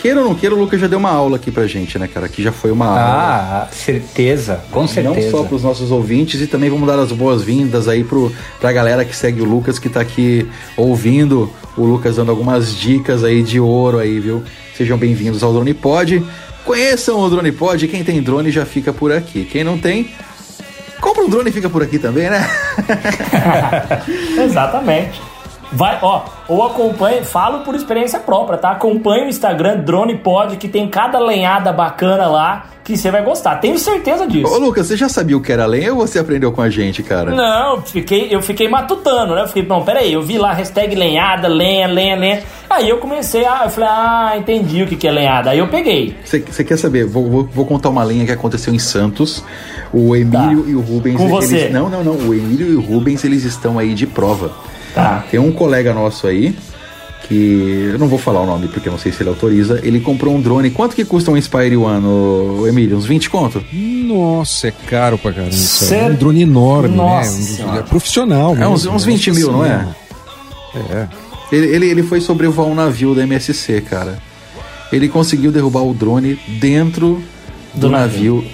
queira ou não queira, o Lucas já deu uma aula aqui pra gente, né, cara? Que já foi uma aula. Ah, certeza, com certeza. Não só para os nossos ouvintes e também vamos dar as boas-vindas aí pro, pra galera que segue o Lucas, que tá aqui ouvindo o Lucas dando algumas dicas aí de ouro aí, viu? Sejam bem-vindos ao Drone Pod. Conheçam o Drone Pod, quem tem drone já fica por aqui. Quem não tem, compra um drone e fica por aqui também, né? Exatamente. Vai, ó, ou acompanhe, falo por experiência própria, tá? Acompanhe o Instagram Drone Pod, que tem cada lenhada bacana lá que você vai gostar. Tenho certeza disso. Ô Lucas, você já sabia o que era lenha ou você aprendeu com a gente, cara? Não, fiquei, eu fiquei matutando, né? Eu fiquei, não, peraí, eu vi lá hashtag lenhada, lenha, lenha, lenha. Aí eu comecei a, eu falei, ah, entendi o que, que é lenhada. Aí eu peguei. Você quer saber? Vou, vou, vou contar uma linha que aconteceu em Santos. O Emílio e o Rubens. Tá. Com eles- você. não, não, não. O Emílio e o Rubens, eles estão aí de prova. Tá. Tem um colega nosso aí, que eu não vou falar o nome porque eu não sei se ele autoriza. Ele comprou um drone. Quanto que custa um Inspire One, o Emílio? Uns 20 conto? Nossa, é caro pra caramba. aí. É um drone enorme, Nossa né? Um- é profissional. É uns, mesmo, uns né? 20 mil, não é? É. Ele, ele, ele foi sobrevoar um navio da MSC, cara. Ele conseguiu derrubar o drone dentro do, Do navio.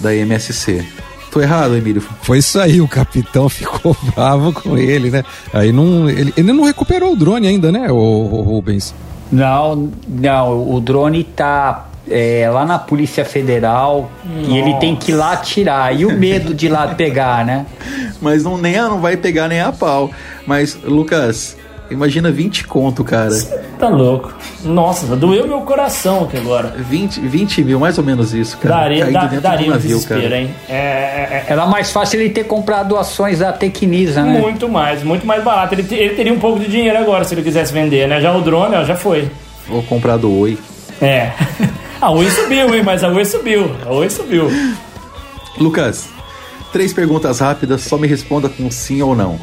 da MSC. Tô errado, Emílio? Foi isso aí, o capitão ficou bravo com ele, né? Aí não, ele, ele não recuperou o drone ainda, né, o, o Rubens? Não, não, o drone tá é, lá na Polícia Federal e ele tem que ir lá tirar. E o medo de ir lá pegar, né? Mas não, nem, não vai pegar nem a pau. Mas, Lucas, imagina 20 conto, cara. Tá louco. Nossa, doeu meu coração aqui agora. 20, 20 mil, mais ou menos isso, cara. Daria, da, daria um navio, desespero, cara. hein? É, é, é, Era mais fácil ele ter comprado ações da Tecnisa, né? Muito mais, muito mais barato. Ele, ele teria um pouco de dinheiro agora se ele quisesse vender, né? Já o drone, ó, já foi. Ou comprar do Oi. É. A Oi subiu, hein? Mas a Oi subiu. A Oi subiu. Lucas, três perguntas rápidas, só me responda com sim ou não.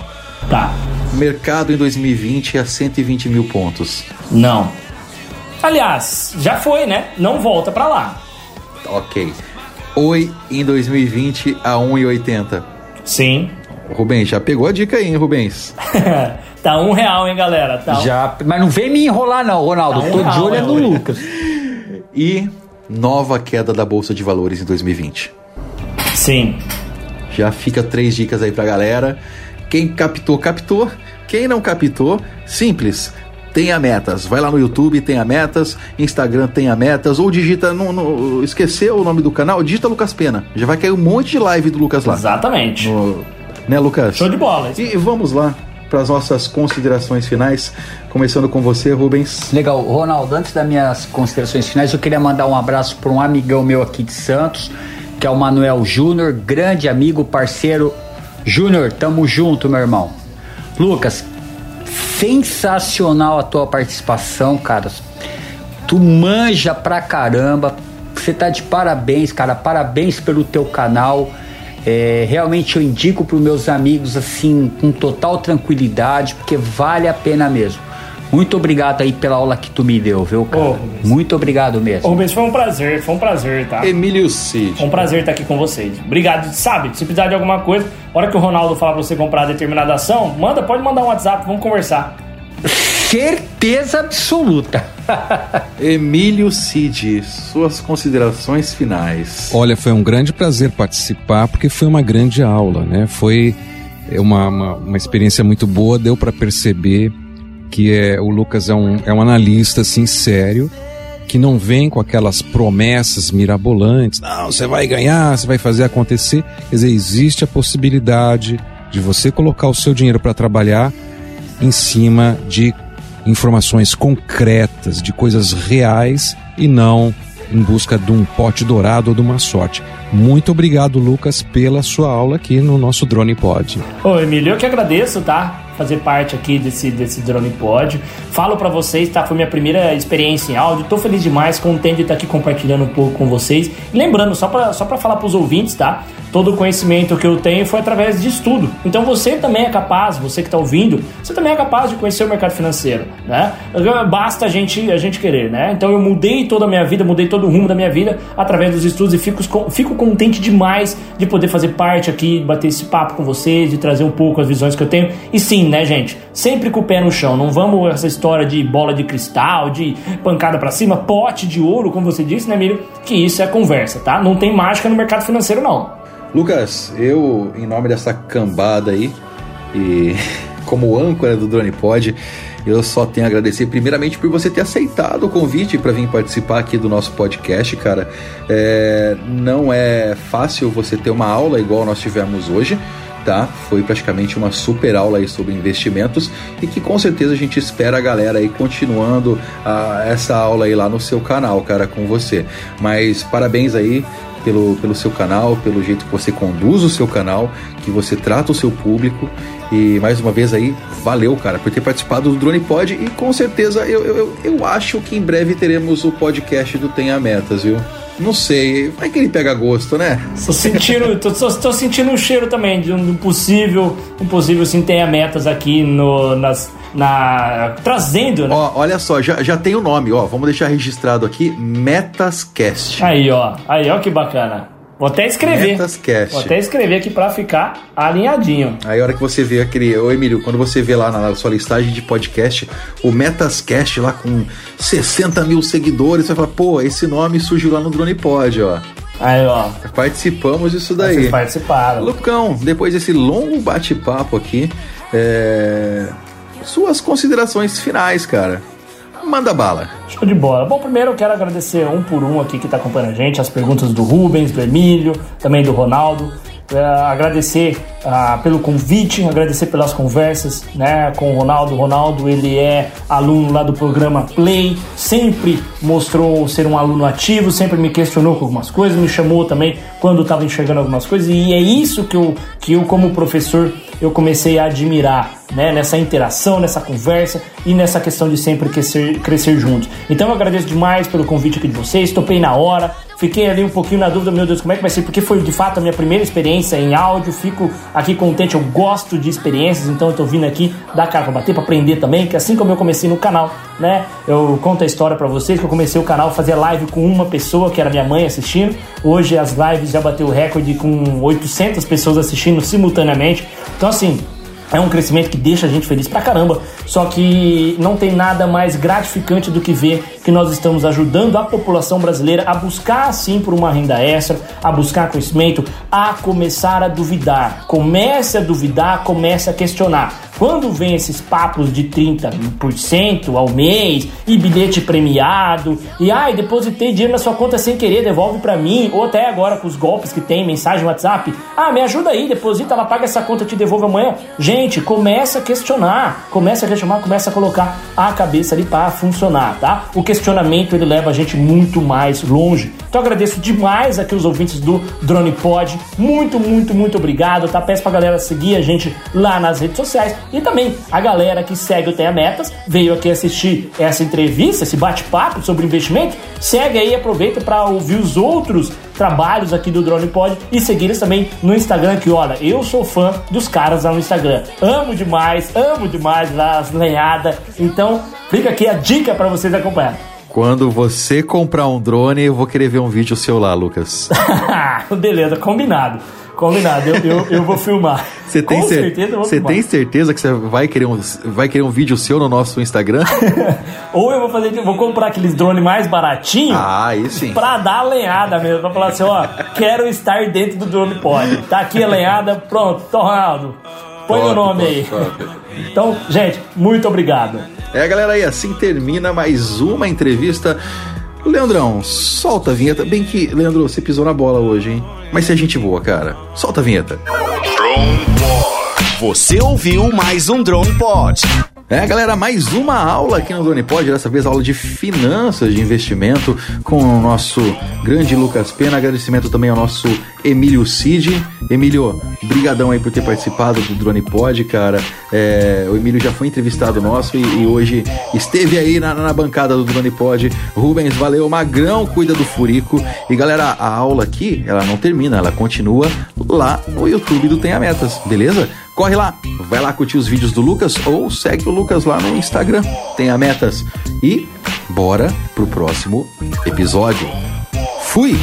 Tá. Mercado em 2020 a 120 mil pontos. Não. Aliás, já foi, né? Não volta pra lá. Ok. Oi em 2020 a 1,80. Sim. Rubens, já pegou a dica aí, hein, Rubens? tá um real, hein, galera? Tá um- Já, mas não vem me enrolar não, Ronaldo. Tá um Tô de real, olho é no. Lucas. E nova queda da Bolsa de Valores em 2020. Sim. Já fica três dicas aí pra galera. Quem captou, captou. Quem não captou, simples. Tenha metas. Vai lá no YouTube, tenha metas. Instagram, tenha metas. Ou digita, no, no- esqueceu o nome do canal? Digita Lucas Pena. Já vai cair um monte de live do Lucas lá. Exatamente. No- né, Lucas? Show de bola. E vamos lá para as nossas considerações finais. Começando com você, Rubens. Legal, Ronaldo, antes das minhas considerações finais, eu queria mandar um abraço para um amigão meu aqui de Santos, que é o Manuel Júnior, grande amigo, parceiro. Júnior, tamo junto, meu irmão. Lucas, sensacional a tua participação, cara. Tu manja pra caramba. Você tá de parabéns, cara. Parabéns pelo teu canal. É, realmente eu indico para meus amigos assim com total tranquilidade, porque vale a pena mesmo. Muito obrigado aí pela aula que tu me deu, viu, cara? Muito obrigado mesmo. Ô, Rubens, foi um prazer, foi um prazer, tá? Emílio Cid. Foi um prazer estar aqui com vocês. Obrigado. Sabe, se precisar de alguma coisa, a hora que o Ronaldo falar pra você comprar determinada ação, manda, pode mandar um WhatsApp, vamos conversar. Certeza absoluta. Emílio Cid, suas considerações finais. Olha, foi um grande prazer participar, porque foi uma grande aula, né? Foi uma, uma, uma experiência muito boa, deu para perceber que é, o Lucas é um, é um analista, assim, sério, que não vem com aquelas promessas mirabolantes, não, você vai ganhar, você vai fazer acontecer. Quer dizer, existe a possibilidade de você colocar o seu dinheiro para trabalhar em cima de informações concretas, de coisas reais e não em busca de um pote dourado ou de uma sorte. Muito obrigado, Lucas, pela sua aula aqui no nosso Drone Pod. Ô, Emílio, eu que agradeço, tá? Fazer parte aqui desse, desse Drone Pod. Falo pra vocês, tá? Foi minha primeira experiência em áudio. Tô feliz demais, contente de estar aqui compartilhando um pouco com vocês. Lembrando, só pra, só pra falar pros ouvintes, tá? Todo o conhecimento que eu tenho foi através de estudo. Então você também é capaz, você que tá ouvindo, você também é capaz de conhecer o mercado financeiro, né? Basta a gente, a gente querer, né? Então eu mudei toda a minha vida, mudei todo o rumo da minha vida através dos estudos e fico, fico contente demais de poder fazer parte aqui, bater esse papo com vocês, de trazer um pouco as visões que eu tenho. E sim, né, gente? Sempre com o pé no chão. Não vamos essa história de bola de cristal, de pancada pra cima, pote de ouro, como você disse, né, Emílio? Que isso é conversa, tá? Não tem mágica no mercado financeiro, não. Lucas, eu, em nome dessa cambada aí, e como âncora do Drone Pod, eu só tenho a agradecer primeiramente por você ter aceitado o convite para vir participar aqui do nosso podcast, cara. É, não é fácil você ter uma aula igual nós tivemos hoje. Tá? Foi praticamente uma super aula aí sobre investimentos e que com certeza a gente espera a galera aí continuando a, essa aula aí lá no seu canal, cara, com você. Mas parabéns aí pelo, pelo seu canal, pelo jeito que você conduz o seu canal, que você trata o seu público. E mais uma vez aí, valeu, cara, por ter participado do Drone Pod. E com certeza eu, eu, eu acho que em breve teremos o podcast do Tenha Metas, viu? Não sei, vai que ele pega gosto, né? Tô sentindo, tô, tô, tô sentindo um cheiro também de um possível, um possível sim tenha metas aqui no, nas, na trazendo, né? Ó, olha só, já, já tem o nome, ó, vamos deixar registrado aqui, Metascast. Aí, ó, aí, ó que bacana. Vou até escrever. Metascast. Vou até escrever aqui pra ficar alinhadinho. Aí a hora que você vê aquele. Ô Emílio, quando você vê lá na sua listagem de podcast, o Metascast lá com 60 mil seguidores, você vai falar, pô, esse nome surgiu lá no Drone Pod, ó. Aí, ó. Participamos disso daí. Vocês participaram. Lucão, depois desse longo bate-papo aqui, é... suas considerações finais, cara. Manda bala. Show de bola. Bom, primeiro eu quero agradecer um por um aqui que está acompanhando a gente, as perguntas do Rubens, do Emílio, também do Ronaldo. É, agradecer ah, pelo convite, agradecer pelas conversas né, com o Ronaldo. O Ronaldo ele é aluno lá do programa Play, sempre mostrou ser um aluno ativo, sempre me questionou com algumas coisas, me chamou também quando estava enxergando algumas coisas e é isso que eu, que eu como professor eu comecei a admirar né, nessa interação, nessa conversa e nessa questão de sempre crescer, crescer juntos. Então eu agradeço demais pelo convite aqui de vocês, topei na hora, fiquei ali um pouquinho na dúvida, meu Deus, como é que vai ser? Porque foi de fato a minha primeira experiência em áudio, fico aqui contente, eu gosto de experiências, então eu tô vindo aqui dar cara pra bater, pra aprender também, que assim como eu comecei no canal, né? Eu conto a história para vocês que eu comecei o canal, fazia live com uma pessoa, que era minha mãe assistindo. Hoje as lives já bateu o recorde com 800 pessoas assistindo simultaneamente. Então assim, é um crescimento que deixa a gente feliz pra caramba, só que não tem nada mais gratificante do que ver que nós estamos ajudando a população brasileira a buscar sim por uma renda extra, a buscar conhecimento, a começar a duvidar. Comece a duvidar, comece a questionar. Quando vem esses papos de 30% ao mês e bilhete premiado e ai, depositei dinheiro na sua conta sem querer, devolve para mim, ou até agora com os golpes que tem, mensagem WhatsApp, ah, me ajuda aí, deposita, ela paga essa conta, te devolvo amanhã. Gente, começa a questionar, começa a questionar, começa a colocar a cabeça ali para funcionar, tá? O questionamento ele leva a gente muito mais longe. Então agradeço demais aqui os ouvintes do Drone Pod. Muito, muito, muito obrigado, tá? Peço pra galera seguir a gente lá nas redes sociais e também a galera que segue o Tenha Metas, veio aqui assistir essa entrevista, esse bate-papo sobre investimento, segue aí, aproveita para ouvir os outros trabalhos aqui do Drone Pod e seguir eles também no Instagram, que olha, eu sou fã dos caras lá no Instagram. Amo demais, amo demais lá as lenhadas. Então, fica aqui a dica para vocês acompanharem. Quando você comprar um drone, eu vou querer ver um vídeo seu lá, Lucas. Beleza, combinado. Combinado, eu, eu, eu vou filmar. Você tem, cer- certeza você tem certeza que você vai querer, um, vai querer um vídeo seu no nosso Instagram? Ou eu vou fazer, vou comprar aqueles drones mais baratinhos. Ah, aí sim. Pra dar a lenhada mesmo, pra falar assim, ó, quero estar dentro do drone pod. Tá aqui a lenhada, pronto, Tom Ronaldo. Põe o Top, nome aí. top. Então, gente, muito obrigado. É, galera, aí assim termina mais uma entrevista. Leandrão, solta a vinheta. Bem que, Leandro, você pisou na bola hoje, hein? Mas se é gente boa, cara. Solta a vinheta. Você ouviu mais um Drone Pod. É, galera, mais uma aula aqui no Drone Pod, dessa vez aula de finanças de investimento com o nosso grande Lucas Pena. Agradecimento também ao nosso Emílio Cid. Emílio, brigadão aí por ter participado do Drone Pod, cara. É, o Emílio já foi entrevistado nosso e, e hoje esteve aí na, na bancada do Drone Pod. Rubens, valeu. Magrão cuida do Furico. E galera, a aula aqui, ela não termina, ela continua lá no YouTube do Tenha Metas, beleza? Corre lá, vai lá curtir os vídeos do Lucas ou segue o Lucas lá no Instagram. Tenha metas. E bora pro próximo episódio. Fui!